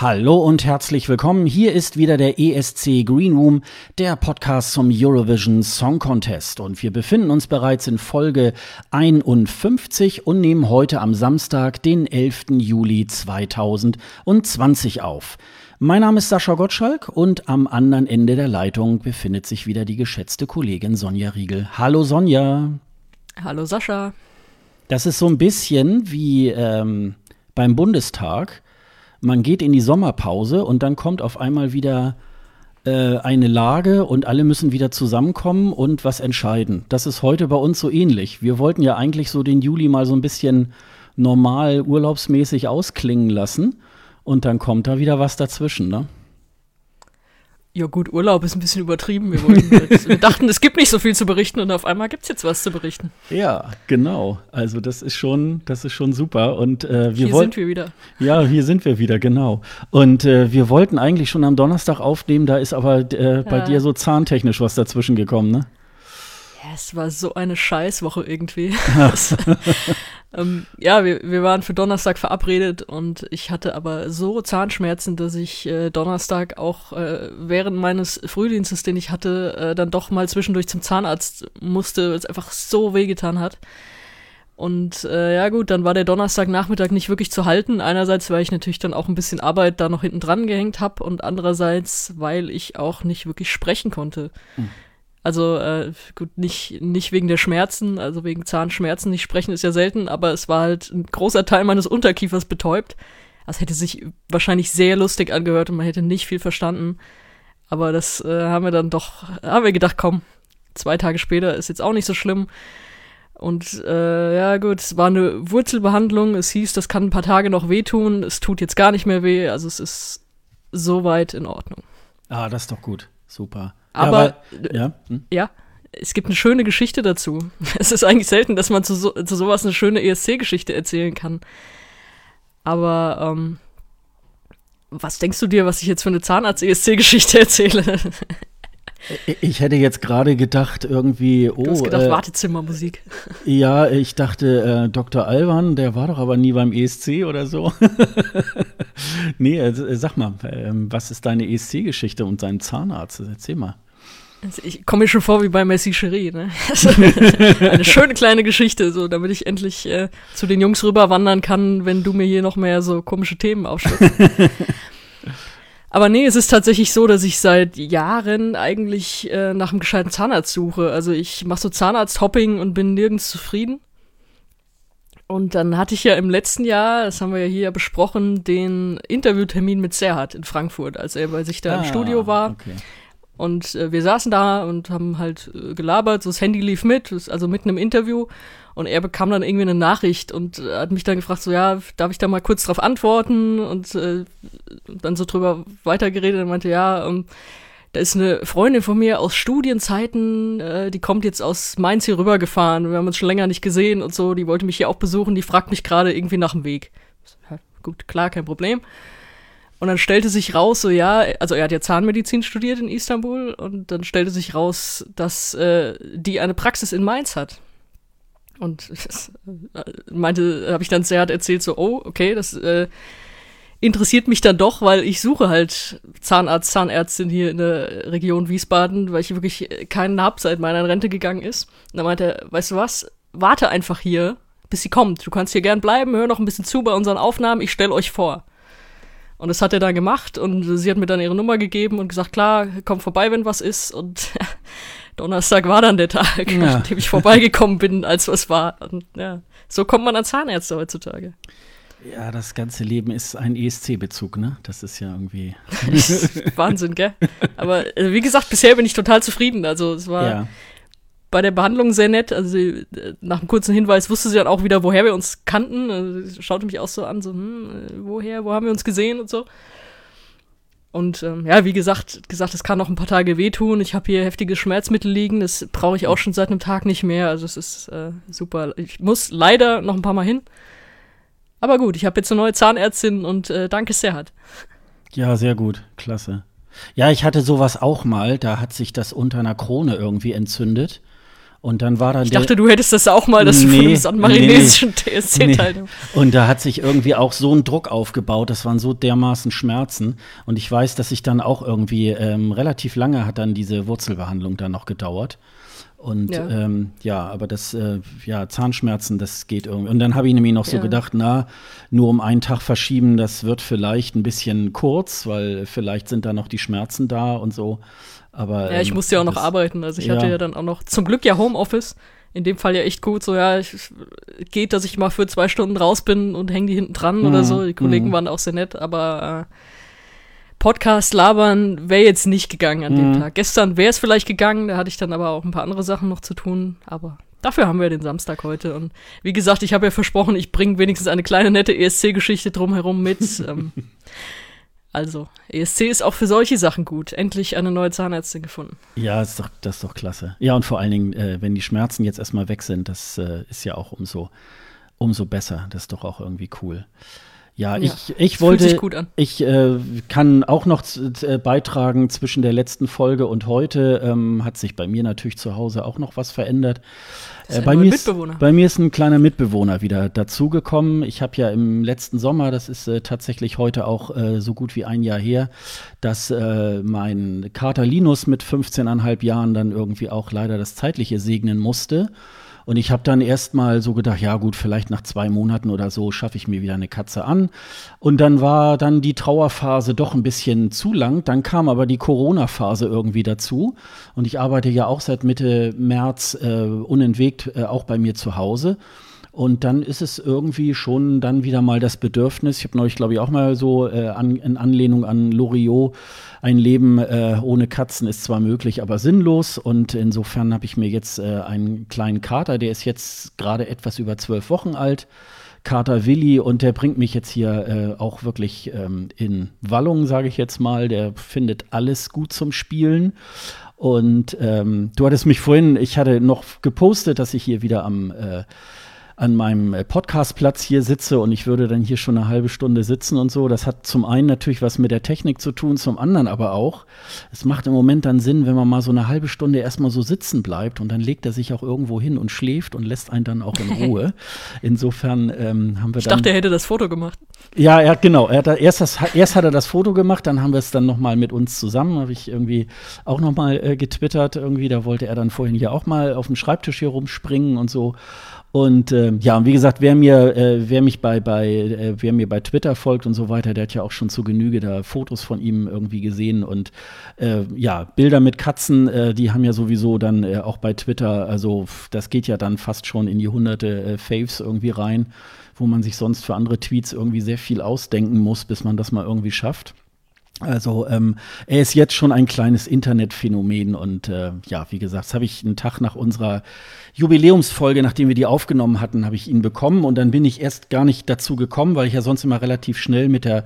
Hallo und herzlich willkommen. Hier ist wieder der ESC Green Room, der Podcast zum Eurovision Song Contest. Und wir befinden uns bereits in Folge 51 und nehmen heute am Samstag, den 11. Juli 2020 auf. Mein Name ist Sascha Gottschalk und am anderen Ende der Leitung befindet sich wieder die geschätzte Kollegin Sonja Riegel. Hallo Sonja. Hallo Sascha. Das ist so ein bisschen wie ähm, beim Bundestag man geht in die Sommerpause und dann kommt auf einmal wieder äh, eine Lage und alle müssen wieder zusammenkommen und was entscheiden. Das ist heute bei uns so ähnlich. Wir wollten ja eigentlich so den Juli mal so ein bisschen normal urlaubsmäßig ausklingen lassen und dann kommt da wieder was dazwischen, ne? Ja gut, Urlaub ist ein bisschen übertrieben. Wir, wollten, wir, dachten, es gibt nicht so viel zu berichten und auf einmal gibt es jetzt was zu berichten. Ja, genau. Also das ist schon, das ist schon super. Und äh, wir hier sind wir wieder. Ja, hier sind wir wieder, genau. Und äh, wir wollten eigentlich schon am Donnerstag aufnehmen, da ist aber äh, bei ja. dir so zahntechnisch was dazwischen gekommen, ne? Ja, es war so eine Scheißwoche irgendwie. ähm, ja, wir, wir waren für Donnerstag verabredet und ich hatte aber so Zahnschmerzen, dass ich äh, Donnerstag auch äh, während meines Frühdienstes, den ich hatte, äh, dann doch mal zwischendurch zum Zahnarzt musste, weil es einfach so wehgetan hat. Und äh, ja gut, dann war der Donnerstagnachmittag nicht wirklich zu halten. Einerseits, weil ich natürlich dann auch ein bisschen Arbeit da noch hinten dran gehängt habe und andererseits, weil ich auch nicht wirklich sprechen konnte. Mhm. Also äh, gut, nicht, nicht wegen der Schmerzen, also wegen Zahnschmerzen nicht sprechen ist ja selten, aber es war halt ein großer Teil meines Unterkiefers betäubt. Das hätte sich wahrscheinlich sehr lustig angehört und man hätte nicht viel verstanden. Aber das äh, haben wir dann doch, haben wir gedacht, komm, zwei Tage später ist jetzt auch nicht so schlimm. Und äh, ja gut, es war eine Wurzelbehandlung. Es hieß, das kann ein paar Tage noch wehtun. Es tut jetzt gar nicht mehr weh. Also es ist soweit in Ordnung. Ah, das ist doch gut. Super. Aber ja, ja. Hm? ja, es gibt eine schöne Geschichte dazu. Es ist eigentlich selten, dass man zu, so, zu sowas eine schöne ESC-Geschichte erzählen kann. Aber ähm, was denkst du dir, was ich jetzt für eine Zahnarzt-ESC-Geschichte erzähle? Ich hätte jetzt gerade gedacht, irgendwie, oh. Du hast gedacht, äh, Wartezimmermusik. Ja, ich dachte, äh, Dr. Alban, der war doch aber nie beim ESC oder so. nee, äh, sag mal, äh, was ist deine ESC-Geschichte und sein Zahnarzt? Erzähl mal. Also ich komme mir schon vor wie bei Messi Cherie, ne? eine schöne kleine Geschichte, so damit ich endlich äh, zu den Jungs rüberwandern kann, wenn du mir hier noch mehr so komische Themen aufschützt. Aber nee, es ist tatsächlich so, dass ich seit Jahren eigentlich äh, nach einem gescheiten Zahnarzt suche. Also ich mache so Zahnarzt-Hopping und bin nirgends zufrieden. Und dann hatte ich ja im letzten Jahr, das haben wir ja hier besprochen, den Interviewtermin mit Serhat in Frankfurt, als er bei sich da ah, im Studio war. Okay. Und äh, wir saßen da und haben halt äh, gelabert, so das Handy lief mit, also mitten im Interview. Und er bekam dann irgendwie eine Nachricht und äh, hat mich dann gefragt, so ja, darf ich da mal kurz drauf antworten? Und äh, dann so drüber weitergeredet und meinte, ja, ähm, da ist eine Freundin von mir aus Studienzeiten, äh, die kommt jetzt aus Mainz hier rübergefahren. Wir haben uns schon länger nicht gesehen und so. Die wollte mich hier auch besuchen. Die fragt mich gerade irgendwie nach dem Weg. Gut, klar, kein Problem. Und dann stellte sich raus, so ja, also er hat ja Zahnmedizin studiert in Istanbul und dann stellte sich raus, dass äh, die eine Praxis in Mainz hat. Und das, äh, meinte, habe ich dann sehr hart erzählt, so, oh, okay, das äh, interessiert mich dann doch, weil ich suche halt Zahnarzt, Zahnärztin hier in der Region Wiesbaden, weil ich wirklich keinen hab, seit meiner Rente gegangen ist. Und dann meinte er, weißt du was, warte einfach hier, bis sie kommt. Du kannst hier gern bleiben, hör noch ein bisschen zu bei unseren Aufnahmen, ich stell euch vor. Und das hat er dann gemacht und sie hat mir dann ihre Nummer gegeben und gesagt, klar, komm vorbei, wenn was ist. Und Donnerstag war dann der Tag, ja. an dem ich vorbeigekommen bin, als was war. Und ja, so kommt man an Zahnärzte heutzutage. Ja, das ganze Leben ist ein ESC-Bezug, ne? Das ist ja irgendwie. Wahnsinn, gell? Aber äh, wie gesagt, bisher bin ich total zufrieden. Also es war. Ja. Bei der Behandlung sehr nett. Also sie, äh, nach einem kurzen Hinweis wusste sie dann auch wieder, woher wir uns kannten. Also sie schaute mich auch so an, so, hm, äh, woher, wo haben wir uns gesehen und so. Und ähm, ja, wie gesagt, gesagt, es kann noch ein paar Tage wehtun. Ich habe hier heftige Schmerzmittel liegen. Das brauche ich auch schon seit einem Tag nicht mehr. Also es ist äh, super. Ich muss leider noch ein paar Mal hin. Aber gut, ich habe jetzt eine neue Zahnärztin und äh, danke Serhat. Ja, sehr gut. Klasse. Ja, ich hatte sowas auch mal. Da hat sich das unter einer Krone irgendwie entzündet. Und dann war dann Ich dachte, du hättest das auch mal, dass nee, du von einem sanmarinesischen nee, TSC nee. teilnimmst. Und da hat sich irgendwie auch so ein Druck aufgebaut, das waren so dermaßen Schmerzen. Und ich weiß, dass ich dann auch irgendwie ähm, relativ lange hat dann diese Wurzelbehandlung dann noch gedauert. Und Ja. ja, ähm, ja aber das, äh, ja, Zahnschmerzen, das geht irgendwie. Und dann habe ich nämlich noch so Ja. gedacht, na, nur um einen Tag verschieben, das wird vielleicht ein bisschen kurz, weil vielleicht sind da noch die Schmerzen da und so. Aber, Ja, ich ähm, musste ja auch noch das- arbeiten. Also ich ja. hatte ja dann auch noch, zum Glück ja Homeoffice. In dem Fall ja echt gut. So, ja, ich, geht, dass ich mal für zwei Stunden raus bin und hänge die hinten dran oder Mhm, so. Die Kollegen mhm. waren auch sehr nett, aber äh, Podcast labern wäre jetzt nicht gegangen an dem Mhm. Tag. Gestern wäre es vielleicht gegangen, da hatte ich dann aber auch ein paar andere Sachen noch zu tun. Aber dafür haben wir den Samstag heute. Und wie gesagt, ich habe ja versprochen, ich bringe wenigstens eine kleine nette ESC-Geschichte drumherum mit. ähm, also, ESC ist auch für solche Sachen gut. Endlich eine neue Zahnärztin gefunden. Ja, ist doch, das ist doch klasse. Ja, und vor allen Dingen, äh, wenn die Schmerzen jetzt erstmal weg sind, das äh, ist ja auch umso, umso besser. Das ist doch auch irgendwie cool. Ja, Ja, ich, ich wollte, ich äh, kann auch noch äh, beitragen zwischen der letzten Folge und heute ähm, hat sich bei mir natürlich zu Hause auch noch was verändert. Äh, bei, mir ist, bei mir ist ein kleiner Mitbewohner wieder dazugekommen. Ich habe ja im letzten Sommer, das ist äh, tatsächlich heute auch äh, so gut wie ein Jahr her, dass mein Kater Linus mit 15,5 Jahren dann irgendwie auch leider das Zeitliche segnen musste. Und ich habe dann erst mal so gedacht, ja gut, vielleicht nach zwei Monaten oder so schaffe ich mir wieder eine Katze an. Und dann war dann die Trauerphase doch ein bisschen zu lang. Dann kam aber die Corona-Phase irgendwie dazu. Und ich arbeite ja auch seit Mitte März äh, unentwegt äh, auch bei mir zu Hause. Und dann ist es irgendwie schon dann wieder mal das Bedürfnis. Ich habe neulich, glaube ich, auch mal so äh, an, in Anlehnung an Loriot, ein Leben äh, ohne Katzen ist zwar möglich, aber sinnlos. Und insofern habe ich mir jetzt äh, einen kleinen Kater, der ist jetzt gerade etwas über zwölf Wochen alt. Kater Willi und der bringt mich jetzt hier äh, auch wirklich ähm, in Wallung, sage ich jetzt mal. Der findet alles gut zum Spielen. Und ähm, du hattest mich vorhin, ich hatte noch gepostet, dass ich hier wieder am äh, an meinem äh, Podcastplatz hier sitze und ich würde dann hier schon eine halbe Stunde sitzen und so. Das hat zum einen natürlich was mit der Technik zu tun, zum anderen aber auch, es macht im Moment dann Sinn, wenn man mal so eine halbe Stunde erstmal so sitzen bleibt und dann legt er sich auch irgendwo hin und schläft und lässt einen dann auch in Ruhe. Insofern ähm, haben wir Ich dann. dachte, er hätte das Foto gemacht. Ja, er hat genau. Er hat erst, das, erst hat er das Foto gemacht, dann haben wir es dann noch mal mit uns zusammen. Habe ich irgendwie auch noch mal äh, getwittert. Irgendwie, da wollte er dann vorhin hier auch mal auf dem Schreibtisch hier rumspringen und so. Und äh, ja, wie gesagt, wer mir, äh, wer mich bei, bei, äh, wer mir bei Twitter folgt und so weiter, der hat ja auch schon zu Genüge da Fotos von ihm irgendwie gesehen und äh, ja, Bilder mit Katzen, äh, die haben ja sowieso dann äh, auch bei Twitter, also das geht ja dann fast schon in die hunderte äh, Faves irgendwie rein, wo man sich sonst für andere Tweets irgendwie sehr viel ausdenken muss, bis man das mal irgendwie schafft. Also ähm, er ist jetzt schon ein kleines Internetphänomen und äh, ja, wie gesagt, das habe ich einen Tag nach unserer Jubiläumsfolge, nachdem wir die aufgenommen hatten, habe ich ihn bekommen und dann bin ich erst gar nicht dazu gekommen, weil ich ja sonst immer relativ schnell mit der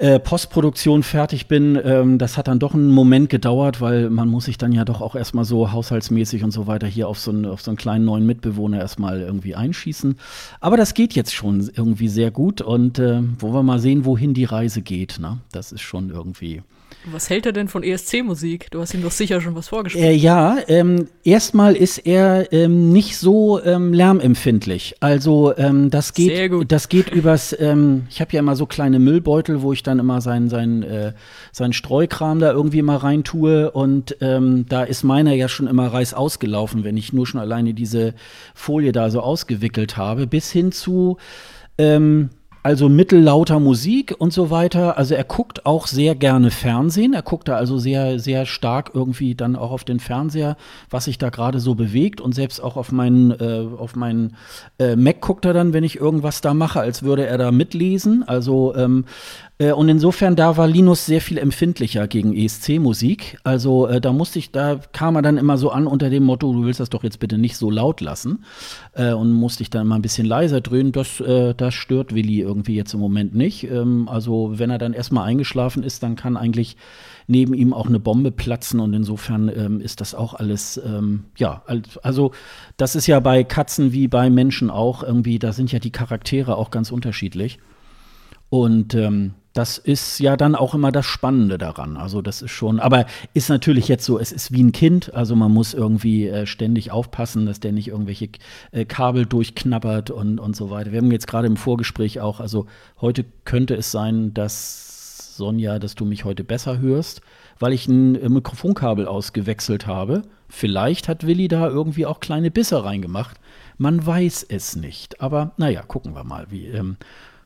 äh, Postproduktion fertig bin. Ähm, das hat dann doch einen Moment gedauert, weil man muss sich dann ja doch auch erstmal so haushaltsmäßig und so weiter hier auf so einen, auf so einen kleinen neuen Mitbewohner erstmal irgendwie einschießen. Aber das geht jetzt schon irgendwie sehr gut und äh, wo wir mal sehen, wohin die Reise geht. Ne? Das ist schon irgendwie. Was hält er denn von ESC-Musik? Du hast ihm doch sicher schon was vorgespielt. Äh, ja, ähm, erstmal ist er ähm, nicht so ähm, lärmempfindlich. Also ähm, das geht, das geht übers. Ähm, ich habe ja immer so kleine Müllbeutel, wo ich dann immer sein sein äh, sein Streukram da irgendwie mal reintue und ähm, da ist meiner ja schon immer reiß ausgelaufen, wenn ich nur schon alleine diese Folie da so ausgewickelt habe, bis hin zu ähm, also mittellauter Musik und so weiter. Also er guckt auch sehr gerne Fernsehen. Er guckt da also sehr, sehr stark irgendwie dann auch auf den Fernseher, was sich da gerade so bewegt. Und selbst auch auf meinen, äh, auf meinen äh, Mac guckt er dann, wenn ich irgendwas da mache, als würde er da mitlesen. Also ähm, Äh, und insofern, da war Linus sehr viel empfindlicher gegen ESC-Musik. Also äh, da musste ich, da kam er dann immer so an unter dem Motto, du willst das doch jetzt bitte nicht so laut lassen. Äh, und musste ich dann mal ein bisschen leiser dröhnen. Das, äh, das stört Willi irgendwie jetzt im Moment nicht. Ähm, also wenn er dann erstmal eingeschlafen ist, dann kann eigentlich neben ihm auch eine Bombe platzen und insofern ähm, ist das auch alles, ähm, ja, also das ist ja bei Katzen wie bei Menschen auch irgendwie, da sind ja die Charaktere auch ganz unterschiedlich. Und ähm, das ist ja dann auch immer das Spannende daran. Also das ist schon, aber ist natürlich jetzt so, es ist wie ein Kind, also man muss irgendwie äh, ständig aufpassen, dass der nicht irgendwelche äh, Kabel durchknabbert und, und so weiter. Wir haben jetzt gerade im Vorgespräch auch, also heute könnte es sein, dass Sonja, dass du mich heute besser hörst, weil ich ein äh, Mikrofonkabel ausgewechselt habe. Vielleicht hat Willi da irgendwie auch kleine Bisse reingemacht. Man weiß es nicht. Aber naja, gucken wir mal, wie, ähm,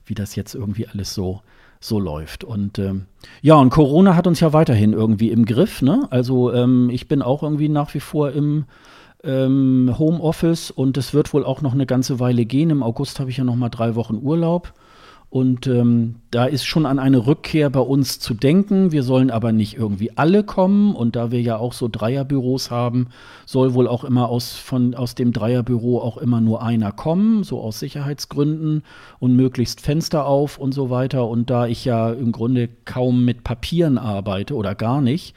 wie das jetzt irgendwie alles so so läuft. Und ähm, ja, und Corona hat uns ja weiterhin irgendwie im Griff. Ne? Also ähm, ich bin auch irgendwie nach wie vor im ähm, Homeoffice und es wird wohl auch noch eine ganze Weile gehen. Im August habe ich ja noch mal drei Wochen Urlaub. Und ähm, da ist schon an eine Rückkehr bei uns zu denken. Wir sollen aber nicht irgendwie alle kommen. Und da wir ja auch so Dreierbüros haben, soll wohl auch immer aus, von, aus dem Dreierbüro auch immer nur einer kommen, so aus Sicherheitsgründen und möglichst Fenster auf und so weiter. Und da ich ja im Grunde kaum mit Papieren arbeite oder gar nicht,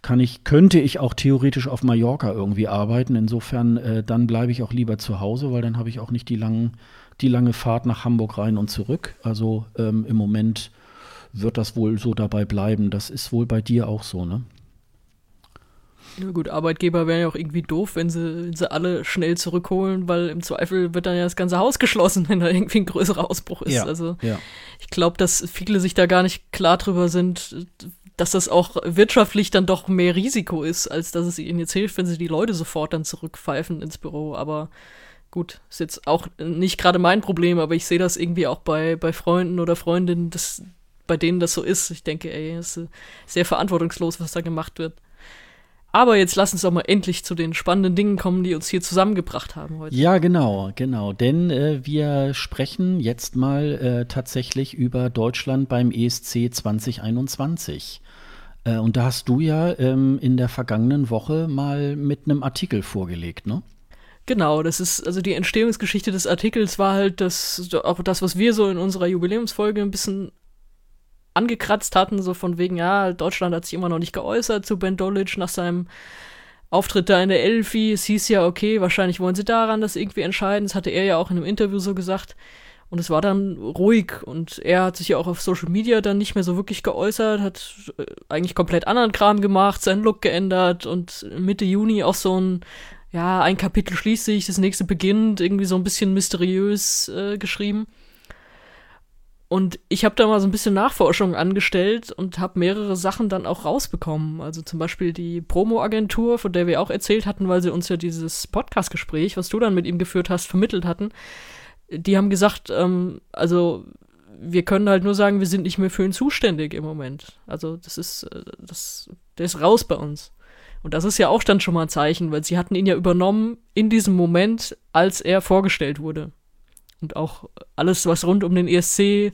kann ich, könnte ich auch theoretisch auf Mallorca irgendwie arbeiten. Insofern, äh, dann bleibe ich auch lieber zu Hause, weil dann habe ich auch nicht die langen die lange Fahrt nach Hamburg rein und zurück. Also ähm, im Moment wird das wohl so dabei bleiben. Das ist wohl bei dir auch so, ne? Ja gut, Arbeitgeber wären ja auch irgendwie doof, wenn sie, wenn sie alle schnell zurückholen, weil im Zweifel wird dann ja das ganze Haus geschlossen, wenn da irgendwie ein größerer Ausbruch ist. Ja, also ja. ich glaube, dass viele sich da gar nicht klar drüber sind, dass das auch wirtschaftlich dann doch mehr Risiko ist, als dass es ihnen jetzt hilft, wenn sie die Leute sofort dann zurückpfeifen ins Büro. Aber gut, ist jetzt auch nicht gerade mein Problem, aber ich sehe das irgendwie auch bei, bei Freunden oder Freundinnen, dass, bei denen das so ist. Ich denke, ey, es ist sehr verantwortungslos, was da gemacht wird. Aber jetzt lass uns doch mal endlich zu den spannenden Dingen kommen, die uns hier zusammengebracht haben heute. Ja, genau, genau. Denn äh, wir sprechen jetzt mal äh, tatsächlich über Deutschland beim ESC 2021. Äh, und da hast du ja ähm, in der vergangenen Woche mal mit einem Artikel vorgelegt, ne? Genau, das ist, also die Entstehungsgeschichte des Artikels war halt das, auch das, was wir so in unserer Jubiläumsfolge ein bisschen angekratzt hatten, so von wegen, ja, Deutschland hat sich immer noch nicht geäußert zu Ben Dolich nach seinem Auftritt da in der Elfi. Es hieß ja, okay, wahrscheinlich wollen sie daran das irgendwie entscheiden. Das hatte er ja auch in einem Interview so gesagt. Und es war dann ruhig und er hat sich ja auch auf Social Media dann nicht mehr so wirklich geäußert, hat äh, eigentlich komplett anderen Kram gemacht, seinen Look geändert und Mitte Juni auch so ein ja, ein Kapitel schließt sich, das nächste beginnt, irgendwie so ein bisschen mysteriös äh, geschrieben. Und ich habe da mal so ein bisschen Nachforschung angestellt und habe mehrere Sachen dann auch rausbekommen. Also zum Beispiel die Promo-Agentur, von der wir auch erzählt hatten, weil sie uns ja dieses Podcast-Gespräch, was du dann mit ihm geführt hast, vermittelt hatten. Die haben gesagt, ähm, also wir können halt nur sagen, wir sind nicht mehr für ihn zuständig im Moment. Also das ist, äh, das, der ist raus bei uns. Und das ist ja auch dann schon mal ein Zeichen, weil sie hatten ihn ja übernommen in diesem Moment, als er vorgestellt wurde. Und auch alles, was rund um den ESC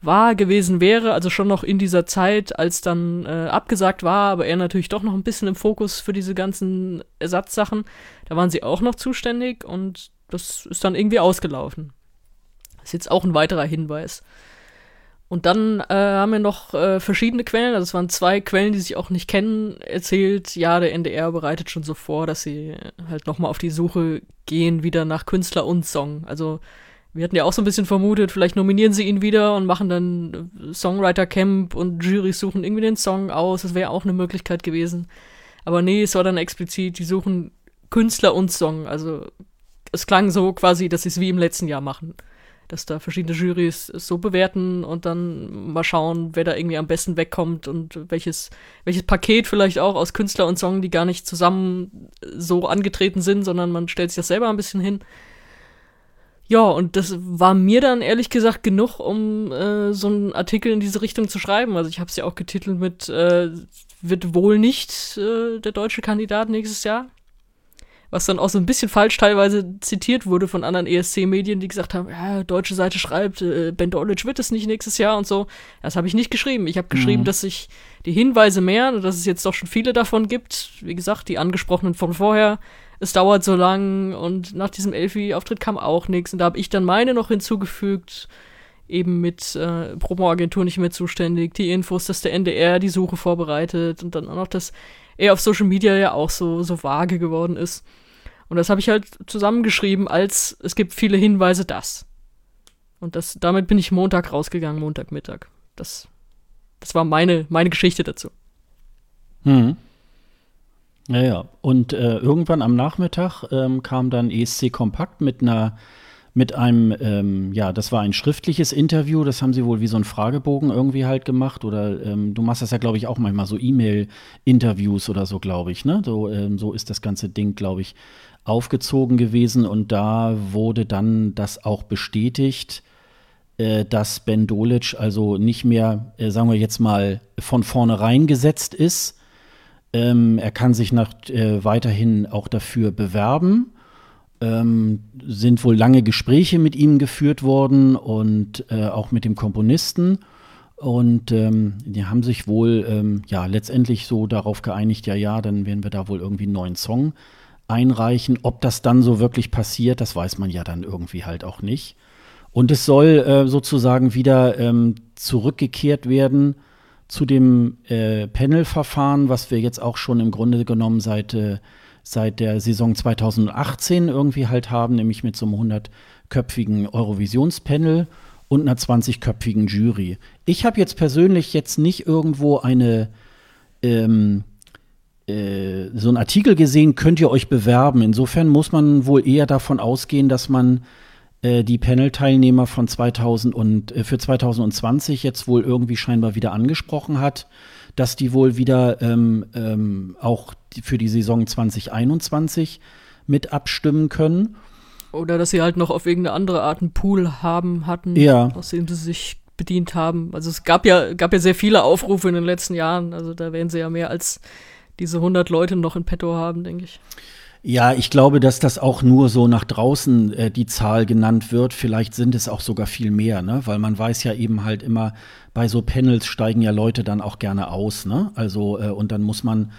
war gewesen wäre, also schon noch in dieser Zeit, als dann äh, abgesagt war, aber er natürlich doch noch ein bisschen im Fokus für diese ganzen Ersatzsachen, da waren sie auch noch zuständig und das ist dann irgendwie ausgelaufen. Das ist jetzt auch ein weiterer Hinweis. Und dann äh, haben wir noch äh, verschiedene Quellen, also es waren zwei Quellen, die sich auch nicht kennen, erzählt, ja, der NDR bereitet schon so vor, dass sie halt nochmal auf die Suche gehen, wieder nach Künstler und Song. Also wir hatten ja auch so ein bisschen vermutet, vielleicht nominieren sie ihn wieder und machen dann Songwriter Camp und Jurys suchen irgendwie den Song aus. Das wäre auch eine Möglichkeit gewesen. Aber nee, es war dann explizit, die suchen Künstler und Song. Also es klang so quasi, dass sie es wie im letzten Jahr machen dass da verschiedene Jurys so bewerten und dann mal schauen, wer da irgendwie am besten wegkommt und welches, welches Paket vielleicht auch aus Künstler und Song, die gar nicht zusammen so angetreten sind, sondern man stellt sich das selber ein bisschen hin. Ja, und das war mir dann ehrlich gesagt genug, um äh, so einen Artikel in diese Richtung zu schreiben. Also ich habe es ja auch getitelt mit äh, wird wohl nicht äh, der deutsche Kandidat nächstes Jahr. Was dann auch so ein bisschen falsch teilweise zitiert wurde von anderen ESC-Medien, die gesagt haben, ja, deutsche Seite schreibt, äh, Ben Dolic wird es nicht nächstes Jahr und so. Das habe ich nicht geschrieben. Ich habe geschrieben, mhm. dass sich die Hinweise mehren und dass es jetzt doch schon viele davon gibt. Wie gesagt, die angesprochenen von vorher. Es dauert so lang und nach diesem Elfi-Auftritt kam auch nichts. Und da habe ich dann meine noch hinzugefügt, eben mit äh, Promo-Agentur nicht mehr zuständig, die Infos, dass der NDR die Suche vorbereitet und dann auch noch, dass er auf Social Media ja auch so, so vage geworden ist. Und das habe ich halt zusammengeschrieben, als es gibt viele Hinweise, das. Und das, damit bin ich Montag rausgegangen, Montagmittag. Das, das war meine, meine Geschichte dazu. Hm. Ja, ja. Und äh, irgendwann am Nachmittag ähm, kam dann ESC Kompakt mit einer mit einem, ähm, ja, das war ein schriftliches Interview, das haben sie wohl wie so ein Fragebogen irgendwie halt gemacht. Oder ähm, du machst das ja, glaube ich, auch manchmal so E-Mail-Interviews oder so, glaube ich, ne? So, ähm, so ist das ganze Ding, glaube ich, aufgezogen gewesen. Und da wurde dann das auch bestätigt, äh, dass Ben Dolic also nicht mehr, äh, sagen wir jetzt mal, von vornherein gesetzt ist. Ähm, er kann sich nach, äh, weiterhin auch dafür bewerben ähm, sind wohl lange Gespräche mit ihm geführt worden und äh, auch mit dem Komponisten. Und ähm, die haben sich wohl ähm, ja letztendlich so darauf geeinigt, ja, ja, dann werden wir da wohl irgendwie einen neuen Song einreichen. Ob das dann so wirklich passiert, das weiß man ja dann irgendwie halt auch nicht. Und es soll äh, sozusagen wieder ähm, zurückgekehrt werden zu dem äh, Panel-Verfahren, was wir jetzt auch schon im Grunde genommen seit äh, seit der Saison 2018 irgendwie halt haben, nämlich mit so einem 100-köpfigen Eurovisionspanel und einer 20-köpfigen Jury. Ich habe jetzt persönlich jetzt nicht irgendwo eine ähm, äh, so einen Artikel gesehen, könnt ihr euch bewerben. Insofern muss man wohl eher davon ausgehen, dass man äh, die Panel-Teilnehmer von 2000 und äh, für 2020 jetzt wohl irgendwie scheinbar wieder angesprochen hat dass die wohl wieder ähm, ähm, auch für die Saison 2021 mit abstimmen können. Oder dass sie halt noch auf irgendeine andere Art einen Pool haben, hatten, ja. aus dem sie sich bedient haben. Also es gab ja, gab ja sehr viele Aufrufe in den letzten Jahren. Also da werden sie ja mehr als diese 100 Leute noch in petto haben, denke ich. Ja, ich glaube, dass das auch nur so nach draußen äh, die Zahl genannt wird. Vielleicht sind es auch sogar viel mehr, ne? Weil man weiß ja eben halt immer, bei so Panels steigen ja Leute dann auch gerne aus, ne? Also, äh, und dann muss man,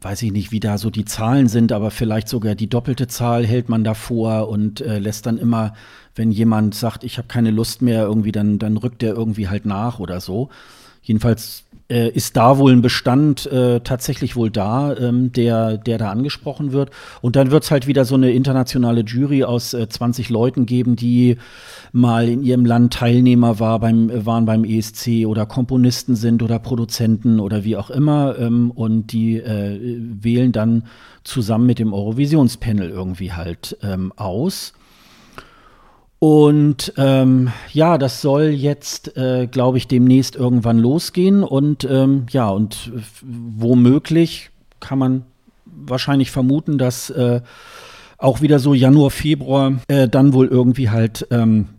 weiß ich nicht, wie da so die Zahlen sind, aber vielleicht sogar die doppelte Zahl hält man davor und äh, lässt dann immer, wenn jemand sagt, ich habe keine Lust mehr, irgendwie, dann, dann rückt der irgendwie halt nach oder so. Jedenfalls äh, ist da wohl ein Bestand äh, tatsächlich wohl da, ähm, der, der da angesprochen wird. Und dann wird es halt wieder so eine internationale Jury aus äh, 20 Leuten geben, die mal in ihrem Land Teilnehmer war beim, waren beim ESC oder Komponisten sind oder Produzenten oder wie auch immer. Ähm, und die äh, wählen dann zusammen mit dem Eurovisionspanel irgendwie halt ähm, aus. Und ähm, ja, das soll jetzt, äh, glaube ich, demnächst irgendwann losgehen. Und ähm, ja, und womöglich kann man wahrscheinlich vermuten, dass äh, auch wieder so Januar, Februar äh, dann wohl irgendwie halt ähm,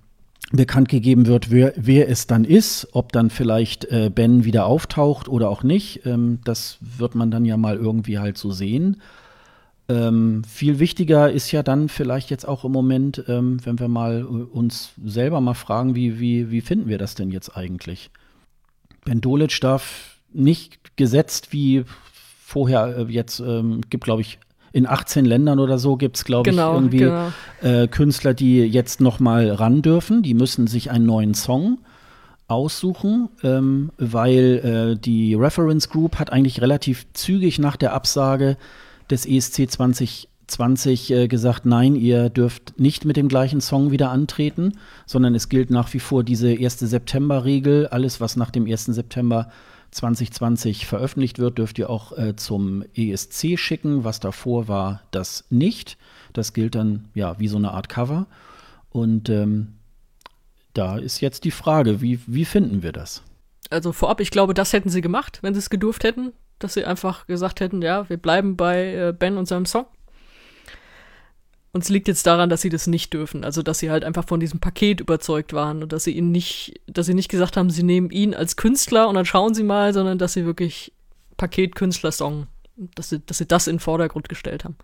bekannt gegeben wird, wer, wer es dann ist, ob dann vielleicht äh, Ben wieder auftaucht oder auch nicht. Ähm, das wird man dann ja mal irgendwie halt so sehen. Ähm, viel wichtiger ist ja dann vielleicht jetzt auch im Moment, ähm, wenn wir mal äh, uns selber mal fragen, wie, wie, wie finden wir das denn jetzt eigentlich? Ben Dolic darf nicht gesetzt wie vorher äh, jetzt, ähm, gibt glaube ich in 18 Ländern oder so gibt es, glaube genau, ich, irgendwie genau. äh, Künstler, die jetzt noch mal ran dürfen. Die müssen sich einen neuen Song aussuchen, ähm, weil äh, die Reference Group hat eigentlich relativ zügig nach der Absage des ESC 2020 äh, gesagt, nein, ihr dürft nicht mit dem gleichen Song wieder antreten, sondern es gilt nach wie vor diese 1. September-Regel. Alles, was nach dem 1. September 2020 veröffentlicht wird, dürft ihr auch äh, zum ESC schicken. Was davor war, das nicht. Das gilt dann ja wie so eine Art Cover. Und ähm, da ist jetzt die Frage, wie, wie finden wir das? Also vorab, ich glaube, das hätten sie gemacht, wenn sie es gedurft hätten dass sie einfach gesagt hätten, ja, wir bleiben bei äh, Ben und seinem Song. Und es liegt jetzt daran, dass sie das nicht dürfen. Also, dass sie halt einfach von diesem Paket überzeugt waren und dass sie ihn nicht, dass sie nicht gesagt haben, sie nehmen ihn als Künstler und dann schauen sie mal, sondern dass sie wirklich Paket Künstler-Song, dass sie, dass sie das in den Vordergrund gestellt haben.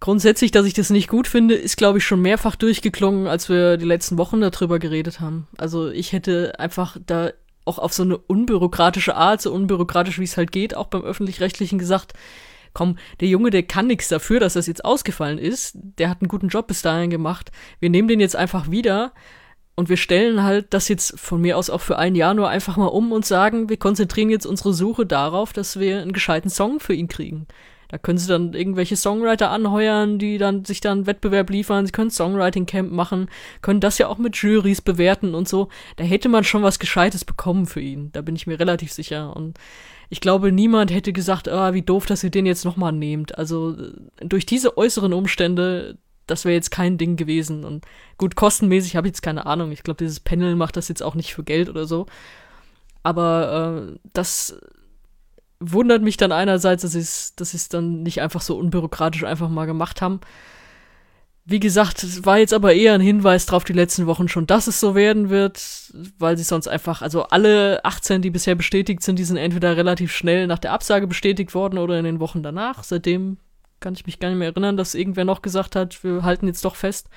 grundsätzlich, dass ich das nicht gut finde, ist, glaube ich, schon mehrfach durchgeklungen, als wir die letzten Wochen darüber geredet haben. Also ich hätte einfach da auch auf so eine unbürokratische Art, so unbürokratisch wie es halt geht, auch beim öffentlich-rechtlichen gesagt, komm, der Junge, der kann nichts dafür, dass das jetzt ausgefallen ist. Der hat einen guten Job bis dahin gemacht. Wir nehmen den jetzt einfach wieder und wir stellen halt das jetzt von mir aus auch für ein Jahr nur einfach mal um und sagen, wir konzentrieren jetzt unsere Suche darauf, dass wir einen gescheiten Song für ihn kriegen. Da können sie dann irgendwelche Songwriter anheuern, die dann sich dann Wettbewerb liefern. Sie können Songwriting Camp machen, können das ja auch mit Juries bewerten und so. Da hätte man schon was Gescheites bekommen für ihn. Da bin ich mir relativ sicher. Und ich glaube, niemand hätte gesagt, ah, wie doof, dass ihr den jetzt nochmal nehmt. Also äh, durch diese äußeren Umstände, das wäre jetzt kein Ding gewesen. Und gut, kostenmäßig habe ich jetzt keine Ahnung. Ich glaube, dieses Panel macht das jetzt auch nicht für Geld oder so. Aber äh, das wundert mich dann einerseits, dass sie es dass dann nicht einfach so unbürokratisch einfach mal gemacht haben. Wie gesagt, es war jetzt aber eher ein Hinweis drauf die letzten Wochen schon, dass es so werden wird, weil sie sonst einfach, also alle 18, die bisher bestätigt sind, die sind entweder relativ schnell nach der Absage bestätigt worden oder in den Wochen danach. Seitdem kann ich mich gar nicht mehr erinnern, dass irgendwer noch gesagt hat, wir halten jetzt doch fest.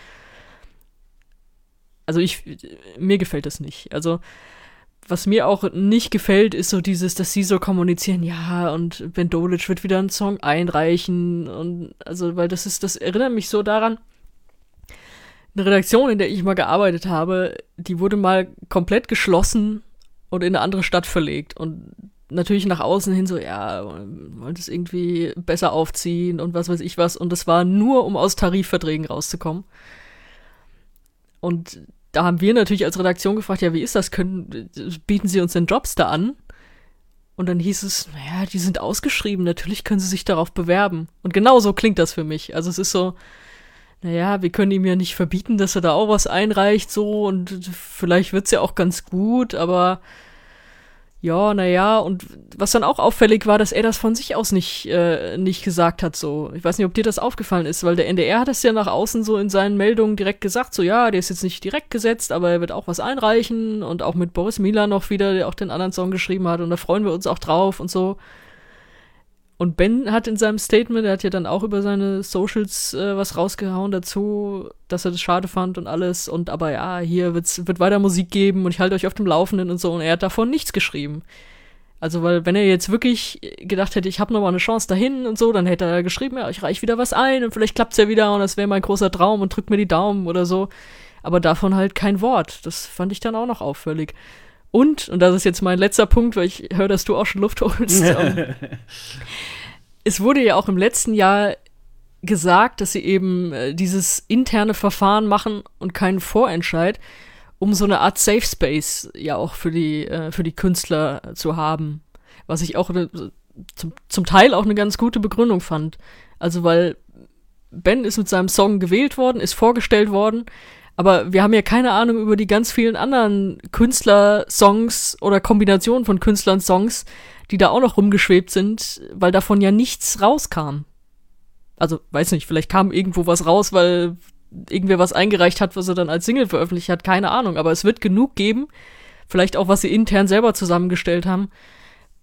Also ich, mir gefällt das nicht. Also, was mir auch nicht gefällt, ist so dieses, dass sie so kommunizieren, ja, und Ben Dolic wird wieder einen Song einreichen und also, weil das ist, das erinnert mich so daran, eine Redaktion, in der ich mal gearbeitet habe, die wurde mal komplett geschlossen und in eine andere Stadt verlegt und natürlich nach außen hin so, ja, wollen das irgendwie besser aufziehen und was weiß ich was und das war nur, um aus Tarifverträgen rauszukommen. Und da haben wir natürlich als Redaktion gefragt, ja, wie ist das? Können, bieten Sie uns denn Jobs da an? Und dann hieß es, naja, die sind ausgeschrieben, natürlich können sie sich darauf bewerben. Und genau so klingt das für mich. Also es ist so, naja, wir können ihm ja nicht verbieten, dass er da auch was einreicht, so, und vielleicht wird's ja auch ganz gut, aber ja, naja, und was dann auch auffällig war, dass er das von sich aus nicht, äh, nicht gesagt hat, so. Ich weiß nicht, ob dir das aufgefallen ist, weil der NDR hat es ja nach außen so in seinen Meldungen direkt gesagt, so, ja, der ist jetzt nicht direkt gesetzt, aber er wird auch was einreichen und auch mit Boris Milan noch wieder, der auch den anderen Song geschrieben hat und da freuen wir uns auch drauf und so. Und Ben hat in seinem Statement, er hat ja dann auch über seine Socials äh, was rausgehauen dazu, dass er das schade fand und alles. Und aber ja, hier wird's, wird weiter Musik geben und ich halte euch auf dem Laufenden und so. Und er hat davon nichts geschrieben. Also, weil wenn er jetzt wirklich gedacht hätte, ich habe noch mal eine Chance dahin und so, dann hätte er geschrieben, ja, ich reich wieder was ein und vielleicht klappt's ja wieder und das wäre mein großer Traum und drückt mir die Daumen oder so. Aber davon halt kein Wort. Das fand ich dann auch noch auffällig. Und, und das ist jetzt mein letzter Punkt, weil ich höre, dass du auch schon Luft holst. es wurde ja auch im letzten Jahr gesagt, dass sie eben äh, dieses interne Verfahren machen und keinen Vorentscheid, um so eine Art Safe Space ja auch für die, äh, für die Künstler zu haben. Was ich auch ne, zum, zum Teil auch eine ganz gute Begründung fand. Also, weil Ben ist mit seinem Song gewählt worden, ist vorgestellt worden, aber wir haben ja keine Ahnung über die ganz vielen anderen Künstler-Songs oder Kombinationen von Künstlern-Songs, die da auch noch rumgeschwebt sind, weil davon ja nichts rauskam. Also, weiß nicht, vielleicht kam irgendwo was raus, weil irgendwer was eingereicht hat, was er dann als Single veröffentlicht hat, keine Ahnung. Aber es wird genug geben, vielleicht auch, was sie intern selber zusammengestellt haben,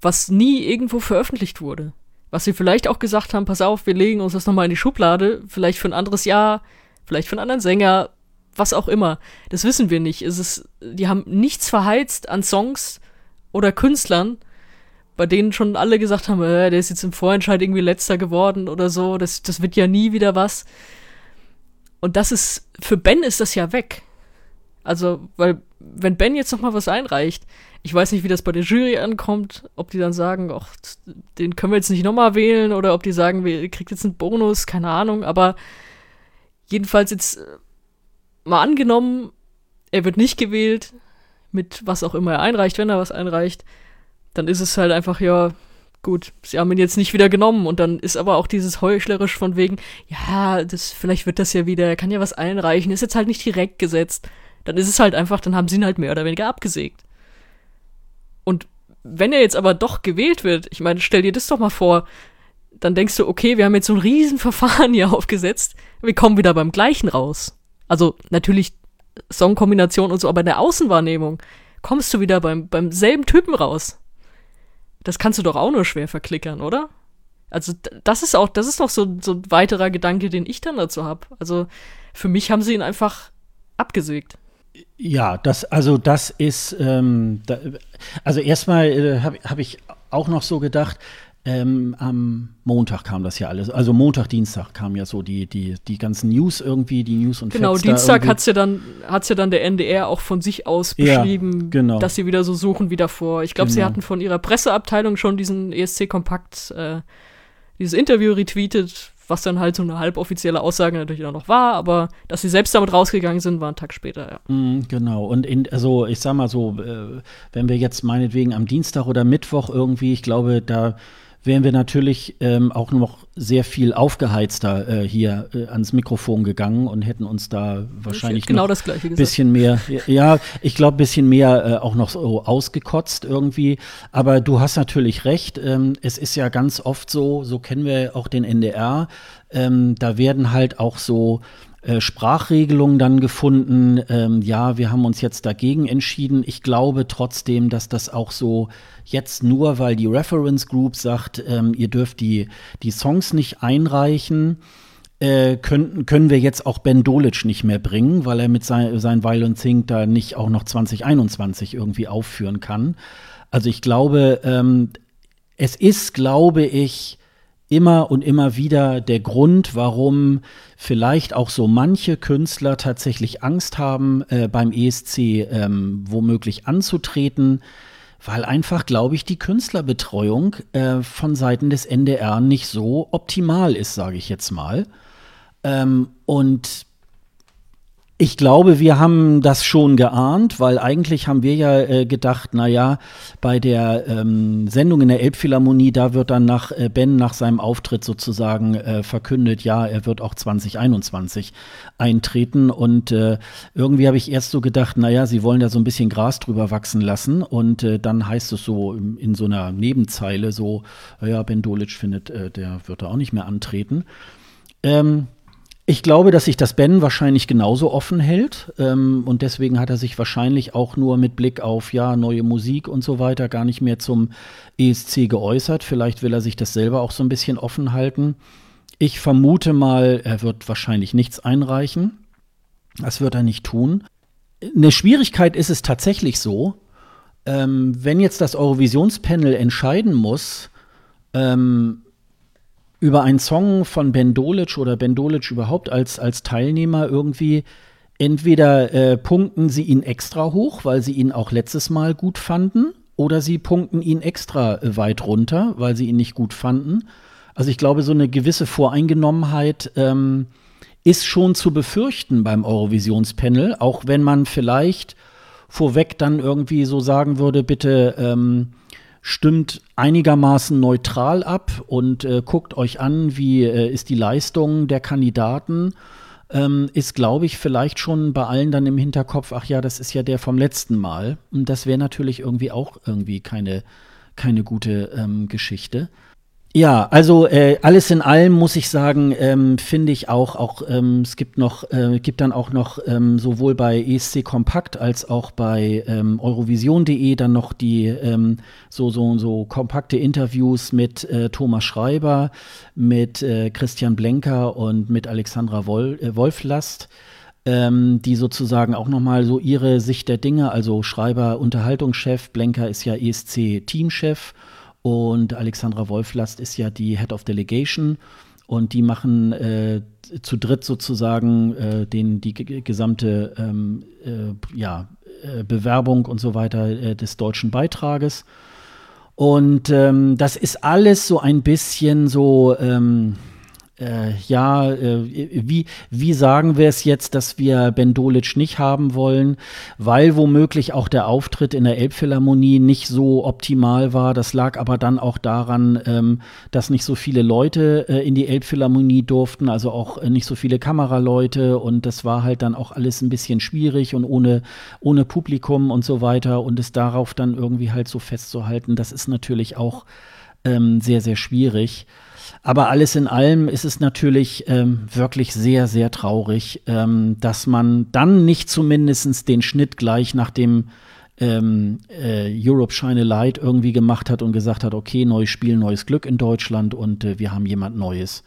was nie irgendwo veröffentlicht wurde. Was sie vielleicht auch gesagt haben, pass auf, wir legen uns das nochmal in die Schublade, vielleicht für ein anderes Jahr, vielleicht für einen anderen Sänger, was auch immer. Das wissen wir nicht. Es ist, die haben nichts verheizt an Songs oder Künstlern, bei denen schon alle gesagt haben, äh, der ist jetzt im Vorentscheid irgendwie letzter geworden oder so. Das, das wird ja nie wieder was. Und das ist, für Ben ist das ja weg. Also, weil, wenn Ben jetzt noch mal was einreicht, ich weiß nicht, wie das bei der Jury ankommt, ob die dann sagen, ach, den können wir jetzt nicht nochmal wählen oder ob die sagen, wir kriegt jetzt einen Bonus, keine Ahnung, aber jedenfalls jetzt mal angenommen, er wird nicht gewählt, mit was auch immer er einreicht, wenn er was einreicht, dann ist es halt einfach, ja, gut, sie haben ihn jetzt nicht wieder genommen und dann ist aber auch dieses heuchlerisch von wegen, ja, das, vielleicht wird das ja wieder, er kann ja was einreichen, ist jetzt halt nicht direkt gesetzt. Dann ist es halt einfach, dann haben sie ihn halt mehr oder weniger abgesägt. Und wenn er jetzt aber doch gewählt wird, ich meine, stell dir das doch mal vor, dann denkst du, okay, wir haben jetzt so ein Riesenverfahren hier aufgesetzt, wir kommen wieder beim gleichen raus. Also natürlich Songkombination und so, aber in der Außenwahrnehmung kommst du wieder beim, beim selben Typen raus. Das kannst du doch auch nur schwer verklickern, oder? Also das ist auch, das ist doch so, so ein weiterer Gedanke, den ich dann dazu habe. Also für mich haben sie ihn einfach abgesägt. Ja, das, also das ist, ähm, da, also erstmal äh, habe hab ich auch noch so gedacht, ähm, am Montag kam das ja alles. Also Montag, Dienstag kamen ja so die, die, die ganzen News irgendwie, die News und Genau, Facts Dienstag hat's ja dann, hat's ja dann der NDR auch von sich aus beschrieben, ja, genau. dass sie wieder so suchen wie davor. Ich glaube, genau. sie hatten von ihrer Presseabteilung schon diesen ESC-Kompakt, äh, dieses Interview retweetet, was dann halt so eine halboffizielle Aussage natürlich auch noch war, aber dass sie selbst damit rausgegangen sind, war ein Tag später, ja. Mm, genau, und in, also ich sag mal so, äh, wenn wir jetzt meinetwegen am Dienstag oder Mittwoch irgendwie, ich glaube, da wären wir natürlich ähm, auch noch sehr viel aufgeheizter äh, hier äh, ans Mikrofon gegangen und hätten uns da wahrscheinlich genau noch gesagt. bisschen mehr, ja, ich glaube, bisschen mehr äh, auch noch so ausgekotzt irgendwie. Aber du hast natürlich recht. Ähm, es ist ja ganz oft so, so kennen wir auch den NDR. Ähm, da werden halt auch so äh, Sprachregelungen dann gefunden. Ähm, ja, wir haben uns jetzt dagegen entschieden. Ich glaube trotzdem, dass das auch so jetzt nur, weil die Reference Group sagt, ähm, ihr dürft die, die Songs nicht einreichen, äh, können, können wir jetzt auch Ben Dolic nicht mehr bringen, weil er mit sein, sein Violent Think da nicht auch noch 2021 irgendwie aufführen kann. Also ich glaube, ähm, es ist, glaube ich, immer und immer wieder der Grund, warum vielleicht auch so manche Künstler tatsächlich Angst haben, äh, beim ESC ähm, womöglich anzutreten, weil einfach, glaube ich, die Künstlerbetreuung äh, von Seiten des NDR nicht so optimal ist, sage ich jetzt mal. Ähm, und ich glaube, wir haben das schon geahnt, weil eigentlich haben wir ja äh, gedacht, na ja, bei der ähm, Sendung in der Elbphilharmonie, da wird dann nach äh, Ben nach seinem Auftritt sozusagen äh, verkündet, ja, er wird auch 2021 eintreten und äh, irgendwie habe ich erst so gedacht, na ja, sie wollen da so ein bisschen Gras drüber wachsen lassen und äh, dann heißt es so in, in so einer Nebenzeile so, ja, Ben Dolic findet, äh, der wird da auch nicht mehr antreten. Ähm, ich glaube, dass sich das Ben wahrscheinlich genauso offen hält ähm, und deswegen hat er sich wahrscheinlich auch nur mit Blick auf ja neue Musik und so weiter gar nicht mehr zum ESC geäußert. Vielleicht will er sich das selber auch so ein bisschen offen halten. Ich vermute mal, er wird wahrscheinlich nichts einreichen. Das wird er nicht tun. Eine Schwierigkeit ist es tatsächlich so, ähm, wenn jetzt das Eurovisionspanel entscheiden muss, ähm, über einen Song von Ben Dolic oder Ben Dolic überhaupt als, als Teilnehmer irgendwie entweder äh, punkten sie ihn extra hoch, weil sie ihn auch letztes Mal gut fanden, oder sie punkten ihn extra äh, weit runter, weil sie ihn nicht gut fanden. Also ich glaube, so eine gewisse Voreingenommenheit ähm, ist schon zu befürchten beim Eurovisionspanel, auch wenn man vielleicht vorweg dann irgendwie so sagen würde, bitte ähm, stimmt einigermaßen neutral ab und äh, guckt euch an, wie äh, ist die Leistung der Kandidaten. Ähm, ist, glaube ich, vielleicht schon bei allen dann im Hinterkopf, ach ja, das ist ja der vom letzten Mal. Und das wäre natürlich irgendwie auch irgendwie keine, keine gute ähm, Geschichte. Ja, also äh, alles in allem muss ich sagen, ähm, finde ich auch, auch ähm, es gibt noch, äh, gibt dann auch noch ähm, sowohl bei ESC Kompakt als auch bei ähm, Eurovision.de dann noch die ähm, so so so kompakte Interviews mit äh, Thomas Schreiber, mit äh, Christian Blenker und mit Alexandra Wol äh, Wolflast. Ähm, die sozusagen auch nochmal so ihre Sicht der Dinge, also Schreiber Unterhaltungschef, Blenker ist ja ESC-Teamchef und Alexandra Wolflast ist ja die Head of Delegation. Und die machen äh, zu dritt sozusagen äh, den, die gesamte ähm, äh, ja, äh, Bewerbung und so weiter äh, des deutschen Beitrages. Und ähm, das ist alles so ein bisschen so, ähm, äh, ja, äh, wie, wie sagen wir es jetzt, dass wir Ben Dolic nicht haben wollen, weil womöglich auch der Auftritt in der Elbphilharmonie nicht so optimal war. Das lag aber dann auch daran, ähm, dass nicht so viele Leute äh, in die Elbphilharmonie durften, also auch äh, nicht so viele Kameraleute und das war halt dann auch alles ein bisschen schwierig und ohne, ohne Publikum und so weiter und es darauf dann irgendwie halt so festzuhalten, das ist natürlich auch ähm, sehr, sehr schwierig. Aber alles in allem ist es natürlich ähm, wirklich sehr, sehr traurig, ähm, dass man dann nicht zumindest den Schnitt gleich nach dem ähm, äh, Europe Shine a Light irgendwie gemacht hat und gesagt hat, okay, neues Spiel, neues Glück in Deutschland und äh, wir haben jemand Neues.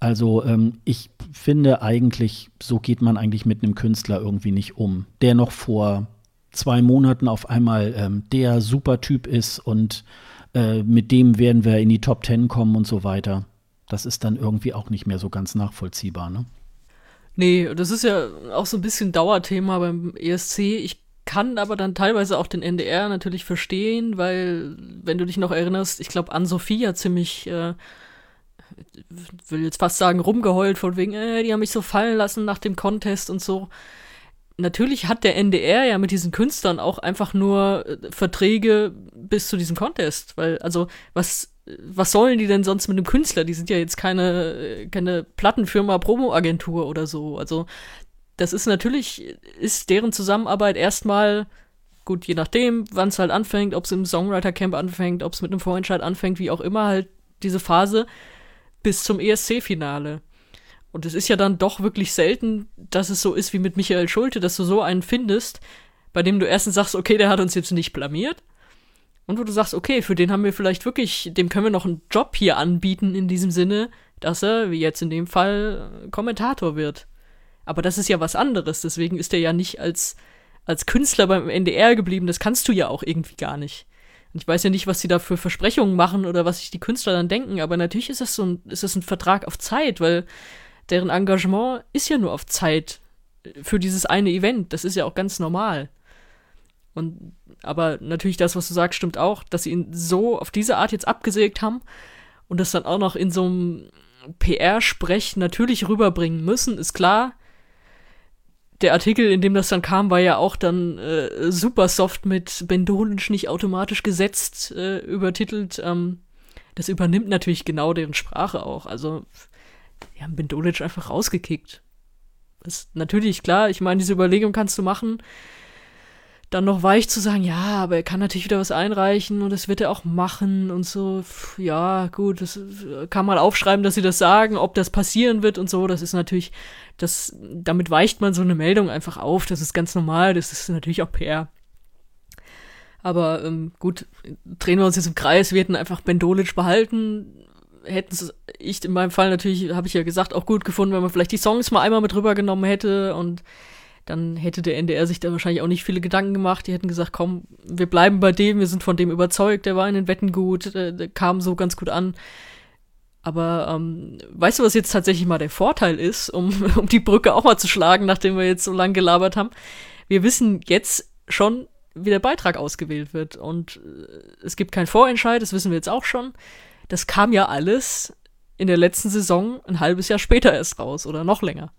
Also ähm, ich finde eigentlich, so geht man eigentlich mit einem Künstler irgendwie nicht um, der noch vor zwei Monaten auf einmal ähm, der Supertyp ist und äh, mit dem werden wir in die Top Ten kommen und so weiter. Das ist dann irgendwie auch nicht mehr so ganz nachvollziehbar, ne? Nee, das ist ja auch so ein bisschen Dauerthema beim ESC. Ich kann aber dann teilweise auch den NDR natürlich verstehen, weil, wenn du dich noch erinnerst, ich glaube, Ann-Sophie hat ziemlich, äh, will jetzt fast sagen, rumgeheult von wegen, äh, die haben mich so fallen lassen nach dem Contest und so. Natürlich hat der NDR ja mit diesen Künstlern auch einfach nur äh, Verträge bis zu diesem Contest, weil, also, was, was sollen die denn sonst mit einem Künstler? Die sind ja jetzt keine, keine Plattenfirma, Promoagentur oder so. Also, das ist natürlich, ist deren Zusammenarbeit erstmal, gut, je nachdem, wann es halt anfängt, ob es im Songwriter-Camp anfängt, ob es mit einem Vorentscheid anfängt, wie auch immer, halt diese Phase bis zum ESC-Finale. Und es ist ja dann doch wirklich selten, dass es so ist wie mit Michael Schulte, dass du so einen findest, bei dem du erstens sagst, okay, der hat uns jetzt nicht blamiert. Und wo du sagst, okay, für den haben wir vielleicht wirklich, dem können wir noch einen Job hier anbieten in diesem Sinne, dass er, wie jetzt in dem Fall, Kommentator wird. Aber das ist ja was anderes, deswegen ist er ja nicht als, als Künstler beim NDR geblieben, das kannst du ja auch irgendwie gar nicht. Und ich weiß ja nicht, was sie da für Versprechungen machen oder was sich die Künstler dann denken, aber natürlich ist das so ein, ist das ein Vertrag auf Zeit, weil deren Engagement ist ja nur auf Zeit für dieses eine Event. Das ist ja auch ganz normal. Und aber natürlich das, was du sagst, stimmt auch, dass sie ihn so auf diese Art jetzt abgesägt haben und das dann auch noch in so einem PR-Sprech natürlich rüberbringen müssen, ist klar der Artikel, in dem das dann kam, war ja auch dann äh, super soft mit Bendolisch nicht automatisch gesetzt äh, übertitelt. Ähm, das übernimmt natürlich genau deren Sprache auch. Also, die haben Bendolic einfach rausgekickt. Das ist natürlich klar, ich meine, diese Überlegung kannst du machen. Dann noch weich zu sagen, ja, aber er kann natürlich wieder was einreichen und das wird er auch machen und so, ja, gut, das kann man aufschreiben, dass sie das sagen, ob das passieren wird und so, das ist natürlich, das, damit weicht man so eine Meldung einfach auf, das ist ganz normal, das ist natürlich auch PR. Aber ähm, gut, drehen wir uns jetzt im Kreis, wir hätten einfach Bendolic behalten, hätten es ich in meinem Fall natürlich, habe ich ja gesagt, auch gut gefunden, wenn man vielleicht die Songs mal einmal mit rübergenommen hätte und dann hätte der NDR sich da wahrscheinlich auch nicht viele Gedanken gemacht. Die hätten gesagt, komm, wir bleiben bei dem, wir sind von dem überzeugt, der war in den Wetten gut, der, der kam so ganz gut an. Aber ähm, weißt du, was jetzt tatsächlich mal der Vorteil ist, um, um die Brücke auch mal zu schlagen, nachdem wir jetzt so lange gelabert haben? Wir wissen jetzt schon, wie der Beitrag ausgewählt wird. Und äh, es gibt keinen Vorentscheid, das wissen wir jetzt auch schon. Das kam ja alles in der letzten Saison ein halbes Jahr später erst raus oder noch länger.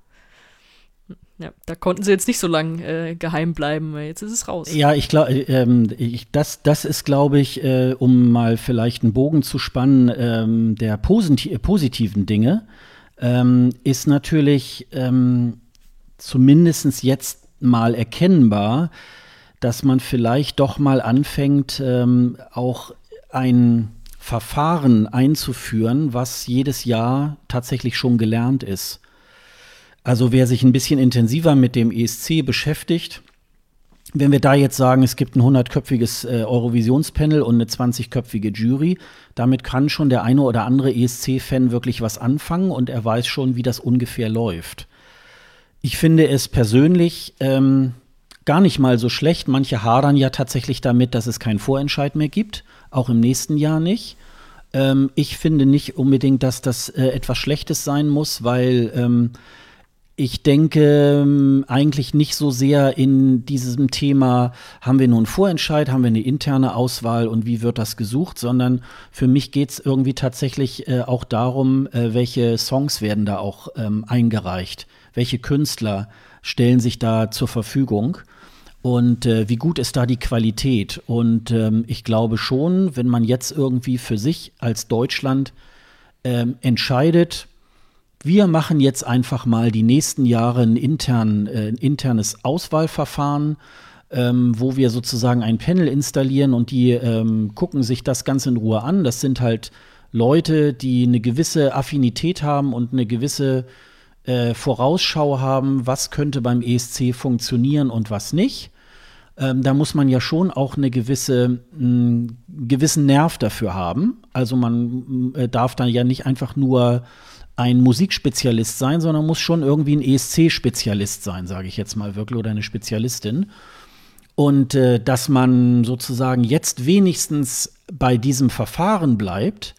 Ja, da konnten sie jetzt nicht so lange äh, geheim bleiben. Jetzt ist es raus. Ja, ich glaube, ähm, das, das ist, glaube ich, äh, um mal vielleicht einen Bogen zu spannen, ähm, der posit positiven Dinge, ähm, ist natürlich ähm, zumindest jetzt mal erkennbar, dass man vielleicht doch mal anfängt, ähm, auch ein Verfahren einzuführen, was jedes Jahr tatsächlich schon gelernt ist. Also wer sich ein bisschen intensiver mit dem ESC beschäftigt, wenn wir da jetzt sagen, es gibt ein 100-köpfiges äh, Eurovisionspanel und eine 20-köpfige Jury, damit kann schon der eine oder andere ESC-Fan wirklich was anfangen und er weiß schon, wie das ungefähr läuft. Ich finde es persönlich ähm, gar nicht mal so schlecht. Manche hadern ja tatsächlich damit, dass es keinen Vorentscheid mehr gibt, auch im nächsten Jahr nicht. Ähm, ich finde nicht unbedingt, dass das äh, etwas Schlechtes sein muss, weil ähm, ich denke ähm, eigentlich nicht so sehr in diesem Thema, haben wir nun einen Vorentscheid, haben wir eine interne Auswahl und wie wird das gesucht, sondern für mich geht es irgendwie tatsächlich äh, auch darum, äh, welche Songs werden da auch ähm, eingereicht, welche Künstler stellen sich da zur Verfügung und äh, wie gut ist da die Qualität. Und ähm, ich glaube schon, wenn man jetzt irgendwie für sich als Deutschland ähm, entscheidet, wir machen jetzt einfach mal die nächsten Jahre ein, intern, äh, ein internes Auswahlverfahren, ähm, wo wir sozusagen ein Panel installieren und die ähm, gucken sich das ganz in Ruhe an. Das sind halt Leute, die eine gewisse Affinität haben und eine gewisse äh, Vorausschau haben, was könnte beim ESC funktionieren und was nicht. ähm, da muss man ja schon auch eine gewisse, einen gewissen Nerv dafür haben. Also man äh, darf da ja nicht einfach nur ein Musikspezialist sein, sondern muss schon irgendwie ein ESC-Spezialist sein, sage ich jetzt mal wirklich, oder eine Spezialistin. Und äh, dass man sozusagen jetzt wenigstens bei diesem Verfahren bleibt,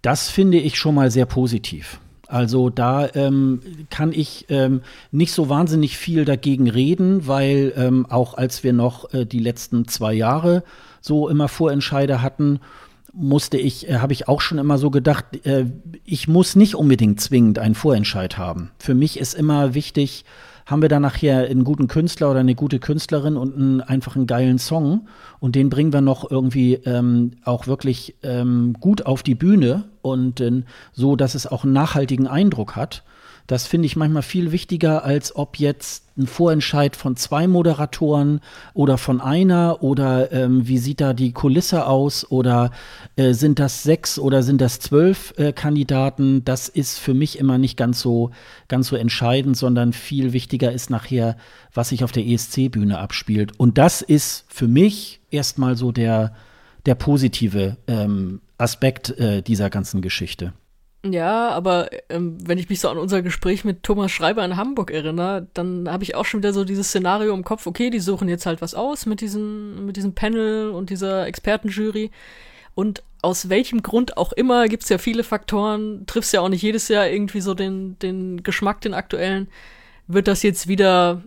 das finde ich schon mal sehr positiv. Also da ähm, kann ich ähm, nicht so wahnsinnig viel dagegen reden, weil ähm, auch als wir noch äh, die letzten zwei Jahre so immer Vorentscheide hatten, musste ich, äh, habe ich auch schon immer so gedacht, äh, ich muss nicht unbedingt zwingend einen Vorentscheid haben. Für mich ist immer wichtig, haben wir da nachher einen guten Künstler oder eine gute Künstlerin und einen, einfach einen geilen Song und den bringen wir noch irgendwie ähm, auch wirklich ähm, gut auf die Bühne und äh, so, dass es auch einen nachhaltigen Eindruck hat. Das finde ich manchmal viel wichtiger, als ob jetzt ein Vorentscheid von zwei Moderatoren oder von einer oder ähm, wie sieht da die Kulisse aus oder äh, sind das sechs oder sind das zwölf äh, Kandidaten? Das ist für mich immer nicht ganz so, ganz so entscheidend, sondern viel wichtiger ist nachher, was sich auf der ESC-Bühne abspielt. Und das ist für mich erstmal so der, der positive ähm, Aspekt äh, dieser ganzen Geschichte. Ja, aber ähm, wenn ich mich so an unser Gespräch mit Thomas Schreiber in Hamburg erinnere, dann habe ich auch schon wieder so dieses Szenario im Kopf, okay, die suchen jetzt halt was aus mit diesem, mit diesem Panel und dieser Expertenjury. Und aus welchem Grund auch immer gibt's ja viele Faktoren, triffst ja auch nicht jedes Jahr irgendwie so den, den Geschmack, den aktuellen, wird das jetzt wieder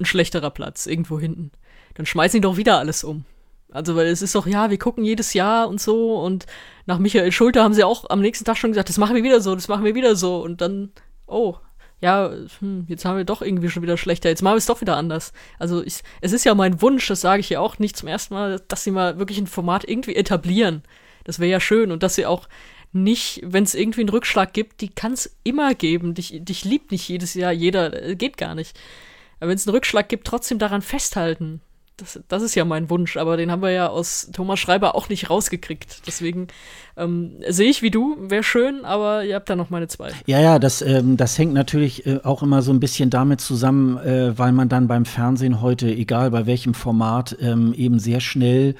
ein schlechterer Platz irgendwo hinten. Dann schmeißen die doch wieder alles um. Also, weil es ist doch, ja, wir gucken jedes Jahr und so und nach Michael Schulter haben sie auch am nächsten Tag schon gesagt, das machen wir wieder so, das machen wir wieder so und dann, oh, ja, hm, jetzt haben wir doch irgendwie schon wieder schlechter, jetzt machen wir es doch wieder anders. Also, ich, es ist ja mein Wunsch, das sage ich ja auch nicht zum ersten Mal, dass sie mal wirklich ein Format irgendwie etablieren. Das wäre ja schön und dass sie auch nicht, wenn es irgendwie einen Rückschlag gibt, die kann es immer geben. Dich, dich liebt nicht jedes Jahr jeder, äh, geht gar nicht. Aber wenn es einen Rückschlag gibt, trotzdem daran festhalten. Das, das ist ja mein Wunsch, aber den haben wir ja aus Thomas Schreiber auch nicht rausgekriegt. Deswegen ähm, sehe ich wie du, wäre schön, aber ihr habt da noch meine zwei. Ja, ja, das, ähm, das hängt natürlich äh, auch immer so ein bisschen damit zusammen, äh, weil man dann beim Fernsehen heute, egal bei welchem Format, ähm, eben sehr schnell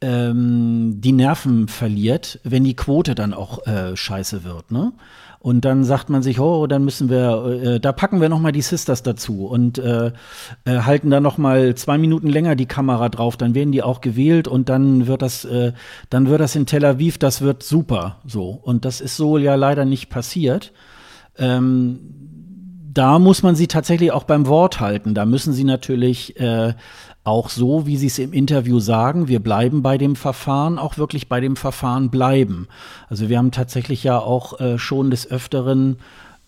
ähm, die Nerven verliert, wenn die Quote dann auch äh, scheiße wird. Ne? Und dann sagt man sich, oh, dann müssen wir, äh, da packen wir noch mal die Sisters dazu und äh, äh, halten da noch mal zwei Minuten länger die Kamera drauf. Dann werden die auch gewählt und dann wird das, äh, dann wird das in Tel Aviv, das wird super. So und das ist so ja leider nicht passiert. Ähm, da muss man sie tatsächlich auch beim Wort halten. Da müssen sie natürlich äh, auch so, wie Sie es im Interview sagen, wir bleiben bei dem Verfahren, auch wirklich bei dem Verfahren bleiben. Also wir haben tatsächlich ja auch äh, schon des Öfteren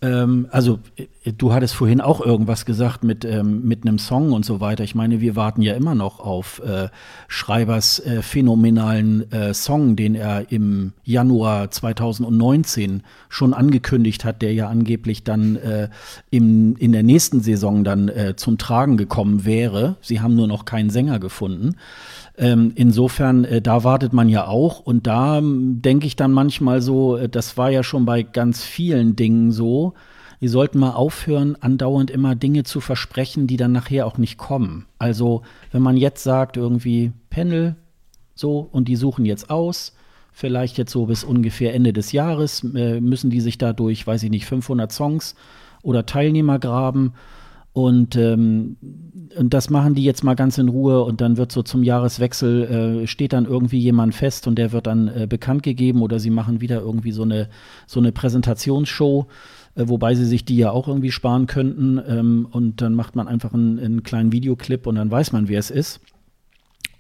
ähm, also äh, du hattest vorhin auch irgendwas gesagt mit, ähm, mit einem Song und so weiter. Ich meine, wir warten ja immer noch auf äh, Schreibers äh, phänomenalen äh, Song, den er im Januar 2019 schon angekündigt hat, der ja angeblich dann äh, im, in der nächsten Saison dann äh, zum Tragen gekommen wäre. Sie haben nur noch keinen Sänger gefunden. Ähm, insofern, äh, da wartet man ja auch. Und da ähm, denke ich dann manchmal so, äh, das war ja schon bei ganz vielen Dingen so. Die sollten mal aufhören, andauernd immer Dinge zu versprechen, die dann nachher auch nicht kommen. Also, wenn man jetzt sagt, irgendwie Panel, so, und die suchen jetzt aus, vielleicht jetzt so bis ungefähr Ende des Jahres, äh, müssen die sich da durch, weiß ich nicht, 500 Songs oder Teilnehmer graben. Und, ähm, und das machen die jetzt mal ganz in Ruhe und dann wird so zum Jahreswechsel, äh, steht dann irgendwie jemand fest und der wird dann äh, bekannt gegeben oder sie machen wieder irgendwie so eine, so eine Präsentationsshow, äh, wobei sie sich die ja auch irgendwie sparen könnten. Ähm, und dann macht man einfach einen, einen kleinen Videoclip und dann weiß man, wer es ist.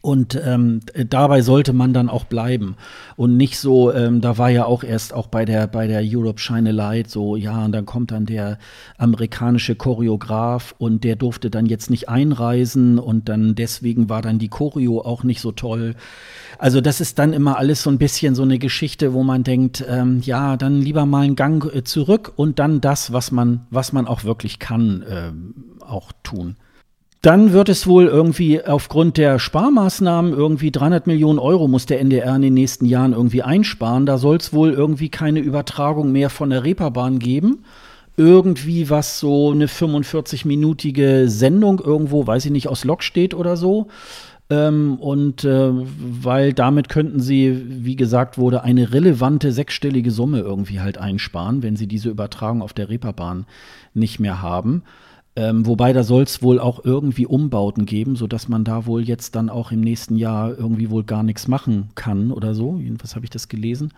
Und ähm, dabei sollte man dann auch bleiben. Und nicht so, ähm, da war ja auch erst auch bei der, bei der Europe Shine a Light so, ja, und dann kommt dann der amerikanische Choreograf und der durfte dann jetzt nicht einreisen und dann deswegen war dann die Choreo auch nicht so toll. Also das ist dann immer alles so ein bisschen so eine Geschichte, wo man denkt, ähm, ja, dann lieber mal einen Gang äh, zurück und dann das, was man, was man auch wirklich kann, äh, auch tun. Dann wird es wohl irgendwie aufgrund der Sparmaßnahmen irgendwie 300 Millionen Euro muss der NDR in den nächsten Jahren irgendwie einsparen. Da soll es wohl irgendwie keine Übertragung mehr von der Reeperbahn geben. Irgendwie was so eine 45-minütige Sendung irgendwo, weiß ich nicht, aus Lok steht oder so. Ähm, und äh, weil damit könnten sie, wie gesagt wurde, eine relevante sechsstellige Summe irgendwie halt einsparen, wenn sie diese Übertragung auf der Reeperbahn nicht mehr haben. Ähm, wobei da soll es wohl auch irgendwie Umbauten geben, sodass man da wohl jetzt dann auch im nächsten Jahr irgendwie wohl gar nichts machen kann oder so. Jedenfalls habe ich das gelesen.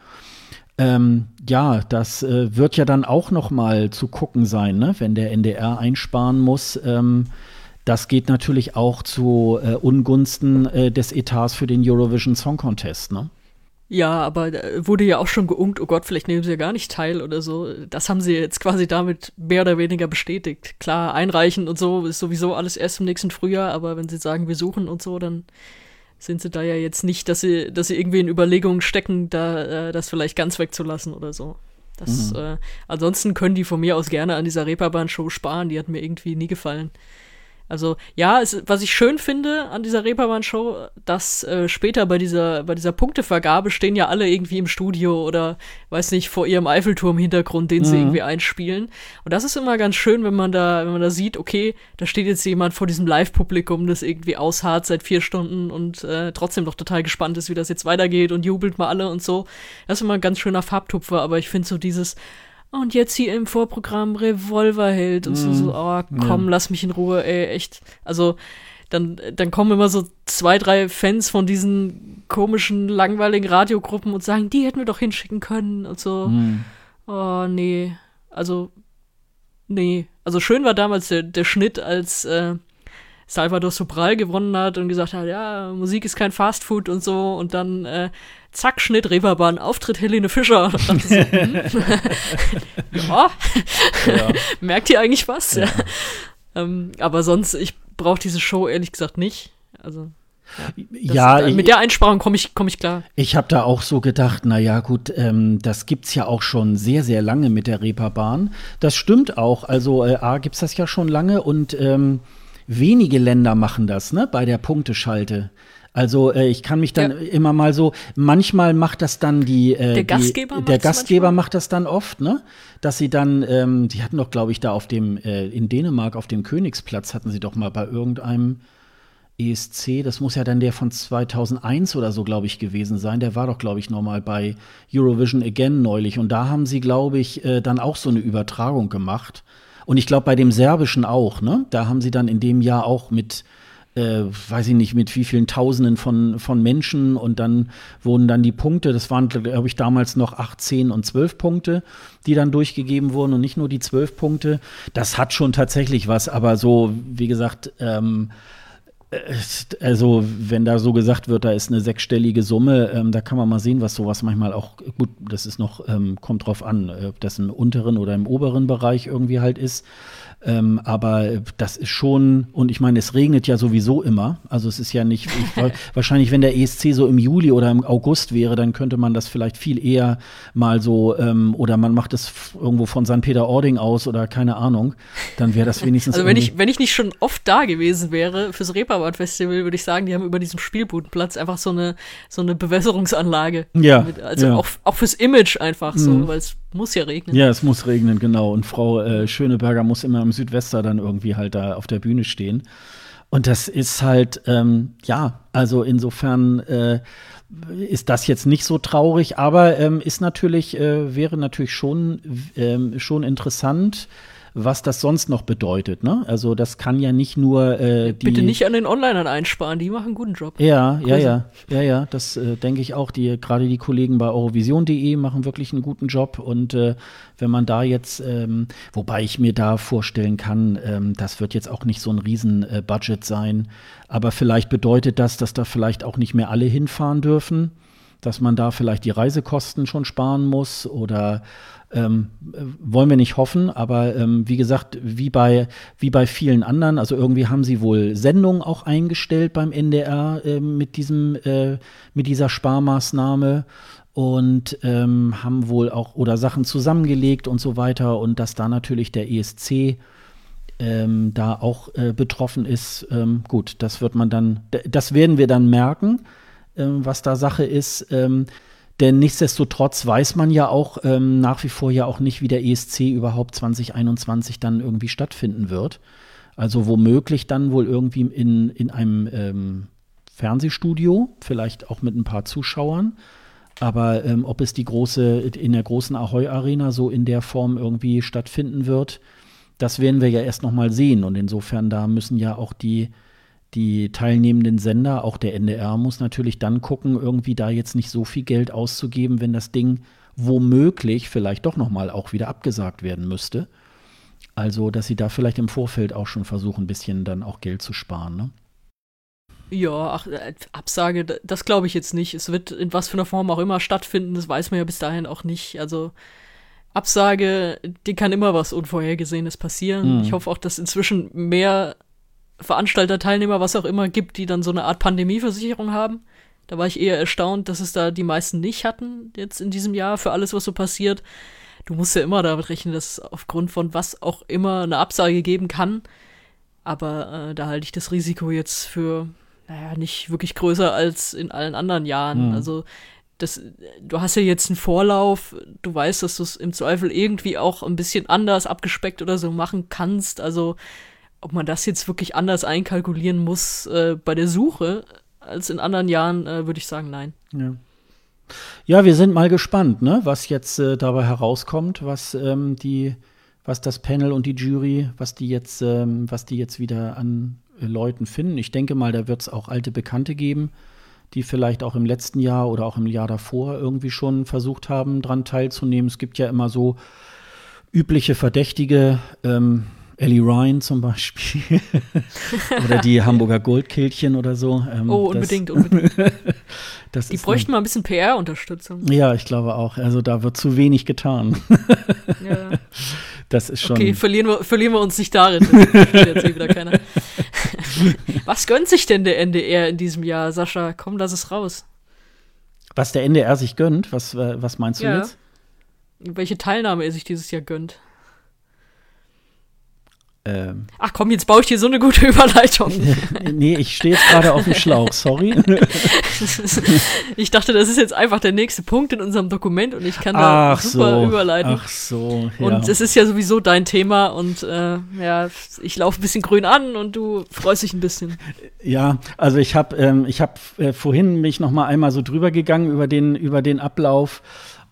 Ähm, ja, das äh, wird ja dann auch noch mal zu gucken sein, ne? wenn der NDR einsparen muss. Ähm, das geht natürlich auch zu äh, Ungunsten äh, des Etats für den Eurovision Song Contest. Ne? Ja, aber wurde ja auch schon geungt, oh Gott, vielleicht nehmen sie ja gar nicht teil oder so. Das haben sie jetzt quasi damit mehr oder weniger bestätigt. Klar, einreichen und so ist sowieso alles erst im nächsten Frühjahr, aber wenn sie sagen, wir suchen und so, dann sind sie da ja jetzt nicht, dass sie, dass sie irgendwie in Überlegungen stecken, da äh, das vielleicht ganz wegzulassen oder so. Das, mhm. äh, ansonsten können die von mir aus gerne an dieser Reeperbahn-Show sparen, die hat mir irgendwie nie gefallen. Also ja, es, was ich schön finde an dieser Reeperbahn-Show, dass äh, später bei dieser, bei dieser Punktevergabe stehen ja alle irgendwie im Studio oder, weiß nicht, vor ihrem Eiffelturm-Hintergrund, den mhm. sie irgendwie einspielen. Und das ist immer ganz schön, wenn man da, wenn man da sieht, okay, da steht jetzt jemand vor diesem Live-Publikum, das irgendwie ausharrt seit vier Stunden und äh, trotzdem noch total gespannt ist, wie das jetzt weitergeht und jubelt mal alle und so. Das ist immer ein ganz schöner Farbtupfer, aber ich finde so dieses, und jetzt hier im Vorprogramm Revolverheld und so, so, mhm. oh, komm, ja. lass mich in Ruhe, ey, echt. Also, dann, dann kommen immer so zwei, drei Fans von diesen komischen, langweiligen Radiogruppen und sagen, die hätten wir doch hinschicken können und so. Mhm. Oh, nee. Also, nee. Also schön war damals der, der Schnitt, als äh, Salvador Sobral gewonnen hat und gesagt hat, ja, Musik ist kein Fastfood und so und dann äh, zack, Schnitt, Reeperbahn, Auftritt Helene Fischer. So, hm? ja. ja. merkt ihr eigentlich was? Ja. ähm, aber sonst, ich brauche diese Show ehrlich gesagt nicht. Also ja, das, mit der Einsparung komme ich, komm ich klar. Ich habe da auch so gedacht, na ja, gut, ähm, das gibt's ja auch schon sehr, sehr lange mit der Reeperbahn. Das stimmt auch. Also äh, A gibt's das ja schon lange und ähm, wenige Länder machen das, ne, bei der Punkteschalte. Also äh, ich kann mich dann ja. immer mal so, manchmal macht das dann die, äh, der Gastgeber, die, der Gastgeber macht das dann oft, ne? Dass sie dann, ähm, die hatten doch, glaube ich, da auf dem, äh, in Dänemark auf dem Königsplatz hatten sie doch mal bei irgendeinem ESC, das muss ja dann der von 2001 oder so, glaube ich, gewesen sein. Der war doch, glaube ich, nochmal bei Eurovision Again neulich. Und da haben sie, glaube ich, äh, dann auch so eine Übertragung gemacht. Und ich glaube, bei dem Serbischen auch, ne? Da haben sie dann in dem Jahr auch mit, äh, weiß ich nicht, mit wie vielen Tausenden von, von Menschen und dann wurden dann die Punkte, das waren, glaube ich, damals noch 8, 10 und 12 Punkte, die dann durchgegeben wurden und nicht nur die 12 Punkte. Das hat schon tatsächlich was, aber so, wie gesagt, ähm, also, wenn da so gesagt wird, da ist eine sechsstellige Summe, ähm, da kann man mal sehen, was sowas manchmal auch, gut, das ist noch, ähm, kommt drauf an, ob das im unteren oder im oberen Bereich irgendwie halt ist. Ähm, aber das ist schon, und ich meine, es regnet ja sowieso immer. Also es ist ja nicht, ich, wahrscheinlich, wenn der ESC so im Juli oder im August wäre, dann könnte man das vielleicht viel eher mal so, ähm, oder man macht es irgendwo von St. Peter-Ording aus oder keine Ahnung, dann wäre das wenigstens. Also wenn ich, wenn ich nicht schon oft da gewesen wäre fürs Reeperbahn-Festival, würde ich sagen, die haben über diesem Spielbudenplatz einfach so eine, so eine Bewässerungsanlage. Ja. Mit, also ja. Auch, auch fürs Image einfach so, mhm. weil es muss ja regnen. Ja, es muss regnen, genau. Und Frau äh, Schöneberger muss immer im Südwester dann irgendwie halt da auf der Bühne stehen. Und das ist halt, ähm, ja, also insofern äh, ist das jetzt nicht so traurig, aber ähm, ist natürlich, äh, wäre natürlich schon, ähm, schon interessant was das sonst noch bedeutet. Ne? Also das kann ja nicht nur äh, die Bitte nicht an den Onlinern einsparen, die machen einen guten Job. Ja, ja, ja, ja, ja, das äh, denke ich auch. Die gerade die Kollegen bei Eurovision.de machen wirklich einen guten Job und äh, wenn man da jetzt, ähm, wobei ich mir da vorstellen kann, ähm, das wird jetzt auch nicht so ein Riesen-Budget sein, aber vielleicht bedeutet das, dass da vielleicht auch nicht mehr alle hinfahren dürfen dass man da vielleicht die Reisekosten schon sparen muss oder ähm, wollen wir nicht hoffen, aber ähm, wie gesagt, wie bei, wie bei vielen anderen, also irgendwie haben sie wohl Sendungen auch eingestellt beim NDR äh, mit, diesem, äh, mit dieser Sparmaßnahme und ähm, haben wohl auch oder Sachen zusammengelegt und so weiter und dass da natürlich der ESC ähm, da auch äh, betroffen ist, ähm, gut, das wird man dann, das werden wir dann merken ähm, was da Sache ist. Denn nichtsdestotrotz weiß man ja auch ähm, nach wie vor ja auch nicht, wie der ESC überhaupt 2021 dann irgendwie stattfinden wird. Also womöglich dann wohl irgendwie in, in einem ähm, Fernsehstudio, vielleicht auch mit ein paar Zuschauern. Aber ähm, ob es die große, in der großen Ahoy Arena so in der Form irgendwie stattfinden wird, das werden wir ja erst noch mal sehen. Und insofern, da müssen ja auch die, die teilnehmenden Sender, auch der NDR, muss natürlich dann gucken, irgendwie da jetzt nicht so viel Geld auszugeben, wenn das Ding womöglich vielleicht doch noch mal auch wieder abgesagt werden müsste. Also, dass sie da vielleicht im Vorfeld auch schon versuchen, ein bisschen dann auch Geld zu sparen. Ne? Ja, ach, äh, Absage, das glaube ich jetzt nicht. Es wird in was für einer Form auch immer stattfinden, das weiß man ja bis dahin auch nicht. Also Absage, die kann immer was Unvorhergesehenes passieren. Mhm. Ich hoffe auch, dass inzwischen mehr Veranstalter, Teilnehmer, was auch immer gibt, die dann so eine Art Pandemieversicherung haben. Da war ich eher erstaunt, dass es da die meisten nicht hatten jetzt in diesem Jahr für alles, was so passiert. Du musst ja immer damit rechnen, dass es aufgrund von was auch immer eine Absage geben kann. Aber äh, da halte ich das Risiko jetzt für naja, nicht wirklich größer als in allen anderen Jahren. Mhm. Also das, du hast ja jetzt einen Vorlauf, du weißt, dass du es im Zweifel irgendwie auch ein bisschen anders abgespeckt oder so machen kannst. Also ob man das jetzt wirklich anders einkalkulieren muss äh, bei der Suche als in anderen Jahren, äh, würde ich sagen, nein. Ja. ja. wir sind mal gespannt, ne, was jetzt äh, dabei herauskommt, was ähm, die, was das Panel und die Jury, was die jetzt, ähm, was die jetzt wieder an Leuten finden. Ich denke mal, da wird es auch alte Bekannte geben, die vielleicht auch im letzten Jahr oder auch im Jahr davor irgendwie schon versucht haben, daran teilzunehmen. Es gibt ja immer so übliche Verdächtige, ähm, Ellie Ryan zum Beispiel. oder die Hamburger Goldkehlchen oder so. Ähm, oh, unbedingt, das, unbedingt. die bräuchten mal ein bisschen PR-Unterstützung. Ja, ich glaube auch. Also da wird zu wenig getan. ja. Das ist schon. Okay, verlieren wir, verlieren wir uns nicht darin. jetzt wieder keiner. Was gönnt sich denn der NDR in diesem Jahr, Sascha? Komm, lass es raus. Was der NDR sich gönnt? Was, was meinst du ja. jetzt? Welche Teilnahme er sich dieses Jahr gönnt? Ähm. Ach komm, jetzt baue ich dir so eine gute Überleitung. nee, ich stehe jetzt gerade auf dem Schlauch, sorry. ich dachte, das ist jetzt einfach der nächste Punkt in unserem Dokument und ich kann da ach super so, überleiten. Ach so, ja. Und es ist ja sowieso dein Thema und äh, ja, ich laufe ein bisschen grün an und du freust dich ein bisschen. Ja, also ich habe ähm, ich hab, äh, vorhin mich noch mal einmal so drüber gegangen über den, über den Ablauf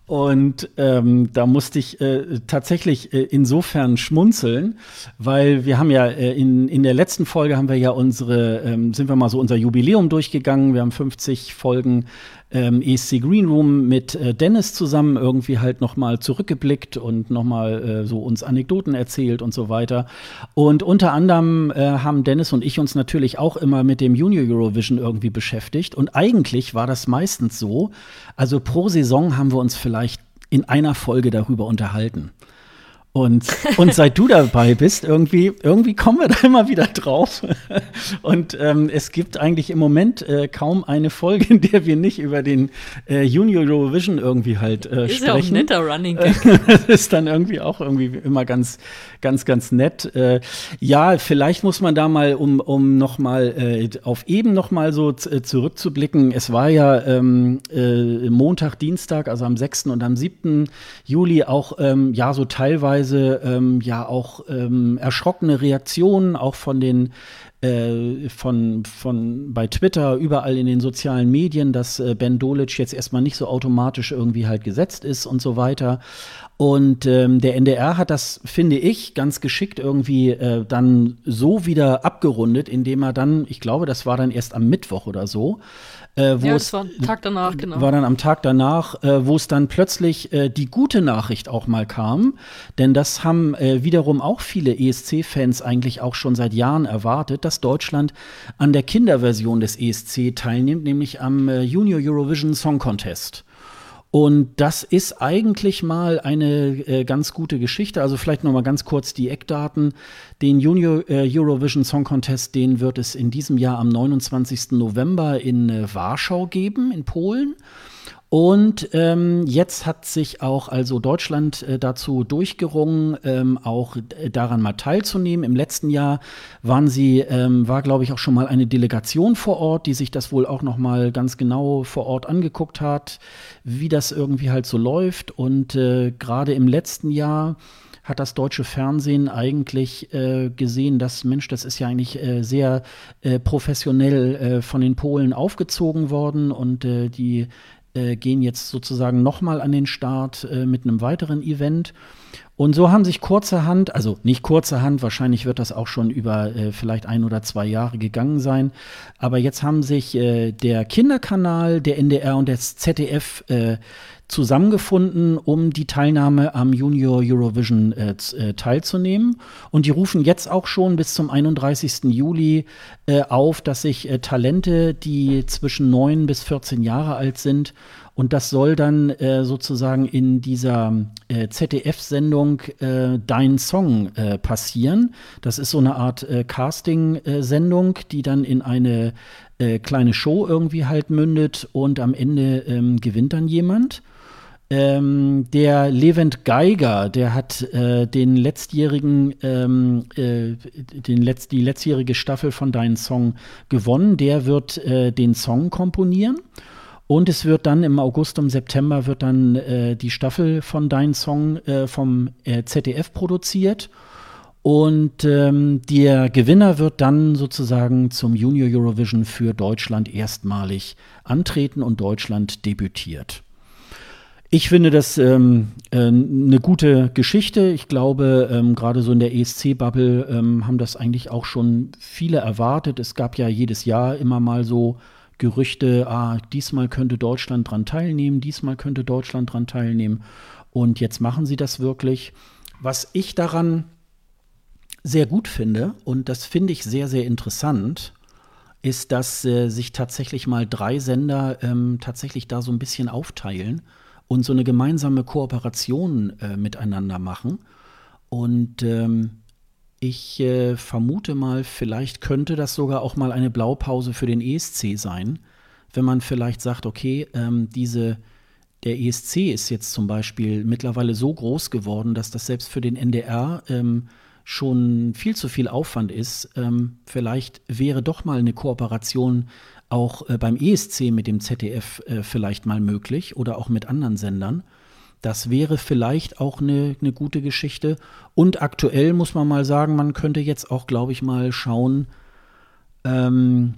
und ähm, da musste ich äh, tatsächlich äh, insofern schmunzeln, weil wir haben ja äh, in, in der letzten Folge haben wir ja unsere, ähm, sind wir mal so unser Jubiläum durchgegangen. Wir haben 50 Folgen ähm, ESC Green Room mit äh, Dennis zusammen irgendwie halt nochmal zurückgeblickt und nochmal äh, so uns Anekdoten erzählt und so weiter. Und unter anderem äh, haben Dennis und ich uns natürlich auch immer mit dem Junior Eurovision irgendwie beschäftigt. Und eigentlich war das meistens so. Also pro Saison haben wir uns vielleicht in einer Folge darüber unterhalten. Und, und seit du dabei bist, irgendwie, irgendwie kommen wir da immer wieder drauf. Und ähm, es gibt eigentlich im Moment äh, kaum eine Folge, in der wir nicht über den äh, Junior Eurovision irgendwie halt äh, ist sprechen. Ist ja auch ein netter Running Gag. das ist dann irgendwie auch irgendwie immer ganz, ganz, ganz nett. Äh, ja, vielleicht muss man da mal, um, um noch mal äh, auf eben noch mal so äh, zurückzublicken. Es war ja ähm, Montag, Dienstag, also am 6. und am 7. Juli auch ähm, ja so teilweise teilweise ähm, ja auch ähm, erschrockene Reaktionen, auch von den äh, von, von bei Twitter, überall in den sozialen Medien, dass äh, Ben Dolic jetzt erstmal nicht so automatisch irgendwie halt gesetzt ist und so weiter. Und ähm, der NDR hat das, finde ich, ganz geschickt irgendwie äh, dann so wieder abgerundet, indem er dann, ich glaube, das war dann erst am Mittwoch oder so, äh, wo ja, es war Tag danach, genau. War dann am Tag danach, äh, wo es dann plötzlich äh, die gute Nachricht auch mal kam. Denn das haben äh, wiederum auch viele ESC-Fans eigentlich auch schon seit Jahren erwartet, dass Deutschland an der Kinderversion des ESC teilnimmt, nämlich am äh, Junior Eurovision Song Contest. Und das ist eigentlich mal eine äh, ganz gute Geschichte. Also vielleicht noch mal ganz kurz die Eckdaten. Den Junior äh, Eurovision Song Contest, den wird es in diesem Jahr am 29. November in äh, Warschau geben, in Polen. Und ähm, jetzt hat sich auch also Deutschland äh, dazu durchgerungen, ähm, auch äh, daran mal teilzunehmen. Im letzten Jahr waren sie, ähm, war glaube ich auch schon mal eine Delegation vor Ort, die sich das wohl auch noch mal ganz genau vor Ort angeguckt hat, wie das irgendwie halt so läuft. Und äh, gerade im letzten Jahr hat das deutsche Fernsehen eigentlich äh, gesehen, dass Mensch, das ist ja eigentlich äh, sehr äh, professionell äh, von den Polen aufgezogen worden und äh, die äh, gehen jetzt sozusagen nochmal an den Start mit einem weiteren Event. Und so haben sich kurzerhand, also nicht kurzerhand, wahrscheinlich wird das auch schon über äh, vielleicht ein oder zwei Jahre gegangen sein, aber jetzt haben sich äh, der Kinderkanal, der NDR und das ZDF äh, zusammengefunden, um die Teilnahme am Junior Eurovision äh, äh, teilzunehmen. Und die rufen jetzt auch schon bis zum 31. Juli äh, auf, dass sich äh, Talente, die zwischen 9 bis 14 Jahre alt sind und das soll dann äh, sozusagen in dieser äh, ZDF-Sendung Dein Song passieren. Das ist so eine Art Casting-Sendung, die dann in eine kleine Show irgendwie halt mündet und am Ende ähm, gewinnt dann jemand. Ähm, der Levent Geiger, der hat äh, den letztjährigen, ähm, äh, den letzt, die letztjährige Staffel von Dein Song gewonnen. Der wird äh, den Song komponieren. Und es wird dann im August und September wird dann äh, die Staffel von Dein Song äh, vom äh, ZDF produziert. Und ähm, der Gewinner wird dann sozusagen zum Junior Eurovision für Deutschland erstmalig antreten und Deutschland debütiert. Ich finde das ähm, äh, eine gute Geschichte. Ich glaube, ähm, gerade so in der ESC-Bubble ähm, haben das eigentlich auch schon viele erwartet. Es gab ja jedes Jahr immer mal so Gerüchte, ah, diesmal könnte Deutschland dran teilnehmen, diesmal könnte Deutschland dran teilnehmen. Und jetzt machen sie das wirklich. Was ich daran sehr gut finde, und das finde ich sehr, sehr interessant, ist, dass äh, sich tatsächlich mal drei Sender ähm, tatsächlich da so ein bisschen aufteilen und so eine gemeinsame Kooperation äh, miteinander machen. Und ähm, ich äh, vermute mal, vielleicht könnte das sogar auch mal eine Blaupause für den ESC sein, wenn man vielleicht sagt, okay, ähm, diese, der ESC ist jetzt zum Beispiel mittlerweile so groß geworden, dass das selbst für den NDR ähm, schon viel zu viel Aufwand ist. Ähm, vielleicht wäre doch mal eine Kooperation auch äh, beim ESC mit dem ZDF äh, vielleicht mal möglich oder auch mit anderen Sendern. Das wäre vielleicht auch eine, eine gute Geschichte. Und aktuell muss man mal sagen, man könnte jetzt auch, glaube ich, mal schauen, ähm,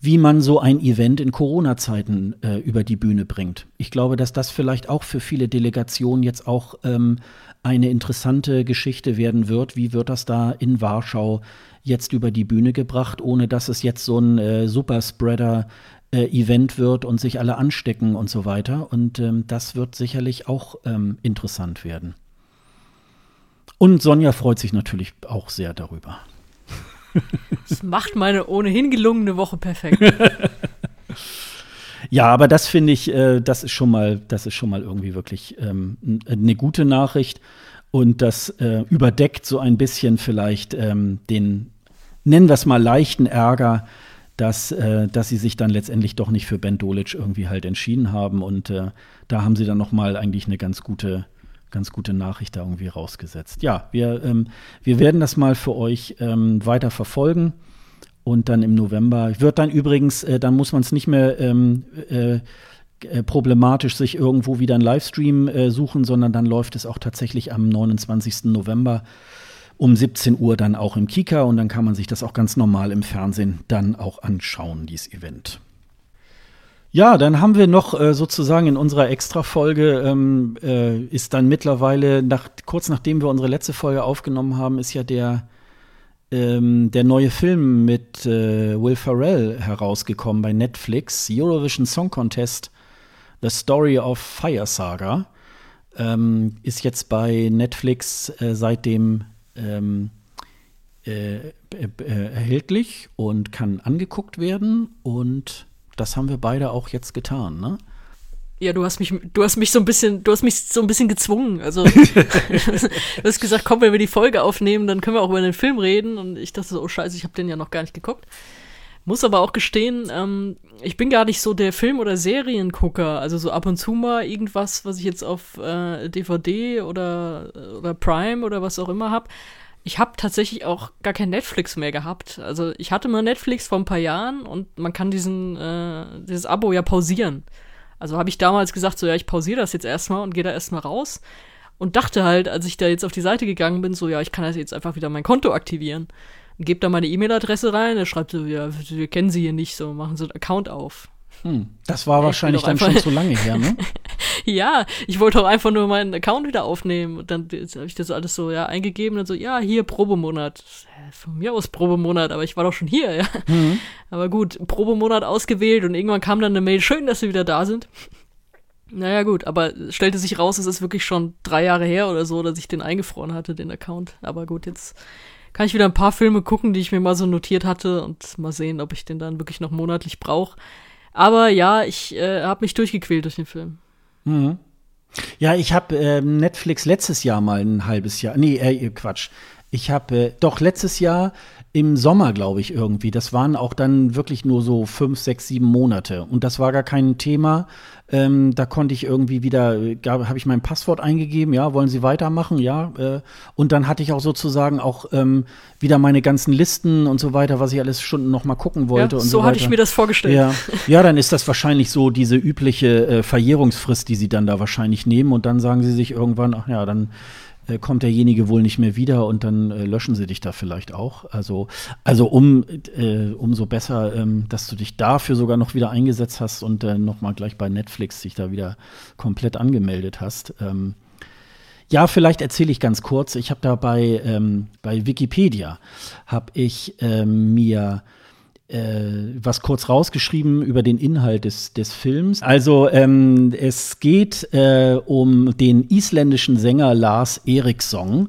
wie man so ein Event in Corona-Zeiten äh, über die Bühne bringt. Ich glaube, dass das vielleicht auch für viele Delegationen jetzt auch ähm, eine interessante Geschichte werden wird. Wie wird das da in Warschau jetzt über die Bühne gebracht, ohne dass es jetzt so ein äh, Superspreader äh, Event wird und sich alle anstecken und so weiter. Und ähm, das wird sicherlich auch ähm, interessant werden. Und Sonja freut sich natürlich auch sehr darüber. Das macht meine ohnehin gelungene Woche perfekt. ja, aber das finde ich, äh, das ist schon mal, das ist schon mal irgendwie wirklich ähm, eine gute Nachricht. Und das äh, überdeckt so ein bisschen vielleicht ähm, den, nennen wir es mal, leichten Ärger, dass, äh, dass sie sich dann letztendlich doch nicht für Ben Dolic irgendwie halt entschieden haben. Und äh, da haben sie dann noch mal eigentlich eine ganz gute, ganz gute Nachricht da irgendwie rausgesetzt. Ja, wir, ähm, wir werden das mal für euch ähm, weiter verfolgen. Und dann im November wird dann übrigens, äh, dann muss man es nicht mehr ähm, äh, äh, problematisch sich irgendwo wieder einen Livestream äh, suchen, sondern dann läuft es auch tatsächlich am 29. November um 17 Uhr dann auch im Kika und dann kann man sich das auch ganz normal im Fernsehen dann auch anschauen, dieses Event. Ja, dann haben wir noch äh, sozusagen in unserer Extra-Folge ähm, äh, ist dann mittlerweile, nach, kurz nachdem wir unsere letzte Folge aufgenommen haben, ist ja der, ähm, der neue Film mit äh, Will Ferrell herausgekommen bei Netflix, Eurovision Song Contest, The Story of Fire Saga. Ähm, ist jetzt bei Netflix äh, seit ähm, äh, äh, erhältlich und kann angeguckt werden. Und das haben wir beide auch jetzt getan, ne? Ja, du hast mich, du hast mich so ein bisschen, du hast mich so ein bisschen gezwungen. Also du hast gesagt, komm, wenn wir die Folge aufnehmen, dann können wir auch über den Film reden. Und ich dachte so, oh Scheiße, ich habe den ja noch gar nicht geguckt. Muss aber auch gestehen, ähm, ich bin gar nicht so der Film- oder Seriengucker. Also so ab und zu mal irgendwas, was ich jetzt auf äh, DVD oder, oder Prime oder was auch immer habe. Ich habe tatsächlich auch gar kein Netflix mehr gehabt. Also ich hatte mal Netflix vor ein paar Jahren und man kann diesen, äh, dieses Abo ja pausieren. Also habe ich damals gesagt, so ja, ich pausiere das jetzt erstmal und gehe da erstmal raus. und dachte halt, als ich da jetzt auf die Seite gegangen bin, so, ja, ich kann das jetzt einfach wieder mein Konto aktivieren. Gebe da meine E-Mail-Adresse rein, er schreibt so, ja, wir kennen sie hier nicht, so, machen sie einen Account auf. Hm, das war wahrscheinlich dann schon zu lange her, ne? ja, ich wollte auch einfach nur meinen Account wieder aufnehmen. Und dann habe ich das alles so ja eingegeben und so, ja, hier Probemonat. Von mir aus Probemonat, aber ich war doch schon hier, ja. Mhm. Aber gut, Probemonat ausgewählt und irgendwann kam dann eine Mail, schön, dass sie wieder da sind. Naja, gut, aber es stellte sich raus, es ist wirklich schon drei Jahre her oder so, dass ich den eingefroren hatte, den Account. Aber gut, jetzt kann ich wieder ein paar Filme gucken, die ich mir mal so notiert hatte und mal sehen, ob ich den dann wirklich noch monatlich brauche. Aber ja, ich äh, habe mich durchgequält durch den Film. Mhm. Ja, ich habe äh, Netflix letztes Jahr mal ein halbes Jahr, nee, äh, Quatsch. Ich habe äh, doch letztes Jahr im Sommer, glaube ich, irgendwie. Das waren auch dann wirklich nur so fünf, sechs, sieben Monate. Und das war gar kein Thema. Ähm, da konnte ich irgendwie wieder, habe ich mein Passwort eingegeben, ja, wollen Sie weitermachen, ja. Äh, und dann hatte ich auch sozusagen auch ähm, wieder meine ganzen Listen und so weiter, was ich alles Stunden noch mal gucken wollte. Ja, und so, so hatte ich mir das vorgestellt. Ja. ja, dann ist das wahrscheinlich so diese übliche äh, Verjährungsfrist, die Sie dann da wahrscheinlich nehmen. Und dann sagen Sie sich irgendwann, ach ja, dann äh, kommt derjenige wohl nicht mehr wieder und dann äh, löschen sie dich da vielleicht auch. Also, also um, äh, umso besser, ähm, dass du dich dafür sogar noch wieder eingesetzt hast und äh, nochmal gleich bei Netflix dich da wieder komplett angemeldet hast. Ähm, ja, vielleicht erzähle ich ganz kurz. Ich habe da bei, ähm, bei Wikipedia, habe ich ähm, mir was kurz rausgeschrieben über den Inhalt des, des Films. Also ähm, es geht äh, um den isländischen Sänger Lars Eriksson,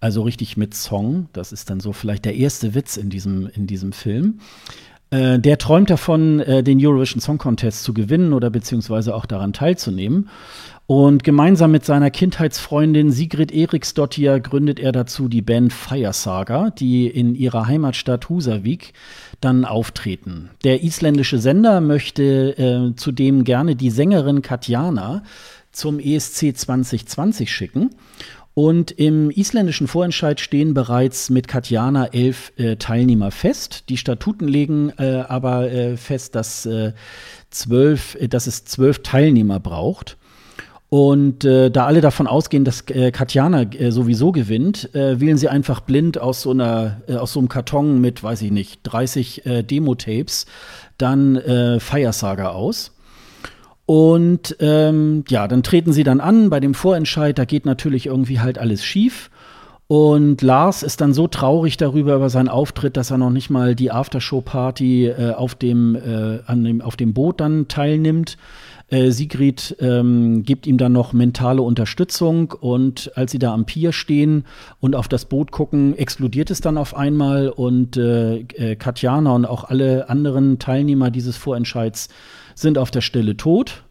also richtig mit Song. Das ist dann so vielleicht der erste Witz in diesem, in diesem Film. Äh, der träumt davon, äh, den Eurovision Song Contest zu gewinnen oder beziehungsweise auch daran teilzunehmen. Und gemeinsam mit seiner Kindheitsfreundin Sigrid Eriksdottir gründet er dazu die Band Fire Saga, die in ihrer Heimatstadt Husavik dann auftreten. Der isländische Sender möchte äh, zudem gerne die Sängerin Katjana zum ESC 2020 schicken. Und im isländischen Vorentscheid stehen bereits mit Katjana elf äh, Teilnehmer fest. Die Statuten legen äh, aber äh, fest, dass, äh, zwölf, äh, dass es zwölf Teilnehmer braucht. Und äh, da alle davon ausgehen, dass äh, Katjana äh, sowieso gewinnt, äh, wählen sie einfach blind aus so einer, äh, aus so einem Karton mit, weiß ich nicht, 30 äh, Demo-Tapes dann äh, Feiersaga aus. Und ähm, ja, dann treten sie dann an bei dem Vorentscheid, da geht natürlich irgendwie halt alles schief. Und Lars ist dann so traurig darüber über seinen Auftritt, dass er noch nicht mal die Aftershow-Party äh, auf, dem, äh, an dem, auf dem Boot dann teilnimmt. Äh, Sigrid ähm, gibt ihm dann noch mentale Unterstützung und als sie da am Pier stehen und auf das Boot gucken, explodiert es dann auf einmal und äh, äh, Katjana und auch alle anderen Teilnehmer dieses Vorentscheids sind auf der Stelle tot.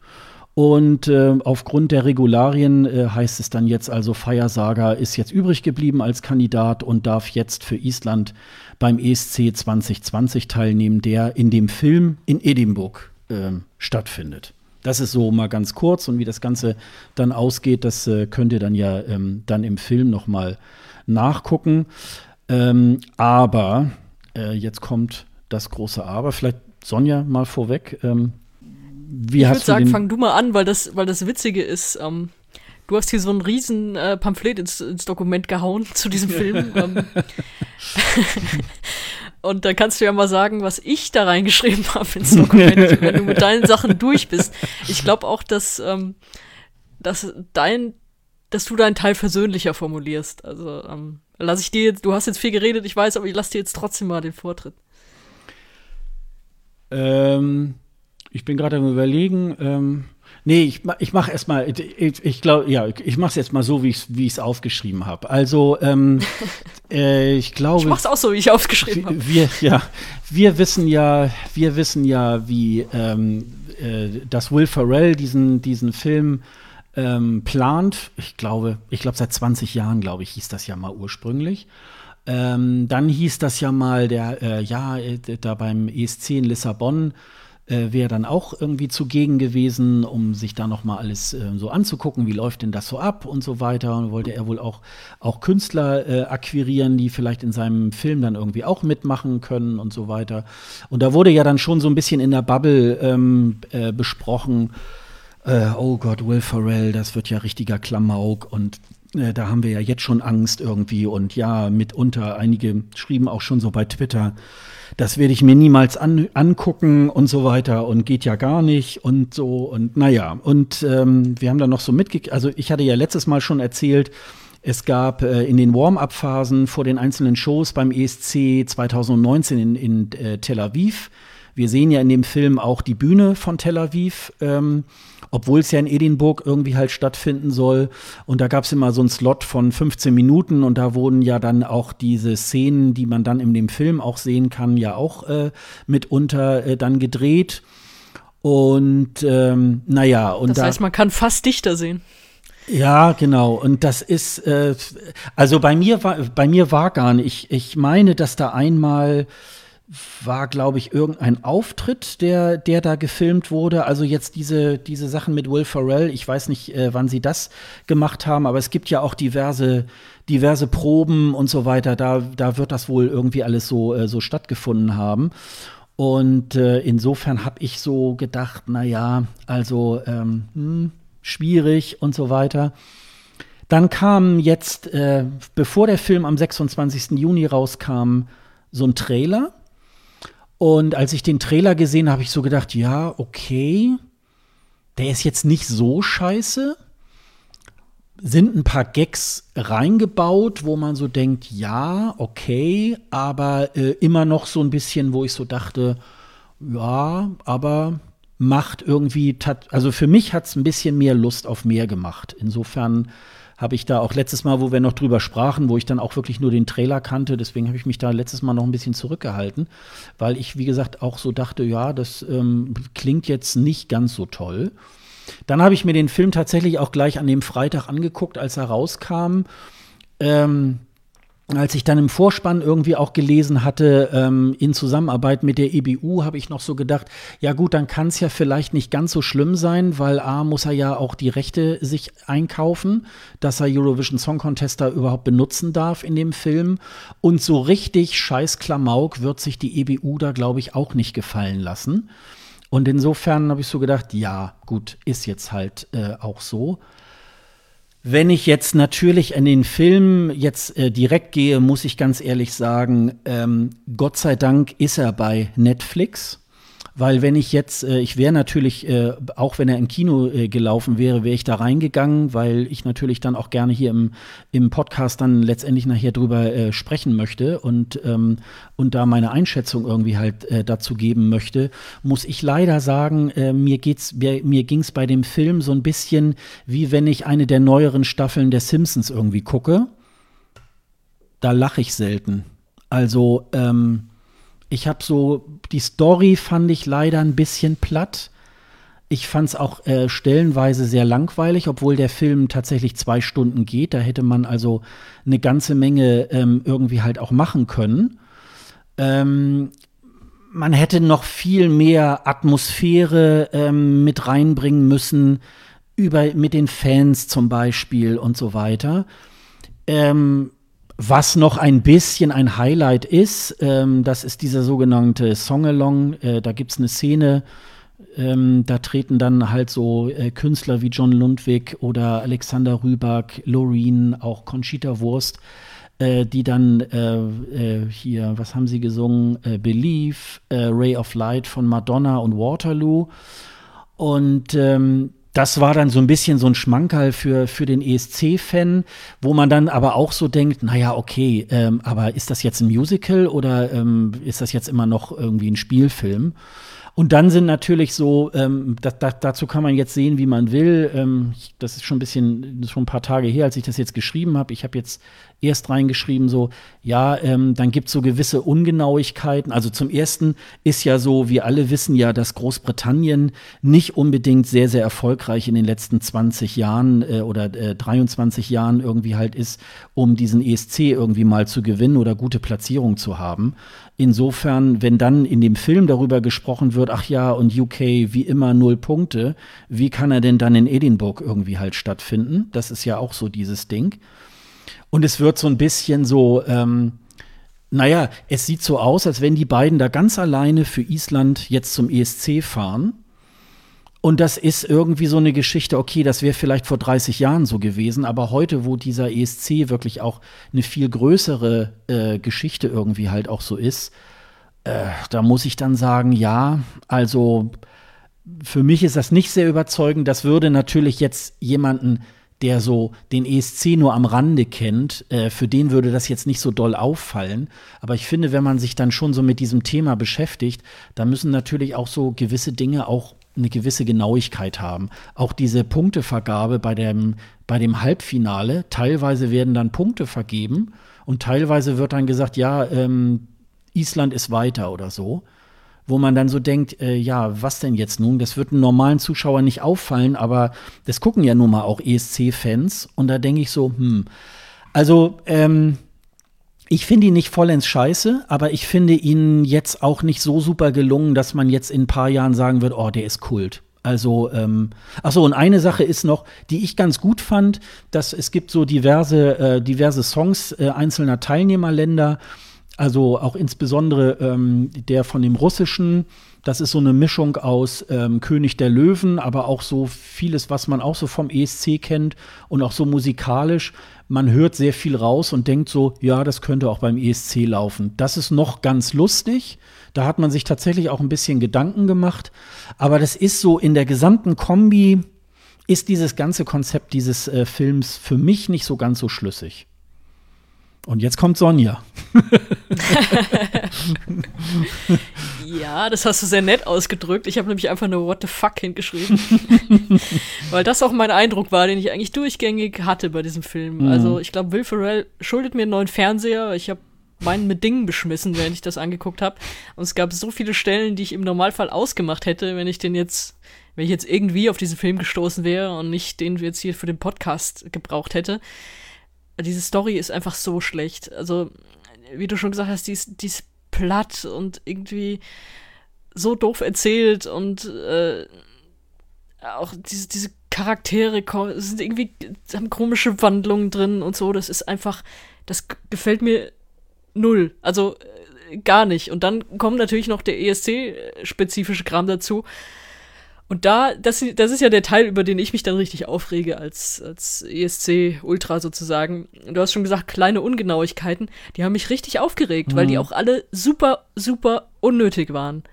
Und äh, aufgrund der Regularien äh, heißt es dann jetzt also, Feiersager ist jetzt übrig geblieben als Kandidat und darf jetzt für Island beim ESC 2020 teilnehmen, der in dem Film in Edinburgh äh, stattfindet. Das ist so mal ganz kurz und wie das Ganze dann ausgeht, das äh, könnt ihr dann ja ähm, dann im Film noch mal nachgucken. Ähm, aber äh, jetzt kommt das große Aber. Vielleicht Sonja mal vorweg. Ähm, wie ich würde sagen, fang du mal an, weil das, weil das Witzige ist. Ähm, du hast hier so ein riesen äh, Pamphlet ins, ins, Dokument gehauen zu diesem Film. Und dann kannst du ja mal sagen, was ich da reingeschrieben habe ins Dokument, wenn du mit deinen Sachen durch bist. Ich glaube auch, dass, ähm, dass dein, dass du deinen Teil versöhnlicher formulierst. Also ähm, lass ich dir jetzt, du hast jetzt viel geredet, ich weiß, aber ich lass dir jetzt trotzdem mal den Vortritt. Ähm, ich bin gerade am überlegen. Ähm, Nee, ich, ich mache erstmal, ich, ich glaube, ja, ich mache es jetzt mal so, wie ich es aufgeschrieben habe. Also, ähm, äh, ich glaube. Ich mach's auch so, wie ich aufgeschrieben habe. Wir, ja, wir wissen ja, wir wissen ja, wie ähm, äh, dass Will Ferrell diesen, diesen Film ähm, plant. Ich glaube, ich glaube, seit 20 Jahren, glaube ich, hieß das ja mal ursprünglich. Ähm, dann hieß das ja mal, der, äh, ja, äh, da beim ESC in Lissabon äh, wäre dann auch irgendwie zugegen gewesen, um sich da noch mal alles äh, so anzugucken, wie läuft denn das so ab und so weiter. Und wollte er wohl auch, auch Künstler äh, akquirieren, die vielleicht in seinem Film dann irgendwie auch mitmachen können und so weiter. Und da wurde ja dann schon so ein bisschen in der Bubble ähm, äh, besprochen, äh, oh Gott, Will Ferrell, das wird ja richtiger Klamauk und äh, da haben wir ja jetzt schon Angst irgendwie und ja, mitunter, einige schrieben auch schon so bei Twitter, das werde ich mir niemals an, angucken und so weiter und geht ja gar nicht und so und naja. Und ähm, wir haben da noch so mitgekriegt, also ich hatte ja letztes Mal schon erzählt, es gab äh, in den Warm-up-Phasen vor den einzelnen Shows beim ESC 2019 in, in äh, Tel Aviv. Wir sehen ja in dem Film auch die Bühne von Tel Aviv. Ähm, obwohl es ja in Edinburgh irgendwie halt stattfinden soll. Und da gab es immer so einen Slot von 15 Minuten und da wurden ja dann auch diese Szenen, die man dann in dem Film auch sehen kann, ja auch äh, mitunter äh, dann gedreht. Und ähm, naja, und das heißt, man kann fast dichter sehen. Ja, genau. Und das ist, äh, also bei mir war, bei mir war gar nicht. Ich, ich meine, dass da einmal war, glaube ich, irgendein Auftritt, der, der da gefilmt wurde. Also jetzt diese, diese Sachen mit Will Ferrell, ich weiß nicht, äh, wann sie das gemacht haben, aber es gibt ja auch diverse, diverse Proben und so weiter. Da, da wird das wohl irgendwie alles so, äh, so stattgefunden haben. Und äh, insofern habe ich so gedacht, na ja, also ähm, hm, schwierig und so weiter. Dann kam jetzt, äh, bevor der Film am 26. Juni rauskam, so ein Trailer und als ich den Trailer gesehen habe, habe ich so gedacht, ja, okay, der ist jetzt nicht so scheiße. Sind ein paar Gags reingebaut, wo man so denkt, ja, okay, aber äh, immer noch so ein bisschen, wo ich so dachte, ja, aber macht irgendwie, also für mich hat es ein bisschen mehr Lust auf mehr gemacht. Insofern habe ich da auch letztes Mal, wo wir noch drüber sprachen, wo ich dann auch wirklich nur den Trailer kannte, deswegen habe ich mich da letztes Mal noch ein bisschen zurückgehalten, weil ich, wie gesagt, auch so dachte, ja, das ähm, klingt jetzt nicht ganz so toll. Dann habe ich mir den Film tatsächlich auch gleich an dem Freitag angeguckt, als er rauskam. Ähm, als ich dann im Vorspann irgendwie auch gelesen hatte, ähm, in Zusammenarbeit mit der EBU, habe ich noch so gedacht, ja gut, dann kann es ja vielleicht nicht ganz so schlimm sein, weil A muss er ja auch die Rechte sich einkaufen, dass er Eurovision Song Contest da überhaupt benutzen darf in dem Film. Und so richtig scheiß Klamauk wird sich die EBU da, glaube ich, auch nicht gefallen lassen. Und insofern habe ich so gedacht, ja, gut, ist jetzt halt äh, auch so. Wenn ich jetzt natürlich in den Film jetzt äh, direkt gehe, muss ich ganz ehrlich sagen, ähm, Gott sei Dank ist er bei Netflix. Weil wenn ich jetzt, äh, ich wäre natürlich, äh, auch wenn er im Kino äh, gelaufen wäre, wäre ich da reingegangen, weil ich natürlich dann auch gerne hier im, im Podcast dann letztendlich nachher drüber äh, sprechen möchte und, ähm, und da meine Einschätzung irgendwie halt äh, dazu geben möchte, muss ich leider sagen, äh, mir mir, mir ging's bei dem Film so ein bisschen wie wenn ich eine der neueren Staffeln der Simpsons irgendwie gucke. Da lache ich selten. Also, ähm, ich habe so, die Story fand ich leider ein bisschen platt. Ich fand es auch äh, stellenweise sehr langweilig, obwohl der Film tatsächlich zwei Stunden geht. Da hätte man also eine ganze Menge ähm, irgendwie halt auch machen können. Ähm, man hätte noch viel mehr Atmosphäre ähm, mit reinbringen müssen, über, mit den Fans zum Beispiel und so weiter. Ähm, was noch ein bisschen ein Highlight ist, ähm, das ist dieser sogenannte Songalong. Äh, da gibt es eine Szene, ähm, da treten dann halt so äh, Künstler wie John Lundwig oder Alexander Rüback, Loreen, auch Conchita Wurst, äh, die dann äh, äh, hier, was haben sie gesungen? Äh, Believe, Ray of Light von Madonna und Waterloo. Und ähm, das war dann so ein bisschen so ein Schmankerl für, für den ESC-Fan, wo man dann aber auch so denkt, naja, okay, ähm, aber ist das jetzt ein Musical oder ähm, ist das jetzt immer noch irgendwie ein Spielfilm? Und dann sind natürlich so, ähm, da, da, dazu kann man jetzt sehen, wie man will. Ähm, das ist schon ein bisschen, schon ein paar Tage her, als ich das jetzt geschrieben habe. Ich habe jetzt erst reingeschrieben, so, ja, ähm, dann gibt es so gewisse Ungenauigkeiten. Also zum ersten ist ja so, wir alle wissen ja, dass Großbritannien nicht unbedingt sehr, sehr erfolgreich in den letzten 20 Jahren äh, oder äh, 23 Jahren irgendwie halt ist, um diesen ESC irgendwie mal zu gewinnen oder gute Platzierung zu haben. Insofern, wenn dann in dem Film darüber gesprochen wird, ach ja, und UK wie immer null Punkte, wie kann er denn dann in Edinburgh irgendwie halt stattfinden? Das ist ja auch so dieses Ding. Und es wird so ein bisschen so, ähm, naja, es sieht so aus, als wenn die beiden da ganz alleine für Island jetzt zum ESC fahren. Und das ist irgendwie so eine Geschichte, okay, das wäre vielleicht vor 30 Jahren so gewesen, aber heute, wo dieser ESC wirklich auch eine viel größere äh, Geschichte irgendwie halt auch so ist, äh, da muss ich dann sagen, ja, also für mich ist das nicht sehr überzeugend. Das würde natürlich jetzt jemanden, der so den ESC nur am Rande kennt, äh, für den würde das jetzt nicht so doll auffallen. Aber ich finde, wenn man sich dann schon so mit diesem Thema beschäftigt, da müssen natürlich auch so gewisse Dinge auch eine gewisse Genauigkeit haben. Auch diese Punktevergabe bei dem, bei dem Halbfinale, teilweise werden dann Punkte vergeben und teilweise wird dann gesagt, ja, ähm, Island ist weiter oder so. Wo man dann so denkt, äh, ja, was denn jetzt nun? Das wird einem normalen Zuschauer nicht auffallen, aber das gucken ja nun mal auch ESC-Fans. Und da denke ich so, hm. Also, ähm, ich finde ihn nicht vollends scheiße, aber ich finde ihn jetzt auch nicht so super gelungen, dass man jetzt in ein paar Jahren sagen wird, oh, der ist Kult. Also, ähm, ach so, und eine Sache ist noch, die ich ganz gut fand, dass es gibt so diverse, äh, diverse Songs äh, einzelner Teilnehmerländer, also auch insbesondere ähm, der von dem russischen, das ist so eine Mischung aus ähm, König der Löwen, aber auch so vieles, was man auch so vom ESC kennt und auch so musikalisch man hört sehr viel raus und denkt so, ja, das könnte auch beim ESC laufen. Das ist noch ganz lustig. Da hat man sich tatsächlich auch ein bisschen Gedanken gemacht. Aber das ist so in der gesamten Kombi, ist dieses ganze Konzept dieses äh, Films für mich nicht so ganz so schlüssig. Und jetzt kommt Sonja. ja, das hast du sehr nett ausgedrückt. Ich habe nämlich einfach nur What the fuck hingeschrieben. Weil das auch mein Eindruck war, den ich eigentlich durchgängig hatte bei diesem Film. Mhm. Also ich glaube, Will Ferrell schuldet mir einen neuen Fernseher. Ich habe meinen mit Dingen beschmissen, während ich das angeguckt habe. Und es gab so viele Stellen, die ich im Normalfall ausgemacht hätte, wenn ich den jetzt, wenn ich jetzt irgendwie auf diesen Film gestoßen wäre und nicht den jetzt hier für den Podcast gebraucht hätte diese Story ist einfach so schlecht. Also, wie du schon gesagt hast, die ist, die ist platt und irgendwie so doof erzählt und äh, auch diese, diese Charaktere sind irgendwie, haben komische Wandlungen drin und so. Das ist einfach, das gefällt mir null. Also äh, gar nicht. Und dann kommt natürlich noch der ESC-spezifische Kram dazu. Und da, das, das ist ja der Teil, über den ich mich dann richtig aufrege als, als ESC-Ultra sozusagen. Du hast schon gesagt, kleine Ungenauigkeiten, die haben mich richtig aufgeregt, mhm. weil die mhm. auch alle super, super unnötig waren.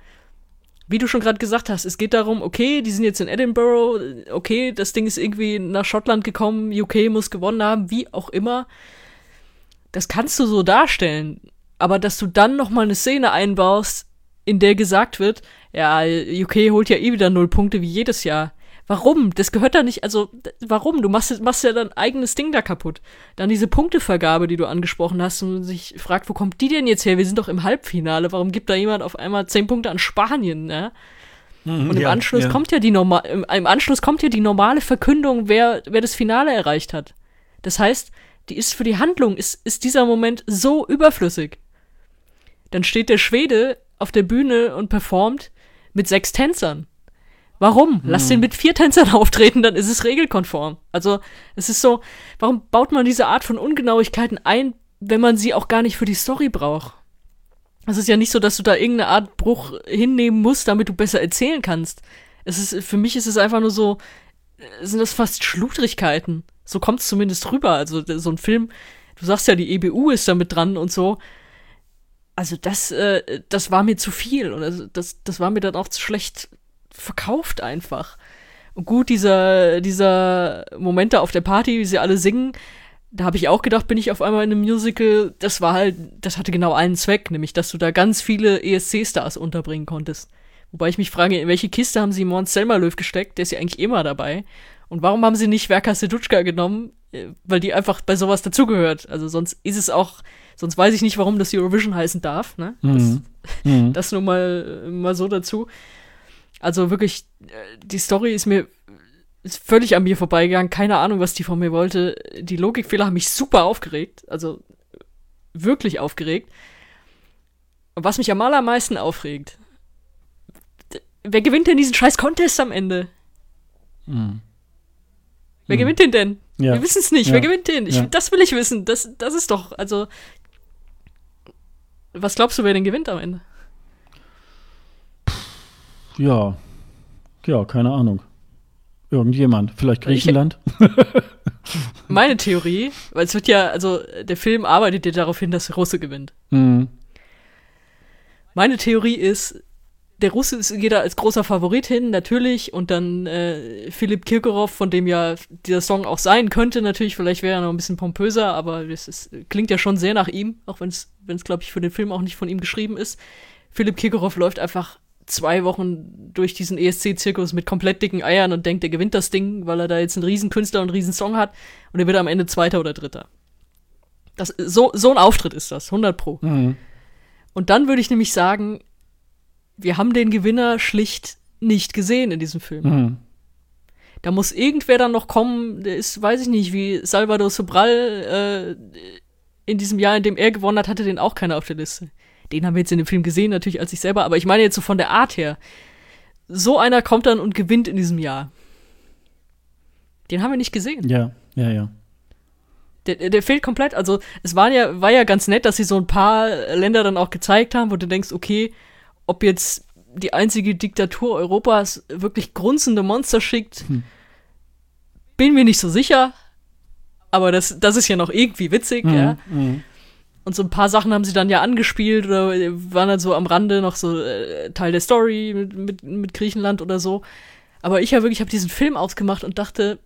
Wie du schon gerade gesagt hast, es geht darum, okay, die sind jetzt in Edinburgh, okay, das Ding ist irgendwie nach Schottland gekommen, UK muss gewonnen haben, wie auch immer. Das kannst du so darstellen. Aber dass du dann noch mal eine Szene einbaust, in der gesagt wird, ja, UK holt ja eh wieder null Punkte wie jedes Jahr. Warum? Das gehört da nicht, also warum? Du machst, machst ja dein eigenes Ding da kaputt. Dann diese Punktevergabe, die du angesprochen hast und sich fragt, wo kommt die denn jetzt her? Wir sind doch im Halbfinale. Warum gibt da jemand auf einmal zehn Punkte an Spanien? Ne? Mhm, und im ja, Anschluss ja. kommt ja die normal, im, im, Anschluss kommt ja die normale Verkündung, wer, wer das Finale erreicht hat. Das heißt, die ist für die Handlung ist, ist dieser Moment so überflüssig. Dann steht der Schwede auf der Bühne und performt mit sechs Tänzern. Warum? Lass hm. den mit vier Tänzern auftreten, dann ist es regelkonform. Also, es ist so, warum baut man diese Art von Ungenauigkeiten ein, wenn man sie auch gar nicht für die Story braucht? Es ist ja nicht so, dass du da irgendeine Art Bruch hinnehmen musst, damit du besser erzählen kannst. Es ist, für mich ist es einfach nur so, sind das fast Schludrigkeiten. So kommt es zumindest rüber. Also, so ein Film, du sagst ja, die EBU ist da mit dran und so also das, äh, das war mir zu viel und das, das, das war mir dann auch zu schlecht verkauft einfach. Und gut, dieser, dieser Moment da auf der Party, wie sie alle singen, da habe ich auch gedacht, bin ich auf einmal in einem Musical. Das war halt, das hatte genau einen Zweck, nämlich, dass du da ganz viele ESC-Stars unterbringen konntest. Wobei ich mich frage, in welche Kiste haben sie Mons Selmerlöw gesteckt? Der ist ja eigentlich immer dabei. Und warum haben sie nicht Verka Sedutschka genommen? Äh, weil die einfach bei sowas dazugehört. Also sonst ist es auch Sonst weiß ich nicht, warum das Eurovision heißen darf. Ne? Das, mhm. mhm. das nur mal, mal so dazu. Also wirklich, äh, die Story ist mir ist völlig an mir vorbeigegangen. Keine Ahnung, was die von mir wollte. Die Logikfehler haben mich super aufgeregt. Also wirklich aufgeregt. Und was mich am allermeisten aufregt, wer gewinnt denn diesen scheiß Contest am Ende? Mhm. Wer mhm. gewinnt den denn? Ja. Wir wissen es nicht. Ja. Wer gewinnt den? Ich, ja. Das will ich wissen. Das, das ist doch, also was glaubst du, wer den gewinnt am Ende? Ja, Ja, keine Ahnung. Irgendjemand. Vielleicht Griechenland? Meine Theorie, weil es wird ja, also der Film arbeitet ja darauf hin, dass der Russe gewinnt. Mhm. Meine Theorie ist, der Russe ist, geht da als großer Favorit hin, natürlich, und dann äh, Philipp Kirkorov, von dem ja dieser Song auch sein könnte, natürlich, vielleicht wäre er noch ein bisschen pompöser, aber es ist, klingt ja schon sehr nach ihm, auch wenn es, wenn es, glaube ich, für den Film auch nicht von ihm geschrieben ist. Philipp Kirkorov läuft einfach zwei Wochen durch diesen ESC-Zirkus mit komplett dicken Eiern und denkt, er gewinnt das Ding, weil er da jetzt einen Riesenkünstler und einen Riesensong hat und er wird am Ende Zweiter oder Dritter. Das, so, so ein Auftritt ist das, 100 Pro. Mhm. Und dann würde ich nämlich sagen, wir haben den Gewinner schlicht nicht gesehen in diesem Film. Mhm. Da muss irgendwer dann noch kommen, der ist, weiß ich nicht, wie Salvador Sobral äh, in diesem Jahr, in dem er gewonnen hat, hatte den auch keiner auf der Liste. Den haben wir jetzt in dem Film gesehen, natürlich als ich selber, aber ich meine jetzt so von der Art her. So einer kommt dann und gewinnt in diesem Jahr. Den haben wir nicht gesehen. Ja, ja, ja. Der, der fehlt komplett. Also, es war ja, war ja ganz nett, dass sie so ein paar Länder dann auch gezeigt haben, wo du denkst, okay, ob jetzt die einzige Diktatur Europas wirklich grunzende Monster schickt, Hm. bin mir nicht so sicher. Aber das, das ist ja noch irgendwie witzig, ja. Mhm. Und so ein paar Sachen haben sie dann ja angespielt oder waren dann so am Rande noch so äh, Teil der Story mit, mit, mit Griechenland oder so. Aber ich habe wirklich, habe diesen Film ausgemacht und dachte,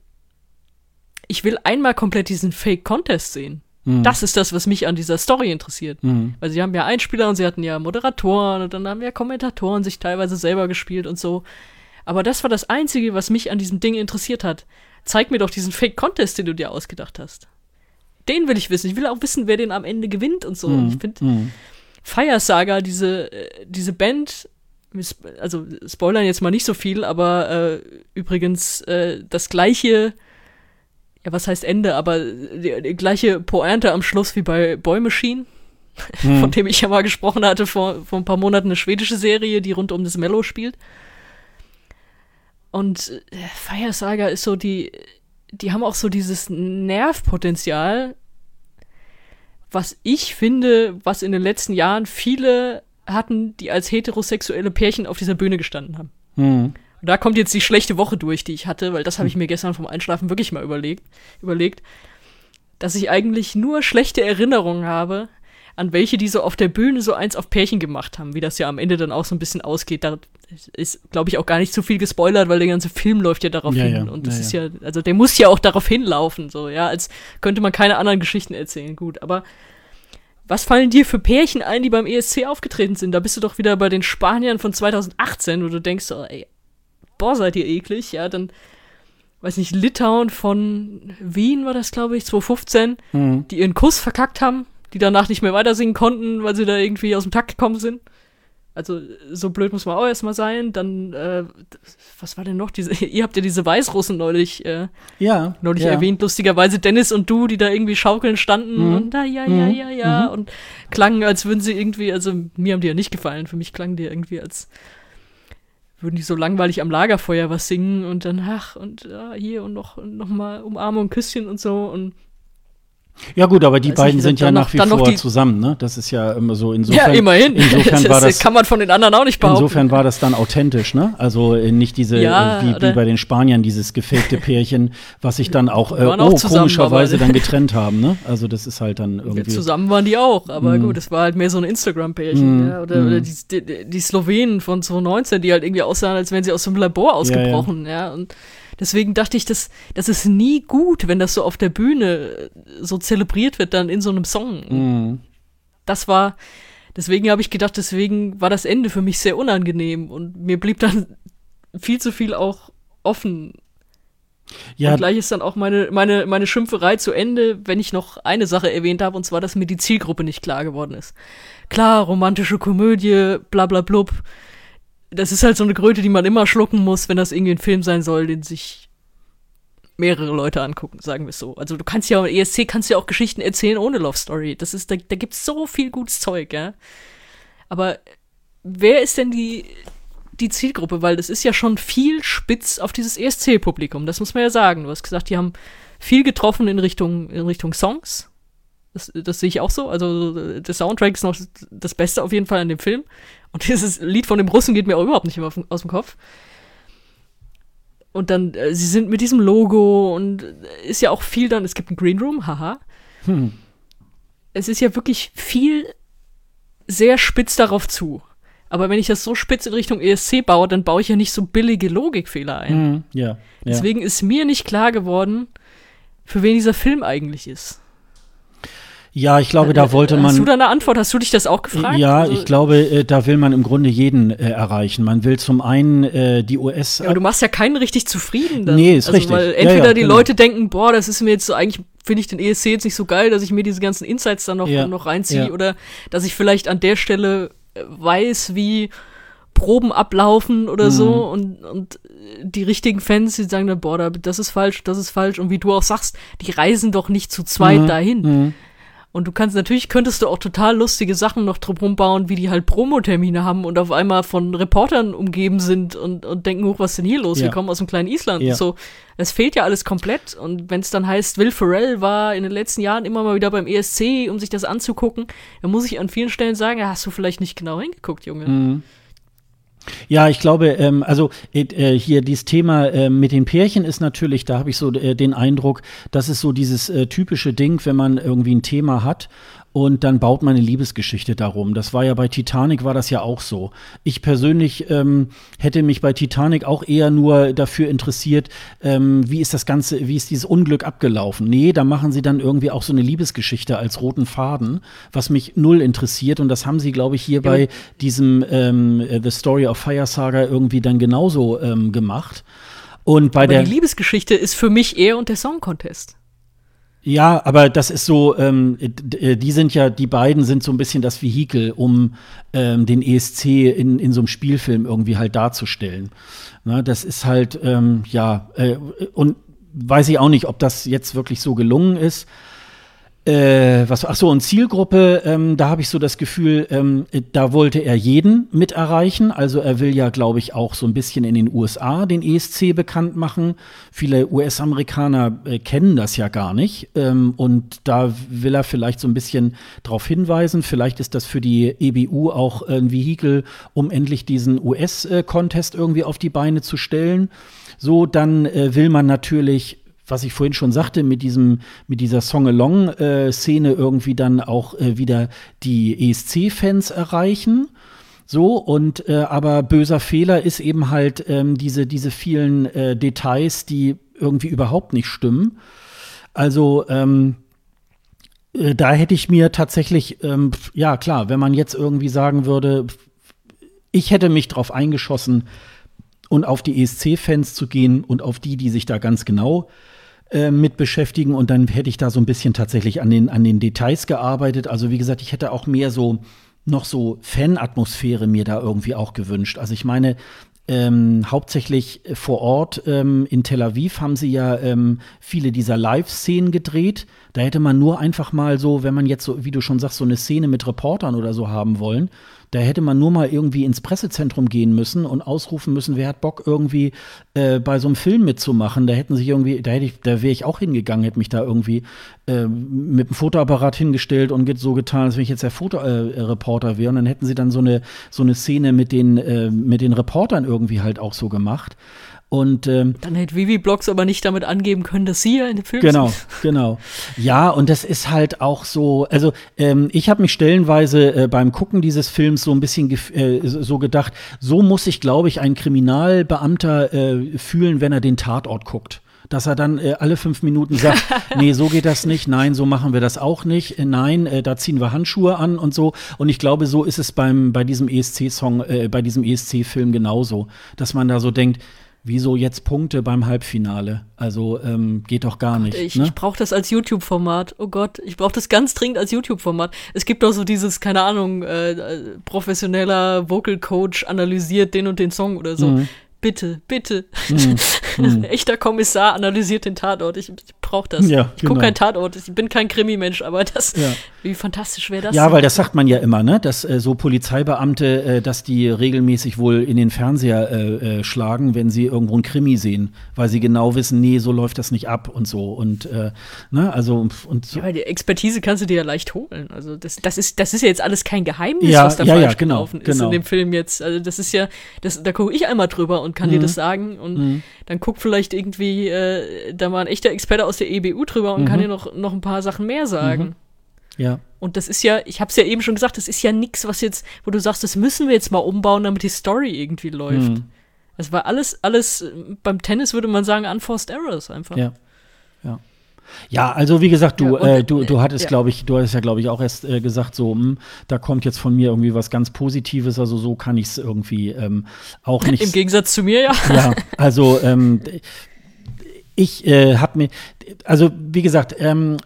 ich will einmal komplett diesen Fake-Contest sehen. Mhm. Das ist das, was mich an dieser Story interessiert. Mhm. Weil sie haben ja Einspieler und sie hatten ja Moderatoren und dann haben ja Kommentatoren sich teilweise selber gespielt und so. Aber das war das Einzige, was mich an diesem Ding interessiert hat. Zeig mir doch diesen Fake-Contest, den du dir ausgedacht hast. Den will ich wissen. Ich will auch wissen, wer den am Ende gewinnt und so. Und ich finde, Mhm. Fire Saga, diese, äh, diese Band, also spoilern jetzt mal nicht so viel, aber äh, übrigens äh, das gleiche, ja, was heißt Ende, aber die, die gleiche Pointe am Schluss wie bei Boy Machine, Mhm. von dem ich ja mal gesprochen hatte vor, vor ein paar Monaten, eine schwedische Serie, die rund um das Mellow spielt. Und äh, Fire Saga ist so die, die haben auch so dieses Nervpotenzial, was ich finde, was in den letzten Jahren viele hatten, die als heterosexuelle Pärchen auf dieser Bühne gestanden haben. Mhm. Und da kommt jetzt die schlechte Woche durch, die ich hatte, weil das habe ich mir gestern vom Einschlafen wirklich mal überlegt, überlegt, dass ich eigentlich nur schlechte Erinnerungen habe an welche, die so auf der Bühne so eins auf Pärchen gemacht haben, wie das ja am Ende dann auch so ein bisschen ausgeht. Da ist, glaube ich, auch gar nicht so viel gespoilert, weil der ganze Film läuft ja darauf Ja, hin. ja, Und das ja, ist ja. ja, also der muss ja auch darauf hinlaufen, so, ja, als könnte man keine anderen Geschichten erzählen. Gut, aber was fallen dir für Pärchen ein, die beim ESC aufgetreten sind? Da bist du doch wieder bei den Spaniern von 2018, wo du denkst, so, ey, boah, seid ihr eklig, ja, dann, weiß nicht, Litauen von Wien war das, glaube ich, 2015, Mhm. die ihren Kuss verkackt haben, die danach nicht mehr weiter singen konnten, weil sie da irgendwie aus dem Takt gekommen sind. Also, so blöd muss man auch erstmal sein. Dann, äh, was war denn noch? Diese, ihr habt ja diese Weißrussen neulich, äh, Ja. neulich ja. erwähnt, lustigerweise Dennis und du, die da irgendwie schaukeln standen Mhm. und da, ja, ja, Mhm. ja, ja, Mhm. und klangen, als würden sie irgendwie, also mir haben die ja nicht gefallen, für mich klangen die irgendwie als würden die so langweilig am Lagerfeuer was singen und dann, ach, und ja, hier und noch, und noch mal Umarmung, Küsschen und so und Ja gut, aber die Weiß beiden nicht, sind ja nach wie vor zusammen, ne? Das ist ja immer so insofern. ja, immerhin. Insofern war das, kann man von den anderen auch nicht behaupten. insofern war das dann authentisch, ne? Also äh, nicht diese, Ja, äh, wie, wie bei den Spaniern, dieses gefakte Pärchen, was sich dann auch, äh, waren auch oh, komischerweise dann getrennt haben, ne? Also das ist halt dann Ja, irgendwie. zusammen waren die auch, aber Mhm. gut, es war halt mehr so ein Instagram-Pärchen. Mhm. Ja, oder Mhm. oder die, die, die Slowenen von 2019, die halt irgendwie aussahen, als wären sie aus dem Labor ausgebrochen. Ja, und deswegen dachte ich, das, das ist nie gut, wenn das so auf der Bühne äh, so zelebriert wird, dann in so einem Song. Mhm. Das war, deswegen habe ich gedacht, deswegen war das Ende für mich sehr unangenehm und mir blieb dann viel zu viel auch offen Ja, und gleich ist dann auch meine, meine, meine Schimpferei zu Ende, wenn ich noch eine Sache erwähnt habe, und zwar, dass mir die Zielgruppe nicht klar geworden ist. Klar, romantische Komödie, bla bla blub. Das ist halt so eine Kröte, die man immer schlucken muss, wenn das irgendwie ein Film sein soll, den sich mehrere Leute angucken, sagen wir es so. Also du kannst ja, ESC kannst ja auch Geschichten erzählen ohne Love Story. Das ist, da, da gibt's so viel gutes Zeug, ja. Aber wer ist denn die, die Zielgruppe, weil das ist ja schon viel spitz auf dieses ESC-Publikum, das muss man ja sagen. Du hast gesagt, die haben viel getroffen in Richtung, in Richtung Songs. Das, das sehe ich auch so. Also äh, der Soundtrack ist noch das Beste auf jeden Fall an dem Film. Und dieses Lied von dem Russen geht mir auch überhaupt nicht mehr aus dem Kopf. und dann, äh, sie sind mit diesem Logo und ist ja auch viel dann, es gibt einen Green Room, haha. Hm. Es ist ja wirklich viel sehr spitz darauf zu. Aber wenn ich das so spitz in Richtung ESC baue, dann baue ich ja nicht so billige Logikfehler ein. Ja, ja. Deswegen ist mir nicht klar geworden, für wen dieser Film eigentlich ist. Ja, ich glaube, da wollte man. Hast du da eine Antwort? Hast du dich das auch gefragt? Ja, also, ich glaube, äh, da will man im Grunde jeden äh, erreichen. Man will zum einen äh, die US. Ja, aber du machst ja keinen richtig zufrieden. Dann. Nee, ist also, richtig. Weil entweder ja, ja, die genau. Leute denken, boah, das ist mir jetzt so, eigentlich finde ich den ESC jetzt nicht so geil, dass ich mir diese ganzen Insights dann noch, ja, noch reinziehe. Oder dass ich vielleicht an der Stelle äh, weiß, wie Proben ablaufen oder mhm. so und, und die richtigen Fans, die sagen dann, boah, das ist falsch, das ist falsch und wie du auch sagst, die reisen doch nicht zu zweit mhm. dahin. Mhm. Und du kannst, natürlich könntest du auch total lustige Sachen noch drum bauen, wie die halt Promotermine haben und auf einmal von Reportern umgeben sind und, und denken, hoch, was ist denn hier los? Ja. Wir kommen aus einem kleinen Island ja. und so. Es fehlt ja alles komplett. Und wenn es dann heißt, Will Ferrell war in den letzten Jahren immer mal wieder beim ESC, um sich das anzugucken, dann muss ich an vielen Stellen sagen, ja, hast du vielleicht nicht genau hingeguckt, Junge. Mhm. Ja, ich glaube, ähm, also äh, hier dieses Thema äh, mit den Pärchen ist natürlich, da habe ich so äh, den Eindruck, das ist so dieses äh, typische Ding, wenn man irgendwie ein Thema hat und dann baut man eine Liebesgeschichte darum. Das war ja bei Titanic war das ja auch so. Ich persönlich ähm, hätte mich bei Titanic auch eher nur dafür interessiert, ähm, wie ist das Ganze, wie ist dieses Unglück abgelaufen. Nee, da machen sie dann irgendwie auch so eine Liebesgeschichte als roten Faden, was mich null interessiert. Und das haben sie, glaube ich, hier ja. bei diesem ähm, The Story of Fire Saga irgendwie dann genauso ähm, gemacht. Und bei Aber der die Liebesgeschichte ist für mich eher und der Song Contest. Ja, aber das ist so, ähm, äh, die sind ja, die beiden sind so ein bisschen das Vehikel, um ähm, den ESC in, in so einem Spielfilm irgendwie halt darzustellen. Na, das ist halt, ähm, ja, äh, und weiß ich auch nicht, ob das jetzt wirklich so gelungen ist. Äh, was, ach so, und Zielgruppe, ähm, da habe ich so das Gefühl, ähm, da wollte er jeden mit erreichen. Also er will ja, glaube ich, auch so ein bisschen in den USA den ESC bekannt machen. Viele US-Amerikaner äh, kennen das ja gar nicht. Ähm, und da will er vielleicht so ein bisschen drauf hinweisen. Vielleicht ist das für die EBU auch ein Vehikel, um endlich diesen US-Contest irgendwie auf die Beine zu stellen. So, dann äh, will man natürlich was ich vorhin schon sagte, mit diesem, mit dieser Song-Along-Szene irgendwie dann auch äh, wieder die ESC-Fans erreichen. So, und äh, aber böser Fehler ist eben halt ähm, diese, diese vielen äh, Details, die irgendwie überhaupt nicht stimmen. Also, ähm, äh, da hätte ich mir tatsächlich, ähm, ja klar, wenn man jetzt irgendwie sagen würde, ich hätte mich drauf eingeschossen und auf die ESC-Fans zu gehen und auf die, die sich da ganz genau äh, mit beschäftigen und dann hätte ich da so ein bisschen tatsächlich an den, an den Details gearbeitet. Also wie gesagt, ich hätte auch mehr so noch so Fan-Atmosphäre mir da irgendwie auch gewünscht. Also ich meine, ähm, hauptsächlich vor Ort ähm, in Tel Aviv haben sie ja ähm, viele dieser Live-Szenen gedreht. Da hätte man nur einfach mal so, wenn man jetzt so, wie du schon sagst, so eine Szene mit Reportern oder so haben wollen, da hätte man nur mal irgendwie ins Pressezentrum gehen müssen und ausrufen müssen, wer hat Bock irgendwie äh, bei so einem Film mitzumachen. Da hätten sich irgendwie, da hätte ich, da wäre ich auch hingegangen, hätte mich da irgendwie äh, mit dem Fotoapparat hingestellt und so getan, als wenn ich jetzt der Fotoreporter äh, wäre. Und dann hätten sie dann so eine so eine Szene mit den äh, mit den Reportern irgendwie halt auch so gemacht. Und ähm, dann hätte Vivi Blogs aber nicht damit angeben können, dass sie ja in dem Film genau, sind. Genau, genau. Ja, und das ist halt auch so. Also ähm, ich habe mich stellenweise äh, beim Gucken dieses Films so ein bisschen äh, so gedacht, so muss sich, glaube ich, ein Kriminalbeamter äh, fühlen, wenn er den Tatort guckt dass er dann äh, alle fünf Minuten sagt, nee, so geht das nicht, nein, so machen wir das auch nicht, äh, nein, äh, da ziehen wir Handschuhe an und so. Und ich glaube, so ist es beim bei diesem ESC-Song, äh, bei diesem ESC-Film genauso, dass man da so denkt, Wieso jetzt Punkte beim Halbfinale? Also ähm, geht doch gar nicht. Ich, ne? ich brauche das als YouTube-Format. Oh Gott, ich brauche das ganz dringend als YouTube-Format. Es gibt doch so dieses, keine Ahnung, äh, professioneller Vocal Coach analysiert den und den Song oder so. Mhm. Bitte, bitte. Mhm. Mhm. Echter Kommissar analysiert den Tatort. Ich, ich brauche das. Ja, ich gucke genau. keinen Tatort, ich bin kein Krimi-Mensch, aber das, Ja. wie fantastisch wäre das? Ja, denn? weil das sagt man ja immer, ne? Dass äh, so Polizeibeamte, äh, dass die regelmäßig wohl in den Fernseher äh, äh, schlagen, wenn sie irgendwo einen Krimi sehen, weil sie genau wissen, nee, so läuft das nicht ab und so. Und äh, ne, also und so. Ja, weil die Expertise kannst du dir ja leicht holen. Also das, das ist, das ist ja jetzt alles kein Geheimnis, Ja, was da ja, falsch ja, genau, gelaufen ist genau. in dem Film jetzt. Also das ist ja, das, da gucke ich einmal drüber und kann Mhm. dir das sagen. Und dann guckt vielleicht irgendwie äh, da mal ein echter Experte aus der EBU drüber und kann Mhm. dir noch, noch ein paar Sachen mehr sagen. ja. Und das ist ja, ich habe es ja eben schon gesagt, das ist ja nichts, was jetzt, wo du sagst, das müssen wir jetzt mal umbauen, damit die Story irgendwie läuft. Mhm. Es war alles, alles, äh, beim Tennis würde man sagen, unforced errors einfach. Ja. Ja. Ja, also wie gesagt, du, Ja, äh, du, du hattest, ja. glaube ich, du hast ja, glaube ich, auch erst äh, gesagt, so, hm, da kommt jetzt von mir irgendwie was ganz Positives, also so kann ich es irgendwie ähm, auch nicht. Im Gegensatz zu mir, ja. Ja, also ähm, ich äh, habe mir, also wie gesagt, ähm,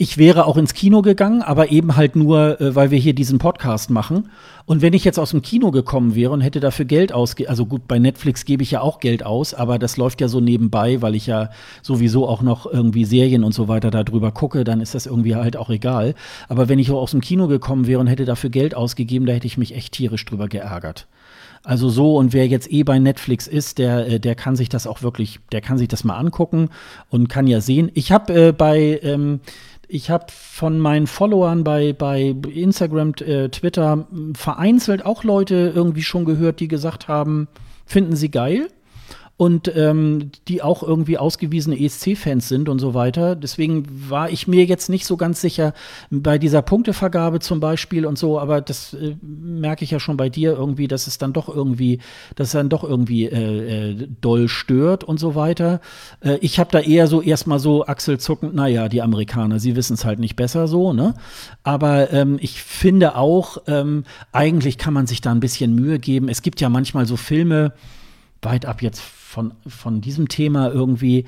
ich wäre auch ins Kino gegangen, aber eben halt nur, äh, weil wir hier diesen Podcast machen. Und wenn ich jetzt aus dem Kino gekommen wäre und hätte dafür Geld ausge, also gut, bei Netflix gebe ich ja auch Geld aus, aber das läuft ja so nebenbei, weil ich ja sowieso auch noch irgendwie Serien und so weiter darüber gucke, dann ist das irgendwie halt auch egal. Aber wenn ich aus dem Kino gekommen wäre und hätte dafür Geld ausgegeben, da hätte ich mich echt tierisch drüber geärgert. Also so, und wer jetzt eh bei Netflix ist, der, äh, der kann sich das auch wirklich, der kann sich das mal angucken und kann ja sehen. Ich habe äh, bei, ähm, ich habe von meinen Followern bei, bei Instagram, äh, Twitter vereinzelt auch Leute irgendwie schon gehört, die gesagt haben, finden sie geil und ähm, die auch irgendwie ausgewiesene ESC-Fans sind und so weiter. Deswegen war ich mir jetzt nicht so ganz sicher bei dieser Punktevergabe zum Beispiel und so, aber das äh, merke ich ja schon bei dir irgendwie, dass es dann doch irgendwie, dass es dann doch irgendwie äh, äh, doll stört und so weiter. Äh, ich habe da eher so erstmal so achselzuckend, naja, die Amerikaner, sie wissen es halt nicht besser so, ne? Aber ähm, ich finde auch, ähm, eigentlich kann man sich da ein bisschen Mühe geben. Es gibt ja manchmal so Filme, weit ab jetzt von, von diesem Thema irgendwie,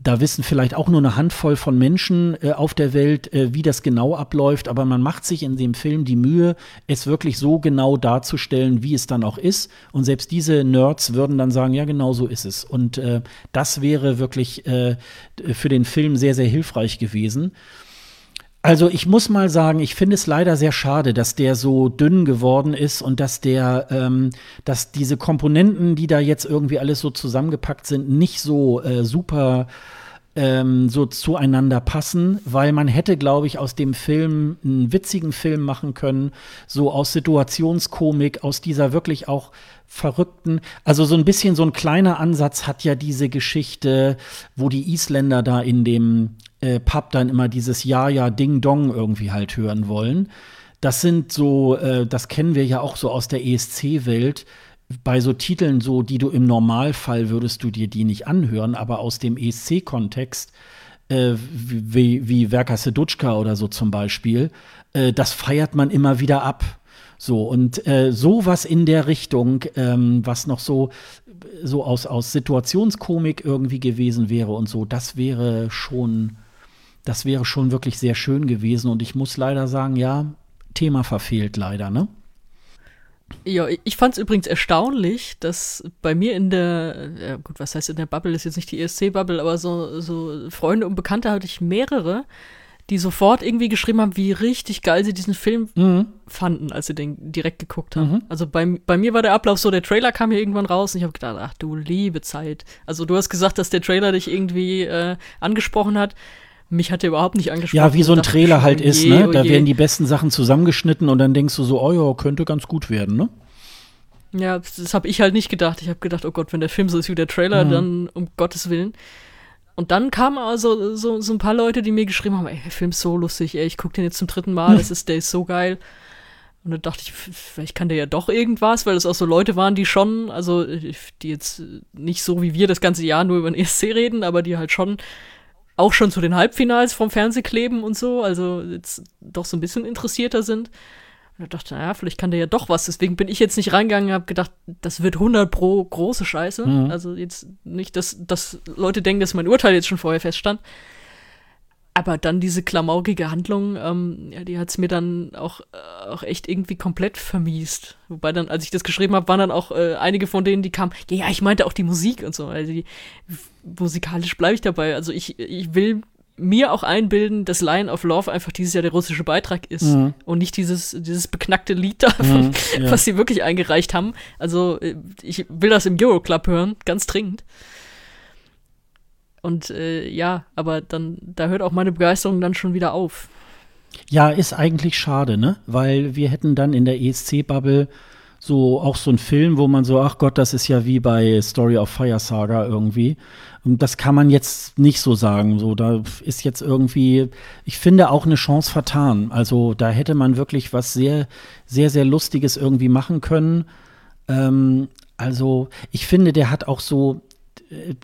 da wissen vielleicht auch nur eine Handvoll von Menschen äh, auf der Welt, äh, wie das genau abläuft, aber man macht sich in dem Film die Mühe, es wirklich so genau darzustellen, wie es dann auch ist. Und selbst diese Nerds würden dann sagen, ja, genau so ist es. Und äh, das wäre wirklich äh, für den Film sehr, sehr hilfreich gewesen. Also ich muss mal sagen, ich finde es leider sehr schade, dass der so dünn geworden ist und dass der, ähm, dass diese Komponenten, die da jetzt irgendwie alles so zusammengepackt sind, nicht so äh, super ähm, so zueinander passen, weil man hätte, glaube ich, aus dem Film einen witzigen Film machen können, so aus Situationskomik, aus dieser wirklich auch verrückten, also so ein bisschen so ein kleiner Ansatz hat ja diese Geschichte, wo die Isländer da in dem äh, Pub dann immer dieses Ja, ja, Ding Dong irgendwie halt hören wollen. Das sind so, äh, das kennen wir ja auch so aus der ESC-Welt. Bei so Titeln, so, die du im Normalfall würdest du dir die nicht anhören, aber aus dem ESC-Kontext, äh, wie, wie Werka Sedutschka oder so zum Beispiel, äh, das feiert man immer wieder ab. So, und äh, sowas in der Richtung, ähm, was noch so, so aus, aus Situationskomik irgendwie gewesen wäre und so, das wäre schon, das wäre schon wirklich sehr schön gewesen. Und ich muss leider sagen, ja, Thema verfehlt leider, ne? Ja, ich fand es übrigens erstaunlich, dass bei mir in der, ja gut, was heißt in der Bubble, ist jetzt nicht die ESC-Bubble, aber so, so Freunde und Bekannte hatte ich mehrere, die sofort irgendwie geschrieben haben, wie richtig geil sie diesen Film fanden, als sie den direkt geguckt haben. Also bei, bei mir war der Ablauf so, der Trailer kam hier irgendwann raus und ich habe gedacht, ach du liebe Zeit. Also du hast gesagt, dass der Trailer dich irgendwie äh, angesprochen hat. Mich hat der überhaupt nicht angesprochen. Ja, wie so ein Trailer halt oh ist, je, ne? Da je. werden die besten Sachen zusammengeschnitten und dann denkst du so, oh ja, könnte ganz gut werden, ne? Ja, das, habe ich halt nicht gedacht. Ich habe gedacht, oh Gott, wenn der Film so ist wie der Trailer, Mhm. dann um Gottes Willen. Und dann kamen also so, so ein paar Leute, die mir geschrieben haben, ey, der Film ist so lustig, ey, ich gucke den jetzt zum dritten Mal, das ist, der ist so geil. Und dann dachte ich, vielleicht kann der ja doch irgendwas, weil es auch so Leute waren, die schon, also die jetzt nicht so wie wir das ganze Jahr nur über den ESC reden, aber die halt schon auch schon zu den Halbfinals vom Fernseh kleben und so, also jetzt doch so ein bisschen interessierter sind. Und da dachte, naja, vielleicht kann der ja doch was. Deswegen bin ich jetzt nicht reingegangen und habe gedacht, das wird 100 pro große Scheiße. Also jetzt nicht, dass, dass Leute denken, dass mein Urteil jetzt schon vorher feststand. Aber dann diese klamaukige Handlung, ähm, ja, die hat's mir dann auch, äh, auch echt irgendwie komplett vermiest. Wobei dann, als ich das geschrieben habe, waren dann auch äh, einige von denen, die kamen, ja, ja, ich meinte auch die Musik und so. Also die, musikalisch bleibe ich dabei. Also ich, ich will mir auch einbilden, dass Lion of Love einfach dieses Jahr der russische Beitrag ist mhm. und nicht dieses, dieses beknackte Lied da, mhm, ja. was sie wirklich eingereicht haben. Also äh, ich will das im Euroclub hören, ganz dringend. Und äh, ja, aber dann, da hört auch meine Begeisterung dann schon wieder auf. Ja, ist eigentlich schade, ne? Weil wir hätten dann in der ESC-Bubble so auch so einen Film, wo man so, ach Gott, das ist ja wie bei Story of Fire Saga irgendwie. Und das kann man jetzt nicht so sagen. So, da ist jetzt irgendwie, ich finde auch eine Chance vertan. Also da hätte man wirklich was sehr, sehr, sehr Lustiges irgendwie machen können. Ähm, also ich finde, der hat auch so,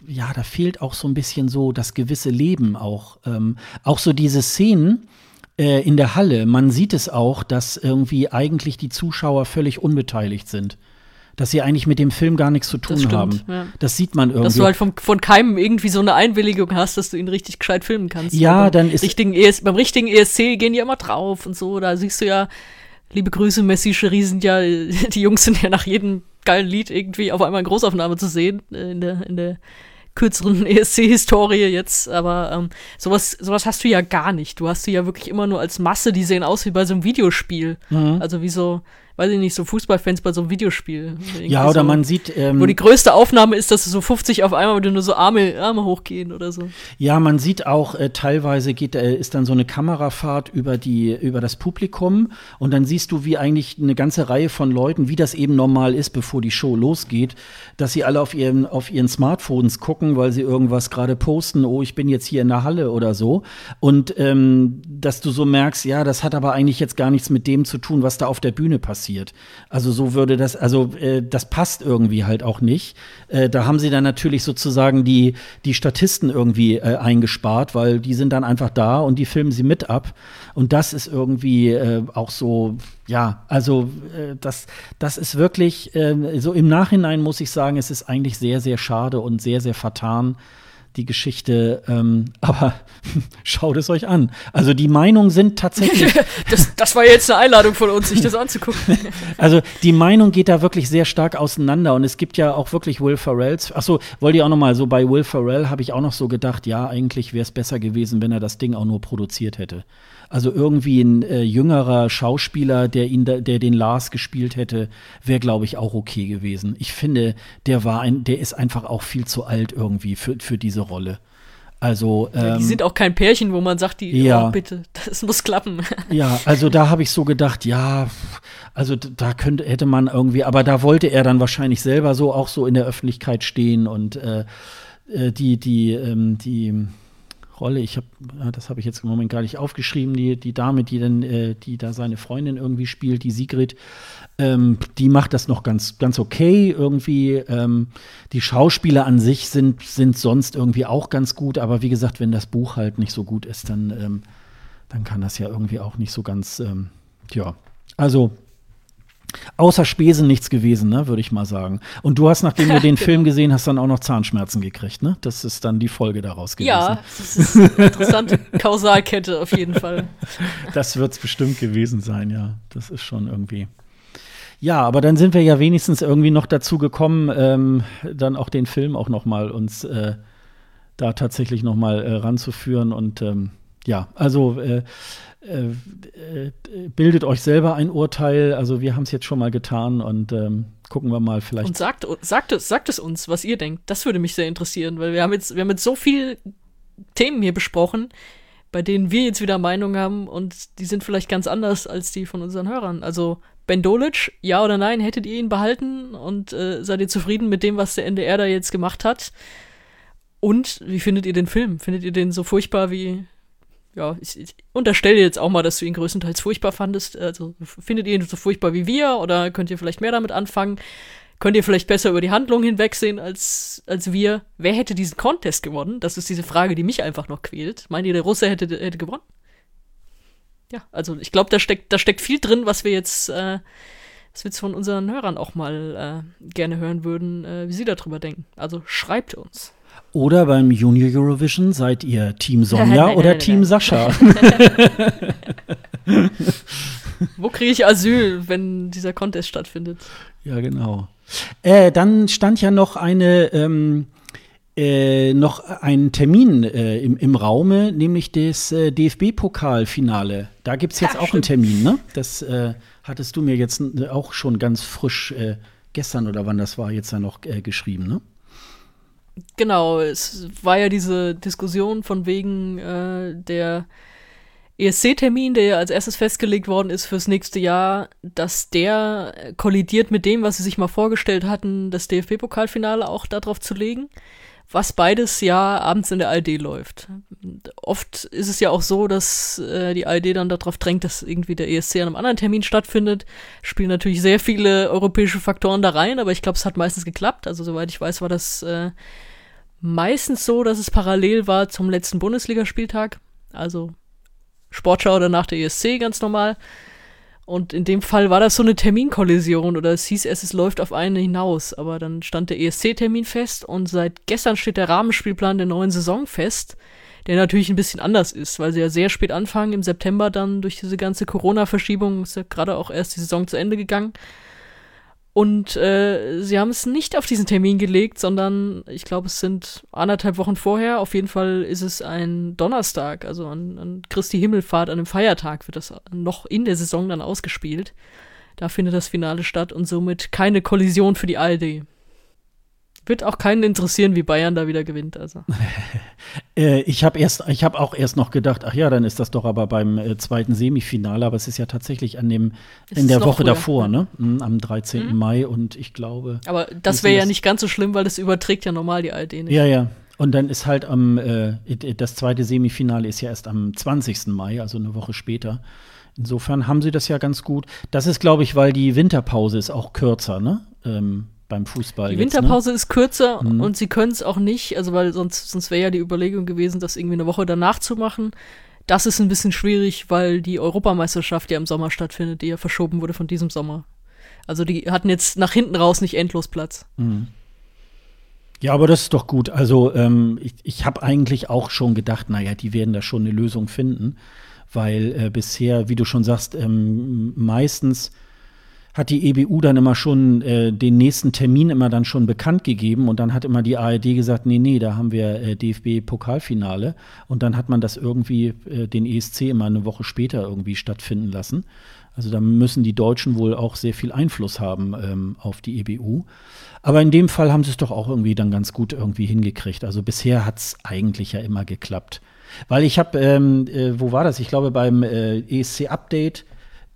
ja, da fehlt auch so ein bisschen so das gewisse Leben auch. Ähm, auch so diese Szenen äh, in der Halle, man sieht es auch, dass irgendwie eigentlich die Zuschauer völlig unbeteiligt sind. Dass sie eigentlich mit dem Film gar nichts zu tun das stimmt, haben. Ja. Das sieht man irgendwie. Dass du halt vom, von keinem irgendwie so eine Einwilligung hast, dass du ihn richtig gescheit filmen kannst. Ja, dann ist. Richtigen ES, beim richtigen ESC gehen die immer drauf und so. Da siehst du ja, liebe Grüße, Messi, Cherie sind ja, die Jungs sind ja nach jedem geilen Lied irgendwie auf einmal in Großaufnahme zu sehen, äh, in der, in der kürzeren ESC-Historie jetzt, aber ähm, sowas, sowas hast du ja gar nicht. Du hast sie ja wirklich immer nur als Masse, die sehen aus wie bei so einem Videospiel. Mhm. Also wie so, weiß ich nicht, so Fußballfans bei so einem Videospiel. Ja, oder so, man sieht. Ähm, wo die größte Aufnahme ist, dass so 50 auf einmal nur so Arme, Arme hochgehen oder so. Ja, man sieht auch, äh, teilweise geht, äh, ist dann so eine Kamerafahrt über, die, über das Publikum und dann siehst du, wie eigentlich eine ganze Reihe von Leuten, wie das eben normal ist, bevor die Show losgeht, dass sie alle auf ihren, auf ihren Smartphones gucken, weil sie irgendwas gerade posten, oh, ich bin jetzt hier in der Halle oder so. Und ähm, dass du so merkst, ja, das hat aber eigentlich jetzt gar nichts mit dem zu tun, was da auf der Bühne passiert passiert. Also so würde das, also äh, das passt irgendwie halt auch nicht. Äh, da haben sie dann natürlich sozusagen die, die Statisten irgendwie äh, eingespart, weil die sind dann einfach da und die filmen sie mit ab. Und das ist irgendwie äh, auch so, ja, also äh, das, das ist wirklich, äh, so im Nachhinein muss ich sagen, es ist eigentlich sehr, sehr schade und sehr, sehr vertan die Geschichte, ähm, aber schaut es euch an. Also die Meinungen sind tatsächlich. das, das war jetzt eine Einladung von uns, sich das anzugucken. also die Meinung geht da wirklich sehr stark auseinander und es gibt ja auch wirklich Will Ferrells. Achso, wollte ich auch noch mal so bei Will Ferrell habe ich auch noch so gedacht, ja, eigentlich wäre es besser gewesen, wenn er das Ding auch nur produziert hätte. Also irgendwie ein äh, jüngerer Schauspieler, der ihn, da, der den Lars gespielt hätte, wäre, glaube ich, auch okay gewesen. Ich finde, der war ein, der ist einfach auch viel zu alt irgendwie für, für diese Rolle. Also, ähm, ja, die sind auch kein Pärchen, wo man sagt, die, ja, oh, bitte, das muss klappen. Ja, also da habe ich so gedacht, ja, also da könnte, hätte man irgendwie, aber da wollte er dann wahrscheinlich selber so auch so in der Öffentlichkeit stehen und äh, äh die, die, ähm, die, Rolle. Ich habe, das habe ich jetzt im Moment gar nicht aufgeschrieben, die, die Dame, die dann, äh, die da seine Freundin irgendwie spielt, die Sigrid, ähm, die macht das noch ganz, ganz okay irgendwie. Ähm, die Schauspieler an sich sind, sind sonst irgendwie auch ganz gut, aber wie gesagt, wenn das Buch halt nicht so gut ist, dann, ähm, dann kann das ja irgendwie auch nicht so ganz, ähm, ja. Also Außer Spesen nichts gewesen, ne, würde ich mal sagen. Und du hast, nachdem du den. Film gesehen hast, dann auch noch Zahnschmerzen gekriegt, ne? Das ist dann die Folge daraus gewesen. Ja, das ist eine interessante Kausalkette auf jeden Fall. Das wird es bestimmt gewesen sein, ja. Das ist schon irgendwie. Ja, aber dann sind wir ja wenigstens irgendwie noch dazu gekommen, ähm, dann auch den Film auch noch mal uns äh, da tatsächlich noch mal äh, ranzuführen und ähm, ja, also äh, äh, bildet euch selber ein Urteil. Also wir haben es jetzt schon mal getan und ähm, gucken wir mal vielleicht. Und sagt, sagt, es, sagt es uns, was ihr denkt. Das würde mich sehr interessieren, weil wir haben jetzt, wir haben jetzt so viele Themen hier besprochen, bei denen wir jetzt wieder Meinung haben und die sind vielleicht ganz anders als die von unseren Hörern. Also Ben Dolic, ja oder nein, hättet ihr ihn behalten und äh, seid ihr zufrieden mit dem, was der NDR da jetzt gemacht hat? Und wie findet ihr den Film? Findet ihr den so furchtbar wie ja, ich, ich unterstelle jetzt auch mal, dass du ihn größtenteils furchtbar fandest. Also findet ihr ihn so furchtbar wie wir oder könnt ihr vielleicht mehr damit anfangen? Könnt ihr vielleicht besser über die Handlung hinwegsehen als, als wir? Wer hätte diesen Contest gewonnen? Das ist diese Frage, die mich einfach noch quält. Meint ihr, der Russe hätte, hätte gewonnen? Ja, also ich glaube, da steckt, da steckt viel drin, was wir jetzt, äh, was wir jetzt von unseren Hörern auch mal äh, gerne hören würden, äh, wie sie darüber denken. Also schreibt uns. Oder beim Junior Eurovision seid ihr Team Sonja Nein, oder nein, Team nein. Sascha? Wo kriege ich Asyl, wenn dieser Contest stattfindet? ja, genau. Äh, dann stand ja noch eine ähm, äh, noch ein Termin äh, im, im Raume, nämlich das äh, DFB-Pokalfinale. Da gibt es jetzt Ja, auch einen stimmt. Termin, ne? Das äh, hattest du mir jetzt äh, auch schon ganz frisch äh, gestern oder wann das war, jetzt ja noch geschrieben, ne? Genau, es war ja diese Diskussion von wegen äh, der ESC-Termin, der ja als erstes festgelegt worden ist fürs nächste Jahr, dass der kollidiert mit dem, was sie sich mal vorgestellt hatten, das DFB-Pokalfinale auch darauf zu legen, was beides ja abends in der ARD läuft. Oft ist es ja auch so, dass äh, die ARD dann darauf drängt, dass irgendwie der ESC an einem anderen Termin stattfindet. Spielen natürlich sehr viele europäische Faktoren da rein, aber ich glaube, es hat meistens geklappt. Also soweit ich weiß, war das äh, meistens so, dass es parallel war zum letzten Bundesligaspieltag. Also Sportschau oder nach der ESC ganz normal. Und in dem Fall war das so eine Terminkollision oder es hieß erst, es läuft auf einen hinaus. Aber dann stand der ESC-Termin fest und seit gestern steht der Rahmenspielplan der neuen Saison fest, der natürlich ein bisschen anders ist, weil sie ja sehr spät anfangen, im September dann durch diese ganze Corona-Verschiebung ist ja gerade auch erst die Saison zu Ende gegangen. Und äh, sie haben es nicht auf diesen Termin gelegt, sondern ich glaube, es sind anderthalb Wochen vorher. Auf jeden Fall ist es ein Donnerstag, also an, an Christi Himmelfahrt, an einem Feiertag wird das noch in der Saison dann ausgespielt. Da findet das Finale statt und somit keine Kollision für die ARD. Wird auch keinen interessieren, wie Bayern da wieder gewinnt. Also. Äh, ich habe erst, ich habe auch erst noch gedacht, ach ja, dann ist das doch aber beim äh, zweiten Semifinale, aber es ist ja tatsächlich an dem Es in der Woche früher, davor, ne? Mhm, Am 13. Mhm. Mai und ich glaube. Aber das wäre ja nicht ganz so schlimm, weil das überträgt ja normal die ARD nicht. Ja, ja. Und dann ist halt am äh, das zweite Semifinale ist ja erst am 20. Mai, also eine Woche später. Insofern haben sie das ja ganz gut. Das ist, glaube ich, weil die Winterpause ist auch kürzer, ne? Ähm, beim Fußball. Die jetzt, ne? Winterpause ist kürzer Mhm. und sie können es auch nicht, also weil sonst, sonst wäre ja die Überlegung gewesen, das irgendwie eine Woche danach zu machen. Das ist ein bisschen schwierig, weil die Europameisterschaft ja im Sommer stattfindet, die ja verschoben wurde von diesem Sommer. Also die hatten jetzt nach hinten raus nicht endlos Platz. Ja, aber das ist doch gut. Also ähm, ich, ich habe eigentlich auch schon gedacht, naja, die werden da schon eine Lösung finden, weil äh, bisher, wie du schon sagst, ähm, meistens hat die EBU dann immer schon äh, den nächsten Termin immer dann schon bekannt gegeben und dann hat immer die ARD gesagt, nee, nee, da haben wir äh, DFB-Pokalfinale und dann hat man das irgendwie äh, den ESC immer eine Woche später irgendwie stattfinden lassen. Also da müssen die Deutschen wohl auch sehr viel Einfluss haben ähm, auf die EBU. Aber in dem Fall haben sie es doch auch irgendwie dann ganz gut irgendwie hingekriegt. Also bisher hat es eigentlich ja immer geklappt. Weil ich habe, ähm, äh, wo war das? Ich glaube beim äh, ESC-Update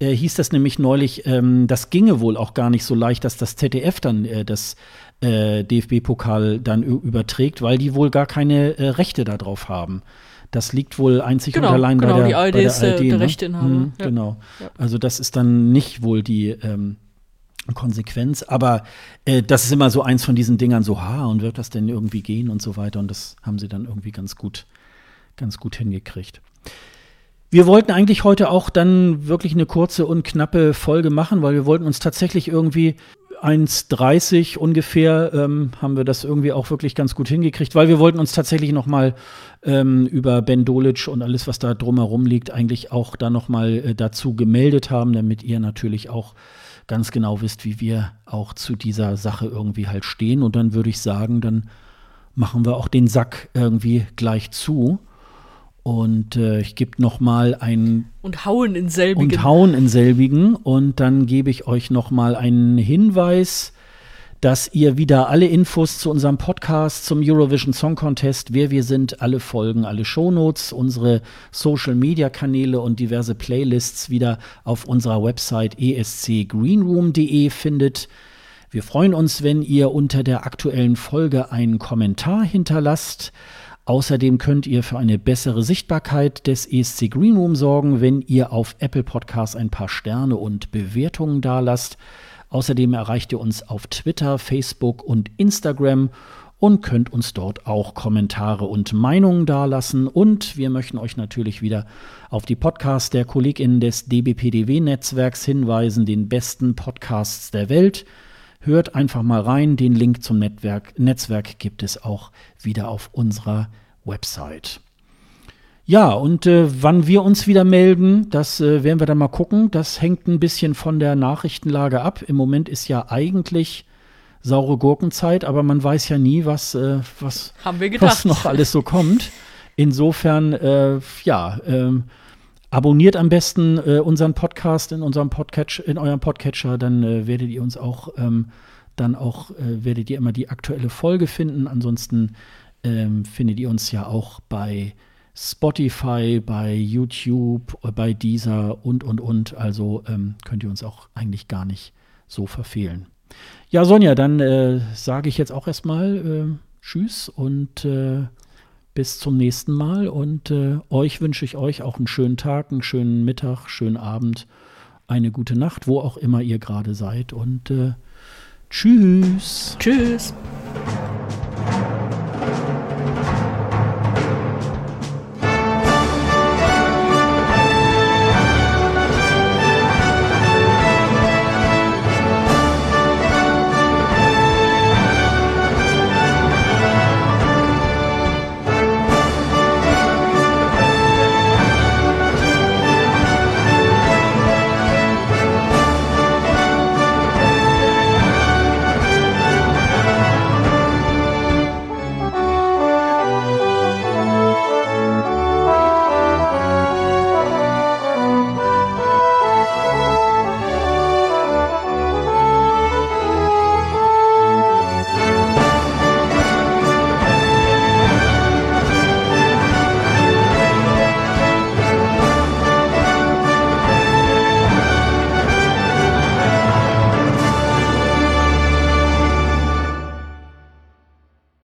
äh, hieß das nämlich neulich, ähm, das ginge wohl auch gar nicht so leicht, dass das ZDF dann äh, das äh, DFB-Pokal dann überträgt, weil die wohl gar keine äh, Rechte darauf haben. Das liegt wohl einzig Genau, und allein genau, bei der, die ARD bei der der- ARD, der ne? Rechteinhaber, Mhm, ja. Genau. Ja. Also das ist dann nicht wohl die ähm, Konsequenz, aber äh, das ist immer so eins von diesen Dingern, so, ha, und wird das denn irgendwie gehen und so weiter. Und das haben sie dann irgendwie ganz gut, ganz gut hingekriegt. Wir wollten eigentlich heute auch dann wirklich eine kurze und knappe Folge machen, weil wir wollten uns tatsächlich irgendwie 1,30 ungefähr ähm, haben wir das irgendwie auch wirklich ganz gut hingekriegt, weil wir wollten uns tatsächlich noch mal ähm, über Ben Dolic und alles, was da drumherum liegt, eigentlich auch da noch mal äh, dazu gemeldet haben, damit ihr natürlich auch ganz genau wisst, wie wir auch zu dieser Sache irgendwie halt stehen. Und dann würde ich sagen, dann machen wir auch den Sack irgendwie gleich zu. Und äh, ich gebe noch mal ein Und hauen in selbigen. und hauen in selbigen. Und dann gebe ich euch noch mal einen Hinweis, dass ihr wieder alle Infos zu unserem Podcast, zum Eurovision Song Contest, wer wir sind, alle Folgen, alle Shownotes, unsere Social Media Kanäle und diverse Playlists wieder auf unserer Website escgreenroom.de findet. Wir freuen uns, wenn ihr unter der aktuellen Folge einen Kommentar hinterlasst. Außerdem könnt ihr für eine bessere Sichtbarkeit des ESC Green Room sorgen, wenn ihr auf Apple Podcasts ein paar Sterne und Bewertungen dalasst. Außerdem erreicht ihr uns auf Twitter, Facebook und Instagram und könnt uns dort auch Kommentare und Meinungen dalassen. Und wir möchten euch natürlich wieder auf die Podcasts der KollegInnen des DBPDW-Netzwerks hinweisen, den besten Podcasts der Welt. Hört einfach mal rein. Den Link zum Netzwerk, Netzwerk gibt es auch wieder auf unserer Website. Ja, und äh, wann wir uns wieder melden, das äh, werden wir dann mal gucken. Das hängt ein bisschen von der Nachrichtenlage ab. Im Moment ist ja eigentlich saure Gurkenzeit, aber man weiß ja nie, was, äh, was, was noch alles so kommt. Insofern, äh, ja, ähm, abonniert am besten äh, unseren Podcast in unserem Podcatcher, in eurem Podcatcher, dann äh, werdet ihr uns auch, ähm, dann auch, werdet ihr immer die aktuelle Folge finden. Ansonsten ähm, findet ihr uns ja auch bei Spotify, bei YouTube, bei Deezer und, und, und. Also ähm, könnt ihr uns auch eigentlich gar nicht so verfehlen. Ja, Sonja, dann äh, sage ich jetzt auch erstmal äh, Tschüss und äh, bis zum nächsten Mal. Und äh, euch wünsche ich euch auch einen schönen Tag, einen schönen Mittag, schönen Abend, eine gute Nacht, wo auch immer ihr gerade seid. Und äh, tschüss. Tschüss.